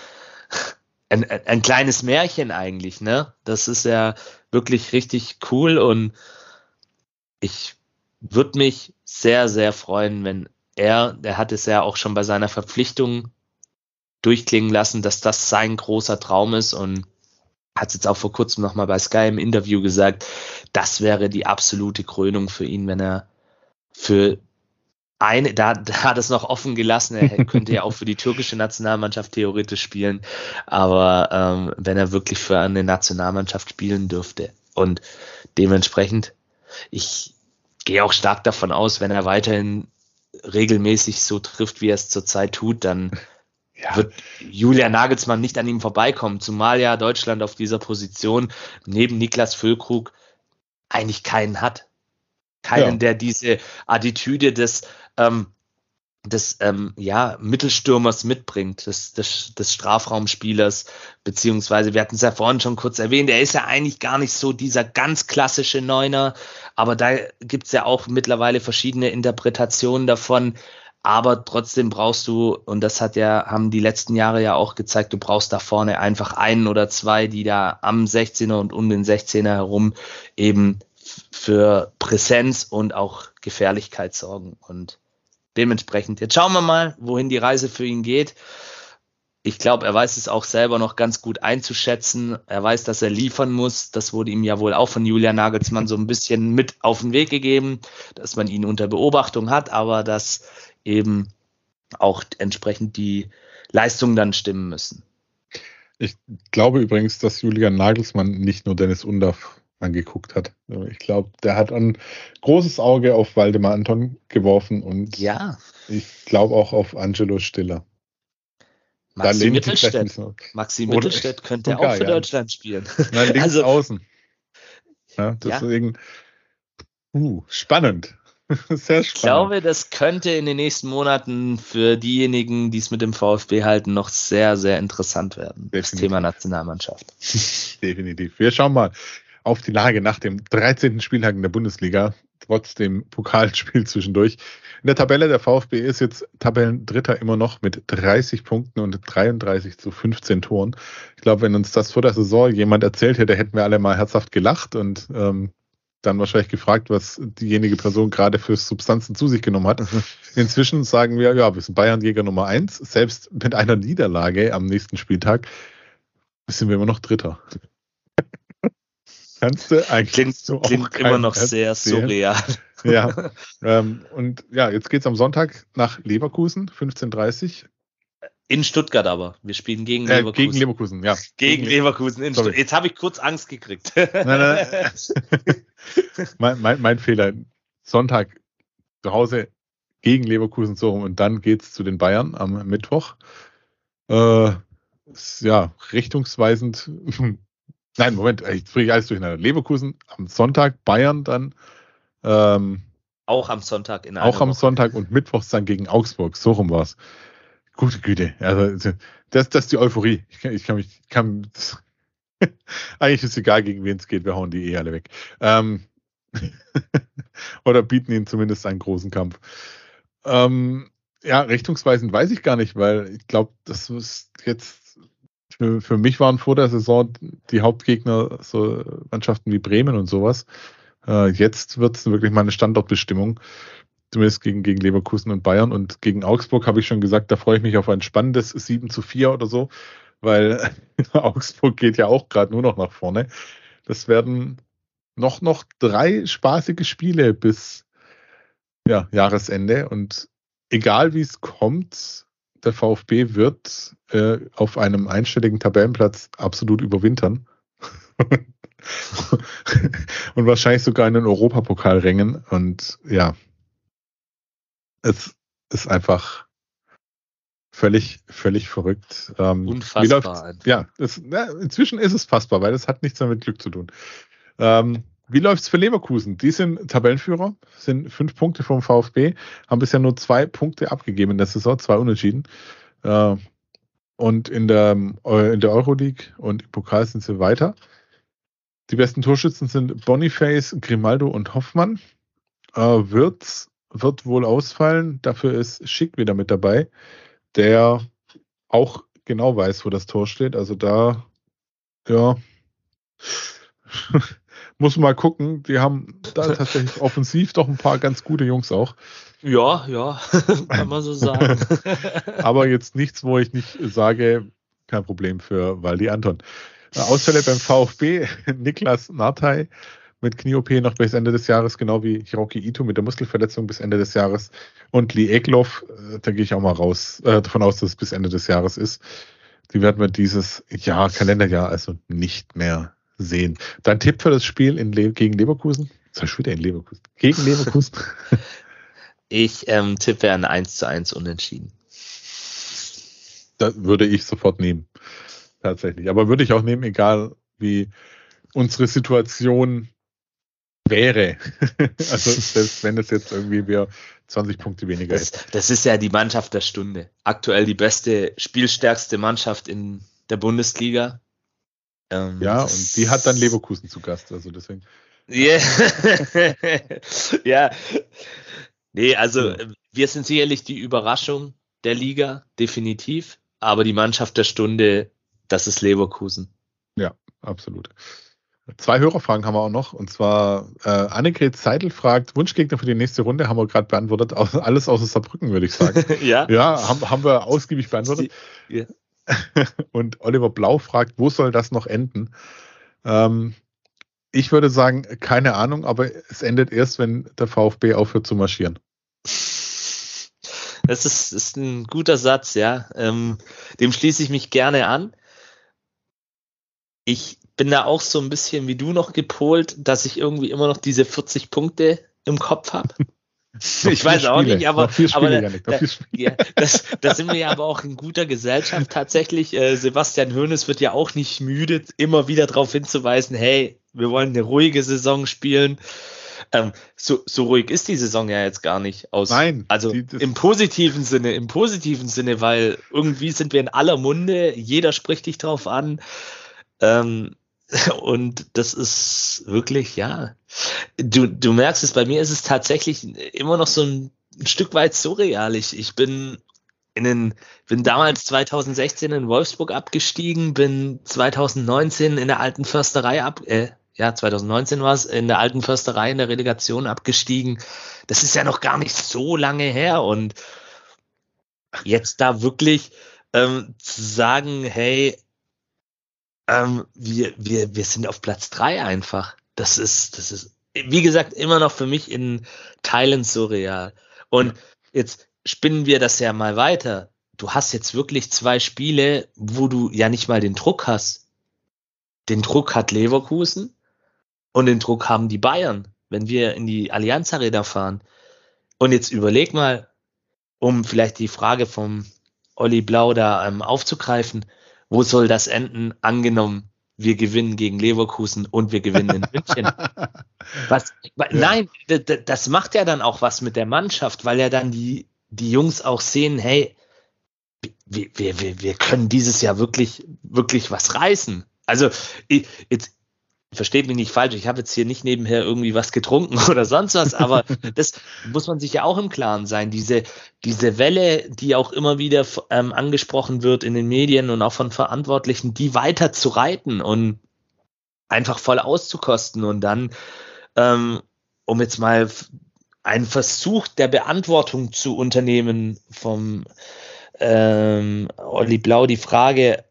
ein, ein kleines Märchen eigentlich, ne? Das ist ja wirklich richtig cool und ich würde mich sehr, sehr freuen, wenn er, der hat es ja auch schon bei seiner Verpflichtung durchklingen lassen, dass das sein großer Traum ist und hat es jetzt auch vor kurzem nochmal bei Sky im Interview gesagt, das wäre die absolute Krönung für ihn, wenn er für eine, da, da hat es noch offen gelassen, er [laughs] könnte ja auch für die türkische Nationalmannschaft theoretisch spielen, aber ähm, wenn er wirklich für eine Nationalmannschaft spielen dürfte und dementsprechend, ich gehe auch stark davon aus, wenn er weiterhin regelmäßig so trifft, wie er es zurzeit tut, dann ja. wird Julian Nagelsmann nicht an ihm vorbeikommen, zumal ja Deutschland auf dieser Position neben Niklas Füllkrug eigentlich keinen hat. Keinen, ja. der diese Attitüde des ähm, des ähm, ja, Mittelstürmers mitbringt, des, des, des Strafraumspielers, beziehungsweise, wir hatten es ja vorhin schon kurz erwähnt, er ist ja eigentlich gar nicht so dieser ganz klassische Neuner, aber da gibt es ja auch mittlerweile verschiedene Interpretationen davon, aber trotzdem brauchst du, und das hat ja, haben die letzten Jahre ja auch gezeigt, du brauchst da vorne einfach einen oder zwei, die da am 16er und um den 16er herum eben für Präsenz und auch Gefährlichkeit sorgen. Und dementsprechend, jetzt schauen wir mal, wohin die Reise für ihn geht. Ich glaube, er weiß es auch selber noch ganz gut einzuschätzen. Er weiß, dass er liefern muss. Das wurde ihm ja wohl auch von Julian Nagelsmann so ein bisschen mit auf den Weg gegeben, dass man ihn unter Beobachtung hat, aber dass eben auch entsprechend die Leistungen dann stimmen müssen. Ich glaube übrigens, dass Julian Nagelsmann nicht nur Dennis Undaff angeguckt hat. Ich glaube, der hat ein großes Auge auf Waldemar Anton geworfen und ja. ich glaube auch auf Angelo Stiller. Maxi Mittelstädt. Maxi Mittelstädt könnte auch für ja. Deutschland spielen. Nein, links [laughs] also, außen. Ja, deswegen. Uh, spannend. [laughs] Sehr spannend. Ich glaube, das könnte in den nächsten Monaten für diejenigen, die es mit dem VfB halten, noch sehr, sehr interessant werden. Definitiv. Das Thema Nationalmannschaft. [laughs] Definitiv. Wir schauen mal auf die Lage nach dem 13. Spieltag in der Bundesliga, trotz dem Pokalspiel zwischendurch. In der Tabelle der VfB ist jetzt Tabellendritter immer noch mit 30 Punkten und 33 zu 15 Toren. Ich glaube, wenn uns das vor der Saison jemand erzählt hätte, hätten wir alle mal herzhaft gelacht und ähm, dann wahrscheinlich gefragt, was diejenige Person gerade für Substanzen zu sich genommen hat. [laughs] Inzwischen sagen wir, ja, wir sind Bayernjäger Nummer eins. Selbst mit einer Niederlage am nächsten Spieltag sind wir immer noch Dritter. Kannst du eigentlich klingt, so klingt immer noch sehr surreal. Ja. [laughs] ähm, und ja, jetzt geht es am Sonntag nach Leverkusen, 15.30 in Stuttgart aber. Wir spielen gegen äh, Leverkusen. Gegen Leverkusen, ja. Gegen, gegen Leverkusen in Stuttgart. Jetzt habe ich kurz Angst gekriegt. Nein, nein, nein. [laughs] mein, mein, mein, Fehler. Sonntag zu Hause gegen Leverkusen so rum und dann geht es zu den Bayern am Mittwoch. Äh, ja, richtungsweisend Nein, Moment, jetzt bringe ich alles durcheinander. Leverkusen am Sonntag, Bayern dann. Ähm, auch am Sonntag in Auch am Woche. Sonntag und Mittwochs dann gegen Augsburg. So rum war es. Gute Güte. Also, das, das ist die Euphorie. Ich kann, ich kann mich, kann, das, [laughs] eigentlich ist es egal, gegen wen es geht. Wir hauen die eh alle weg. Ähm, [laughs] oder bieten ihnen zumindest einen großen Kampf. Ähm, ja, richtungsweisend weiß ich gar nicht, weil ich glaube, das ist jetzt für, für mich waren vor der Saison die Hauptgegner so Mannschaften wie Bremen und sowas. Äh, jetzt wird es wirklich mal eine Standortbestimmung. Zumindest gegen, gegen Leverkusen und Bayern. Und gegen Augsburg habe ich schon gesagt, da freue ich mich auf ein spannendes 7 zu 4 oder so. weil [laughs] Augsburg geht ja auch gerade nur noch nach vorne. Das werden noch, noch drei spaßige Spiele bis ja, Jahresende und egal wie es kommt, der VfB wird äh, auf einem einstelligen Tabellenplatz absolut überwintern. [laughs] und wahrscheinlich sogar in den Europapokal ringen. Und ja, es ist einfach völlig, völlig verrückt. Ähm, Unfassbar. ja, es, na, inzwischen ist es fassbar, weil es hat nichts mehr mit Glück zu tun. Ähm, wie läuft es für Leverkusen? Die sind Tabellenführer, sind fünf Punkte vom VfB, haben bisher nur zwei Punkte abgegeben in der Saison, zwei Unentschieden. Äh, und in der, äh, in der Euroleague und im Pokal sind sie weiter. Die besten Torschützen sind Boniface, Grimaldo und Hoffmann. Äh, wird, wird wohl ausfallen. Dafür ist Schick wieder mit dabei, der auch genau weiß, wo das Tor steht. Also da, ja, [laughs] muss man mal gucken. Die haben da [laughs] tatsächlich offensiv doch ein paar ganz gute Jungs auch. Ja, ja, [laughs] kann man so sagen. [laughs] Aber jetzt nichts, wo ich nicht sage, kein Problem für Waldi Anton. Äh, Ausfälle beim VfB, Niklas Nartey mit Knie-OP noch bis Ende des Jahres, genau wie Hiroki Ito mit der Muskelverletzung bis Ende des Jahres und Lee Eklov, äh, da gehe ich auch mal raus, äh, davon aus, dass es bis Ende des Jahres ist. Die werden wir dieses Jahr, Kalenderjahr also nicht mehr sehen. Dein Tipp für das Spiel in Le gegen Leverkusen? Das ist wieder in Leverkusen. Gegen Leverkusen? [laughs] ich ähm, tippe ein 1 zu 1 unentschieden. Das würde ich sofort nehmen. Tatsächlich. Aber würde ich auch nehmen, egal wie unsere Situation wäre. [laughs] also selbst wenn es jetzt irgendwie wir 20 Punkte weniger das, Das ist ja die Mannschaft der Stunde. Aktuell die beste, spielstärkste Mannschaft in der Bundesliga. Ähm, ja, und die hat dann Leverkusen zu Gast, also deswegen. Yeah. [laughs] ja. Nee, also ja. wir sind sicherlich die Überraschung der Liga, definitiv. Aber die Mannschaft der Stunde das ist Leverkusen. Ja, absolut. Zwei Hörerfragen haben wir auch noch. Und zwar äh, Annegret Seidel fragt, Wunschgegner für die nächste Runde haben wir gerade beantwortet. Alles außer Saarbrücken, würde ich sagen. [laughs] ja. Ja, haben, haben wir ausgiebig beantwortet. Ja. [laughs] Und Oliver Blau fragt, wo soll das noch enden? Ähm, ich würde sagen, keine Ahnung, aber es endet erst, wenn der VfB aufhört zu marschieren. Das ist, ist ein guter Satz, ja. Ähm, dem schließe ich mich gerne an ich bin da auch so ein bisschen wie du noch gepolt, dass ich irgendwie immer noch diese 40 Punkte im Kopf habe. [laughs] ich weiß auch Spiele, nicht, aber, aber da, da, ja, das, das sind wir ja aber auch in guter Gesellschaft tatsächlich. Äh, Sebastian Hoeneß wird ja auch nicht müde, immer wieder darauf hinzuweisen, hey, wir wollen eine ruhige Saison spielen. Ähm, so, so ruhig ist die Saison ja jetzt gar nicht aus. Nein. Also die, im positiven Sinne, im positiven Sinne, weil irgendwie sind wir in aller Munde, jeder spricht dich drauf an. Ähm, [laughs] und das ist wirklich, ja. Du, du merkst es, bei mir ist es tatsächlich immer noch so ein, ein Stück weit surreal. Ich, ich bin in den, bin damals 2016 in Wolfsburg abgestiegen, bin 2019 in der alten Försterei ab, äh, ja, 2019 war es, in der alten Försterei in der Relegation abgestiegen. Das ist ja noch gar nicht so lange her und jetzt da wirklich ähm, zu sagen, hey, ähm, wir, wir, wir sind auf Platz drei einfach. Das ist, das ist, wie gesagt, immer noch für mich in Teilen surreal. Und jetzt spinnen wir das ja mal weiter. Du hast jetzt wirklich zwei Spiele, wo du ja nicht mal den Druck hast. Den Druck hat Leverkusen und den Druck haben die Bayern, wenn wir in die Allianz Arena fahren. Und jetzt überleg mal, um vielleicht die Frage vom Olli Blau da ähm, aufzugreifen, wo soll das enden? Angenommen, wir gewinnen gegen Leverkusen und wir gewinnen in München. [laughs] was, ja. Nein, das macht ja dann auch was mit der Mannschaft, weil ja dann die, die Jungs auch sehen, hey, wir, wir, wir können dieses Jahr wirklich, wirklich was reißen. Also, jetzt, versteht mich nicht falsch, ich habe jetzt hier nicht nebenher irgendwie was getrunken [laughs] oder sonst was, aber [laughs] das muss man sich ja auch im Klaren sein. Diese, diese Welle, die auch immer wieder ähm, angesprochen wird in den Medien und auch von Verantwortlichen, die weiter zu reiten und einfach voll auszukosten und dann, ähm, um jetzt mal einen Versuch der Beantwortung zu unternehmen vom ähm, Olli Blau, die Frage,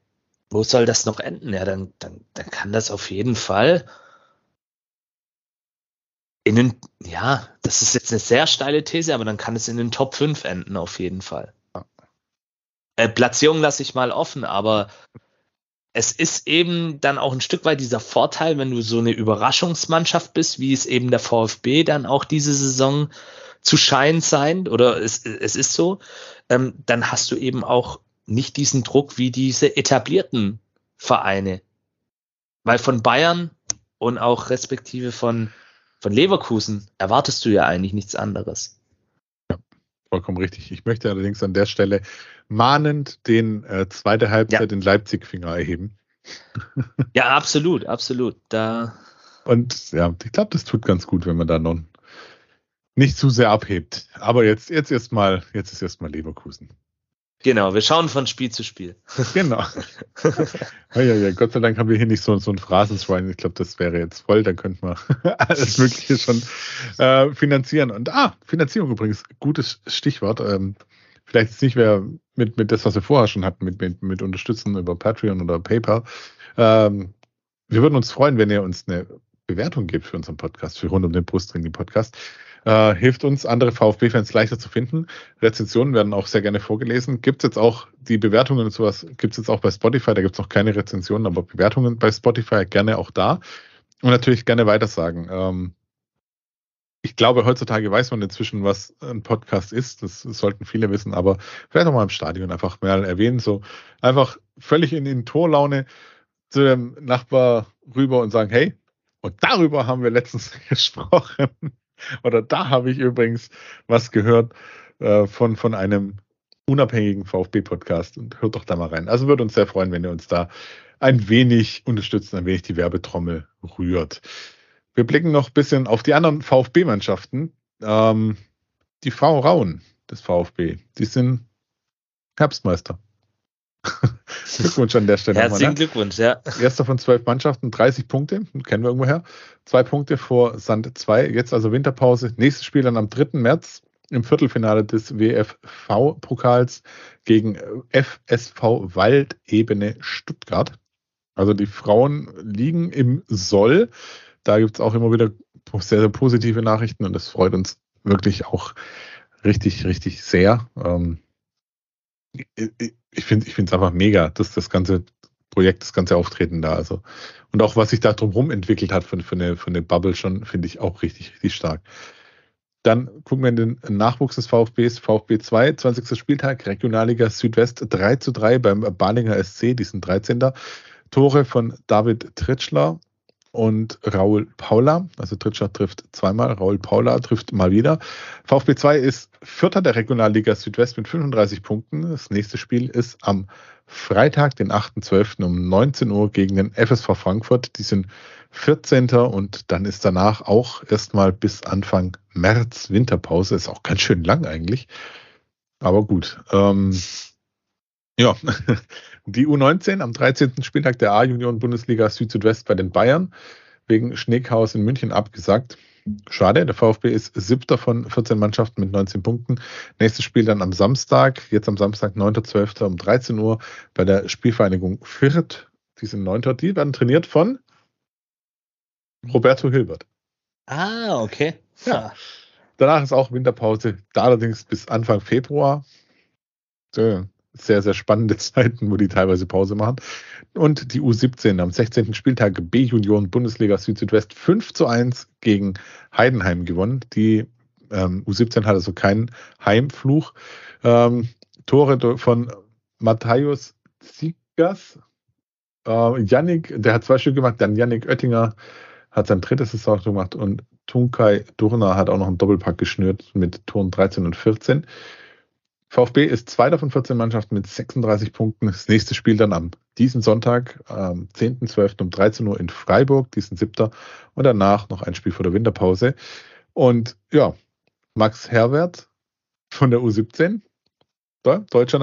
wo soll das noch enden? Ja, dann, dann, dann kann das auf jeden Fall in den, ja, das ist jetzt eine sehr steile These, aber dann kann es in den Top 5 enden, auf jeden Fall. Äh, Platzierung lasse ich mal offen, aber es ist eben dann auch ein Stück weit dieser Vorteil, wenn du so eine Überraschungsmannschaft bist, wie es eben der VfB dann auch diese Saison zu scheinen sein, oder es, es ist so, ähm, dann hast du eben auch nicht diesen Druck wie diese etablierten Vereine. Weil von Bayern und auch respektive von, von Leverkusen erwartest du ja eigentlich nichts anderes. Ja, vollkommen richtig. Ich möchte allerdings an der Stelle mahnend den äh, zweite Halbzeit ja. in Leipzig-Finger erheben. [laughs] ja, absolut, absolut. Da und ja, ich glaube, das tut ganz gut, wenn man da noch nicht zu sehr abhebt. Aber jetzt, jetzt erstmal, jetzt ist erstmal Leverkusen. Genau, wir schauen von Spiel zu Spiel. Genau. ja, ja, ja, Gott sei Dank haben wir hier nicht so, so ein Phrasenschwein. Ich glaube, das wäre jetzt voll. Dann könnten wir [laughs] alles Mögliche schon äh, finanzieren. Und ah, Finanzierung übrigens, gutes Stichwort. Ähm, vielleicht ist nicht mehr mit, mit das, was wir vorher schon hatten, mit, mit, mit Unterstützen über Patreon oder PayPal. Ähm, wir würden uns freuen, wenn ihr uns eine Bewertung gibt für unseren Podcast, für rund um den Brustring, Podcast. Äh, hilft uns, andere VfB-Fans leichter zu finden. Rezensionen werden auch sehr gerne vorgelesen. Gibt es jetzt auch die Bewertungen und sowas, gibt es jetzt auch bei Spotify, da gibt es noch keine Rezensionen, aber Bewertungen bei Spotify gerne auch da. Und natürlich gerne weitersagen. Ähm, ich glaube, heutzutage weiß man inzwischen, was ein Podcast ist. Das, sollten viele wissen, aber vielleicht auch mal im Stadion einfach mal erwähnen. So einfach völlig in den Torlaune zu dem Nachbar rüber und sagen, hey, und darüber haben wir letztens [laughs] gesprochen. Oder da habe ich übrigens was gehört äh, von, von einem unabhängigen VfB-Podcast und hört doch da mal rein. Also würde uns sehr freuen, wenn ihr uns da ein wenig unterstützt, ein wenig die Werbetrommel rührt. Wir blicken noch ein bisschen auf die anderen VfB-Mannschaften. Ähm, die Frau Rauen des VfB, die sind Herbstmeister. [laughs] Glückwunsch an der Stelle. Herzlichen mal, ne? Glückwunsch, ja. Erster von zwölf Mannschaften, 30 Punkte, kennen wir irgendwoher. Zwei Punkte vor Sand 2, jetzt also Winterpause. Nächstes Spiel dann am 3. März im Viertelfinale des WFV-Pokals gegen FSV Waldebene Stuttgart. Also die Frauen liegen im Soll. Da gibt es auch immer wieder sehr, sehr positive Nachrichten und das freut uns wirklich auch richtig, richtig sehr. Ähm, ich finde ich es einfach mega, dass das ganze Projekt, das ganze Auftreten da. Also. Und auch was sich da drumherum entwickelt hat für, für, eine, für eine Bubble schon, finde ich auch richtig, richtig stark. Dann gucken wir in den Nachwuchs des VfBs, VfB 2, 20. Spieltag, Regionalliga Südwest 3 zu 3 beim Balinger SC, die sind 13. Tore von David Tritschler und Raul Paula. Also Tritschler trifft zweimal, Raul Paula trifft mal wieder. VfB 2 ist Vierter der Regionalliga Südwest mit 35 Punkten. Das nächste Spiel ist am Freitag, den 8.12. um 19 Uhr gegen den FSV Frankfurt. Die sind 14. und dann ist danach auch erstmal bis Anfang März Winterpause. Ist auch ganz schön lang eigentlich. Aber gut. Ähm, ja, [laughs] die U19 am 13. Spieltag der A-Junioren-Bundesliga Süd-Südwest bei den Bayern wegen Schneechaos in München abgesagt. Schade, der VfB ist siebter von 14 Mannschaften mit 19 Punkten. Nächstes Spiel dann am Samstag, jetzt am Samstag, 9.12. um 13 Uhr bei der Spielvereinigung Fürth. Die sind neunter, die werden trainiert von Roberto Hilbert. Ah, okay. Ja. Danach ist auch Winterpause, da allerdings bis Anfang Februar. So, sehr, sehr spannende [laughs] Zeiten, wo die teilweise Pause machen. Und die U17 am 16. Spieltag B-Junioren Bundesliga Süd-Südwest 5 zu 1 gegen Heidenheim gewonnen. Die ähm, U17 hat also keinen Heimfluch. Ähm, Tore von Matthäus Zigas, äh, der hat zwei Stück gemacht, dann Yannick Oettinger hat sein drittes Saison gemacht und Tunkai Durna hat auch noch einen Doppelpack geschnürt mit Toren 13 und 14. VfB ist zweiter von 14 Mannschaften mit 36 Punkten. Das nächste Spiel dann am diesen Sonntag, am 10.12. um 13 Uhr in Freiburg, diesen siebter. Und danach noch ein Spiel vor der Winterpause. Und ja, Max Herwert von der U17, deutscher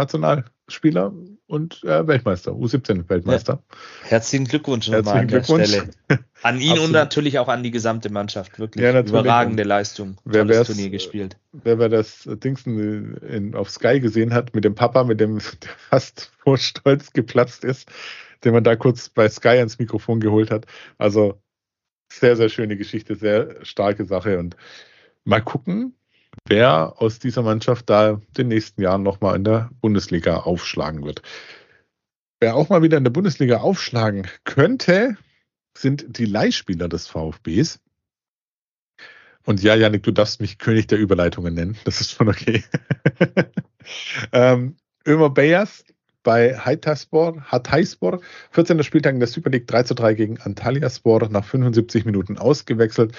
Nationalspieler und äh, Weltmeister, U17-Weltmeister. Ja. Herzlichen Glückwunsch nochmal an der Stelle. An ihn und natürlich auch an die gesamte Mannschaft. Wirklich ja, überragende Leistung. Wer Tolles Turnier gespielt. Wer, wer das Dingsen in, auf Sky gesehen hat mit dem Papa, mit dem [laughs] der fast vor Stolz geplatzt ist, den man da kurz bei Sky ins Mikrofon geholt hat. Also sehr, sehr schöne Geschichte, sehr starke Sache und mal gucken, wer aus dieser Mannschaft da den nächsten Jahren nochmal in der Bundesliga aufschlagen wird. Wer auch mal wieder in der Bundesliga aufschlagen könnte, sind die Leihspieler des VfBs. Und ja, Janik, du darfst mich König der Überleitungen nennen. Das ist schon okay. [laughs] ähm, Ömer Bayers bei Hatayspor, Hatayspor, 14. Spieltag in der Super League 3 zu 3 gegen Antalyaspor nach 75 Minuten ausgewechselt.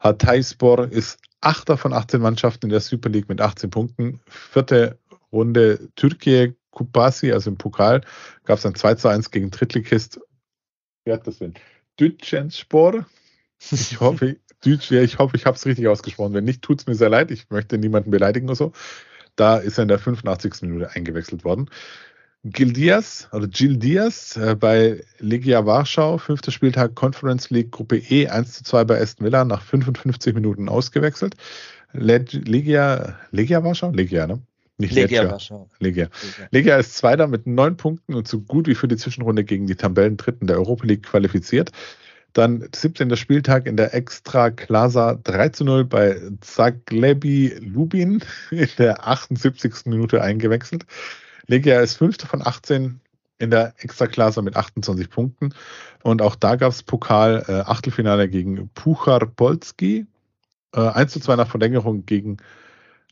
Hatayspor ist Achter von 18 Mannschaften in der Super League mit 18 Punkten. Vierte Runde Türkei Kupasi, also im Pokal, gab es ein 2 zu 1 gegen Drittligist. Wer hat das denn? Dütschenspor. Ich [laughs] hoffe, Dütsch, ich hoffe, ich habe es richtig ausgesprochen. Wenn nicht, tut es mir sehr leid. Ich möchte niemanden beleidigen oder so. Da ist er in der 85. Minute eingewechselt worden. Gil Diaz oder Gil Diaz äh, bei Legia Warschau, fünfter Spieltag Conference League Gruppe E, 1 zu 2 bei Aston Villa, nach 55 Minuten ausgewechselt. Legia, Legia Warschau? Legia, ne? Nicht Legia. Warschau. Legia. Legia. Legia ist Zweiter mit neun Punkten und so gut wie für die Zwischenrunde gegen die Tabellendritten der Europa League qualifiziert. Dann 17. Spieltag in der Extra Klasa 3 zu 0 bei Zaglebi Lubin in der 78. Minute eingewechselt. Legia ist fünfte von 18 in der Extraklasse mit 28 Punkten. Und auch da gab es Pokal äh, Achtelfinale gegen Puchar Polski. Äh, 1 zu 2 nach Verlängerung gegen.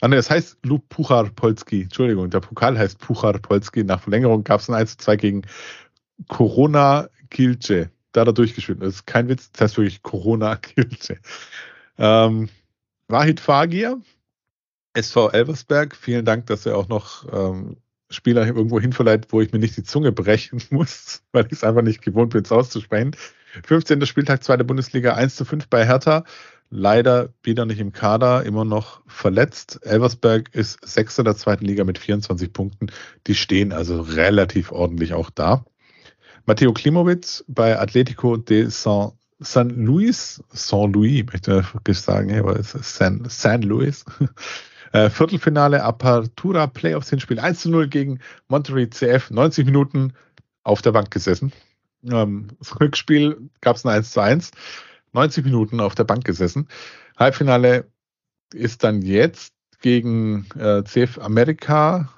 Ah, ne, das heißt Puchar Polski. Entschuldigung, der Pokal heißt Puchar Polski. Nach Verlängerung gab es ein 1 zu 2 gegen Corona Kilce. Da hat er durchgespielt. Das ist kein Witz, das heißt wirklich Corona Kilce. Ähm, Wahid Fagir, SV Elversberg, vielen Dank, dass er auch noch ähm, Spieler irgendwo hinverleiht, wo ich mir nicht die Zunge brechen [laughs] muss, weil ich es einfach nicht gewohnt bin, es auszusprechen. 15. Spieltag, zweite Bundesliga, 1 zu 5 bei Hertha. Leider wieder nicht im Kader, immer noch verletzt. Elversberg ist Sechster der zweiten Liga mit 24 Punkten. Die stehen also relativ ordentlich auch da. Matteo Klimowitz bei Atletico de San, San Luis, San Louis, möchte ich sagen, aber es ist San, San Luis. Äh, Viertelfinale Apertura Playoffs Hinspiel 1 zu 0 gegen Monterey CF. 90 Minuten auf der Bank gesessen. Ähm, das Rückspiel gab es ein 1 zu 1. 90 Minuten auf der Bank gesessen. Halbfinale ist dann jetzt gegen äh, CF Amerika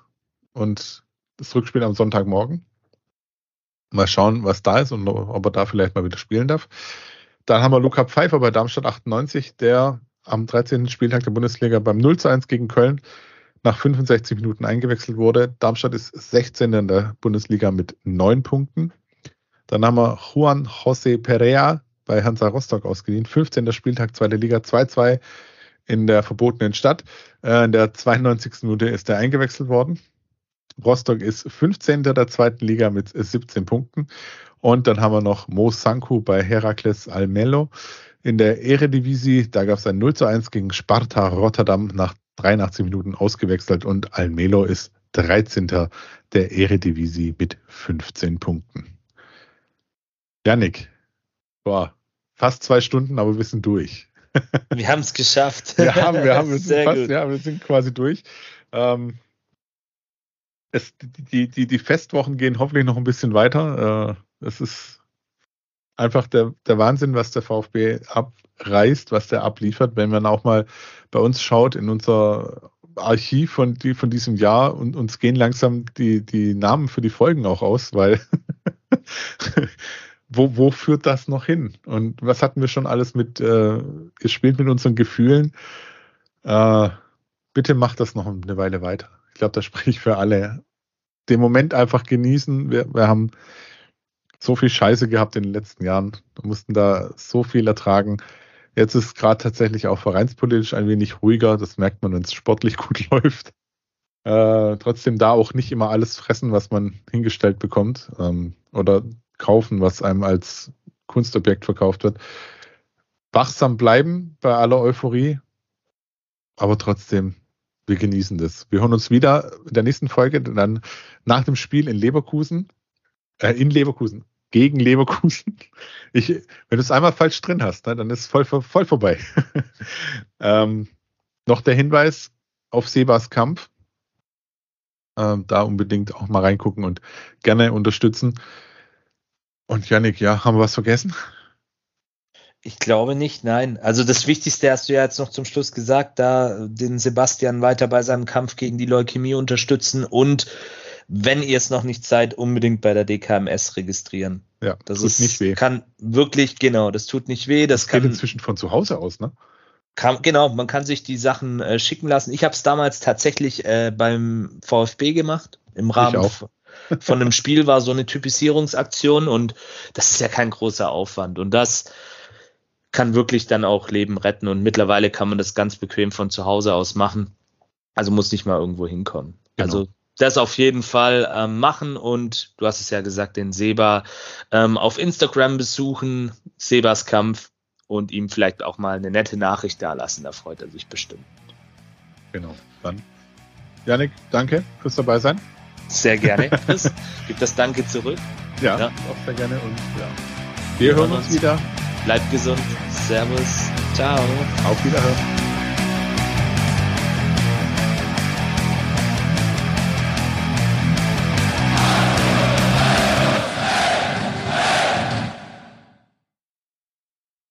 und das Rückspiel am Sonntagmorgen. Mal schauen, was da ist und ob er da vielleicht mal wieder spielen darf. Dann haben wir Luca Pfeiffer bei Darmstadt 98, der am 13. Spieltag der Bundesliga beim 0 zu 1 gegen Köln nach 65 Minuten eingewechselt wurde. Darmstadt ist 16. in der Bundesliga mit 9 Punkten. Dann haben wir Juan José Perea bei Hansa Rostock ausgeliehen. 15. Spieltag, zweite Liga, 2-2 in der verbotenen Stadt. Äh, in der 92. Minute ist er eingewechselt worden. Rostock ist 15. der zweiten Liga mit 17 Punkten. Und dann haben wir noch Mo Sanku bei Herakles Almelo in der Eredivisie. Da gab es ein 0 zu 1 gegen Sparta Rotterdam nach 83 Minuten ausgewechselt und Almelo ist 13. der Eredivisie mit 15 Punkten. Janik, boah, fast zwei Stunden, aber wir sind durch. Wir haben es geschafft. Wir haben, wir haben, wir [laughs] sind fast, ja, wir sind quasi durch. Ähm, es, die, die, die Festwochen gehen hoffentlich noch ein bisschen weiter. Äh, es ist einfach der, der Wahnsinn, was der VfB abreißt, was der abliefert. Wenn man auch mal bei uns schaut in unser Archiv von, die, von diesem Jahr und uns gehen langsam die, die Namen für die Folgen auch aus, weil [laughs] wo, wo führt das noch hin? Und was hatten wir schon alles mit, äh, ihr spielt mit unseren Gefühlen. Äh, bitte macht das noch eine Weile weiter. Ich glaube, da spreche ich für alle. Den Moment einfach genießen. Wir, wir haben so viel Scheiße gehabt in den letzten Jahren. Wir mussten da so viel ertragen. Jetzt ist gerade tatsächlich auch vereinspolitisch ein wenig ruhiger. Das merkt man, wenn es sportlich [laughs] gut läuft. Äh, trotzdem da auch nicht immer alles fressen, was man hingestellt bekommt. Ähm, oder kaufen, was einem als Kunstobjekt verkauft wird. Wachsam bleiben bei aller Euphorie. Aber trotzdem, wir genießen das. Wir hören uns wieder in der nächsten Folge, dann nach dem Spiel in Leverkusen äh, in Leverkusen, gegen Leverkusen. [laughs] Ich, wenn du es einmal falsch drin hast, ne, dann ist es voll, voll vorbei. [laughs] ähm, noch der Hinweis auf Sebas Kampf. Ähm, da unbedingt auch mal reingucken und gerne unterstützen. Und Yannick, ja, haben wir was vergessen? Ich glaube nicht, nein. Also das Wichtigste hast du ja jetzt noch zum Schluss gesagt, da den Sebastian weiter bei seinem Kampf gegen die Leukämie unterstützen und wenn ihr es noch nicht seid, unbedingt bei der DKMS registrieren. Ja, Das tut ist, nicht weh. kann wirklich, genau, das tut nicht weh. Das, Das geht kann, inzwischen von zu Hause aus, ne? kann, genau, man kann sich die Sachen äh, schicken lassen. Ich habe es damals tatsächlich äh, beim VfB gemacht. Im Rahmen von einem Spiel war so eine Typisierungsaktion und das ist ja kein großer Aufwand. Und das kann wirklich dann auch Leben retten. Und mittlerweile kann man das ganz bequem von zu Hause aus machen. Also muss nicht mal irgendwo hinkommen. Genau. Also das auf jeden Fall ähm, machen und du hast es ja gesagt, den Seba ähm, auf Instagram besuchen, Sebas Kampf und ihm vielleicht auch mal eine nette Nachricht dalassen. Da freut er sich bestimmt. Genau. Dann. Yannick, danke fürs dabei sein. Sehr gerne, [laughs] Chris. Gib das Danke zurück. Ja, Ja. auch sehr gerne. Und ja. Wir hören uns wieder. Bleibt gesund. Servus. Ciao. Auf Wiederhören.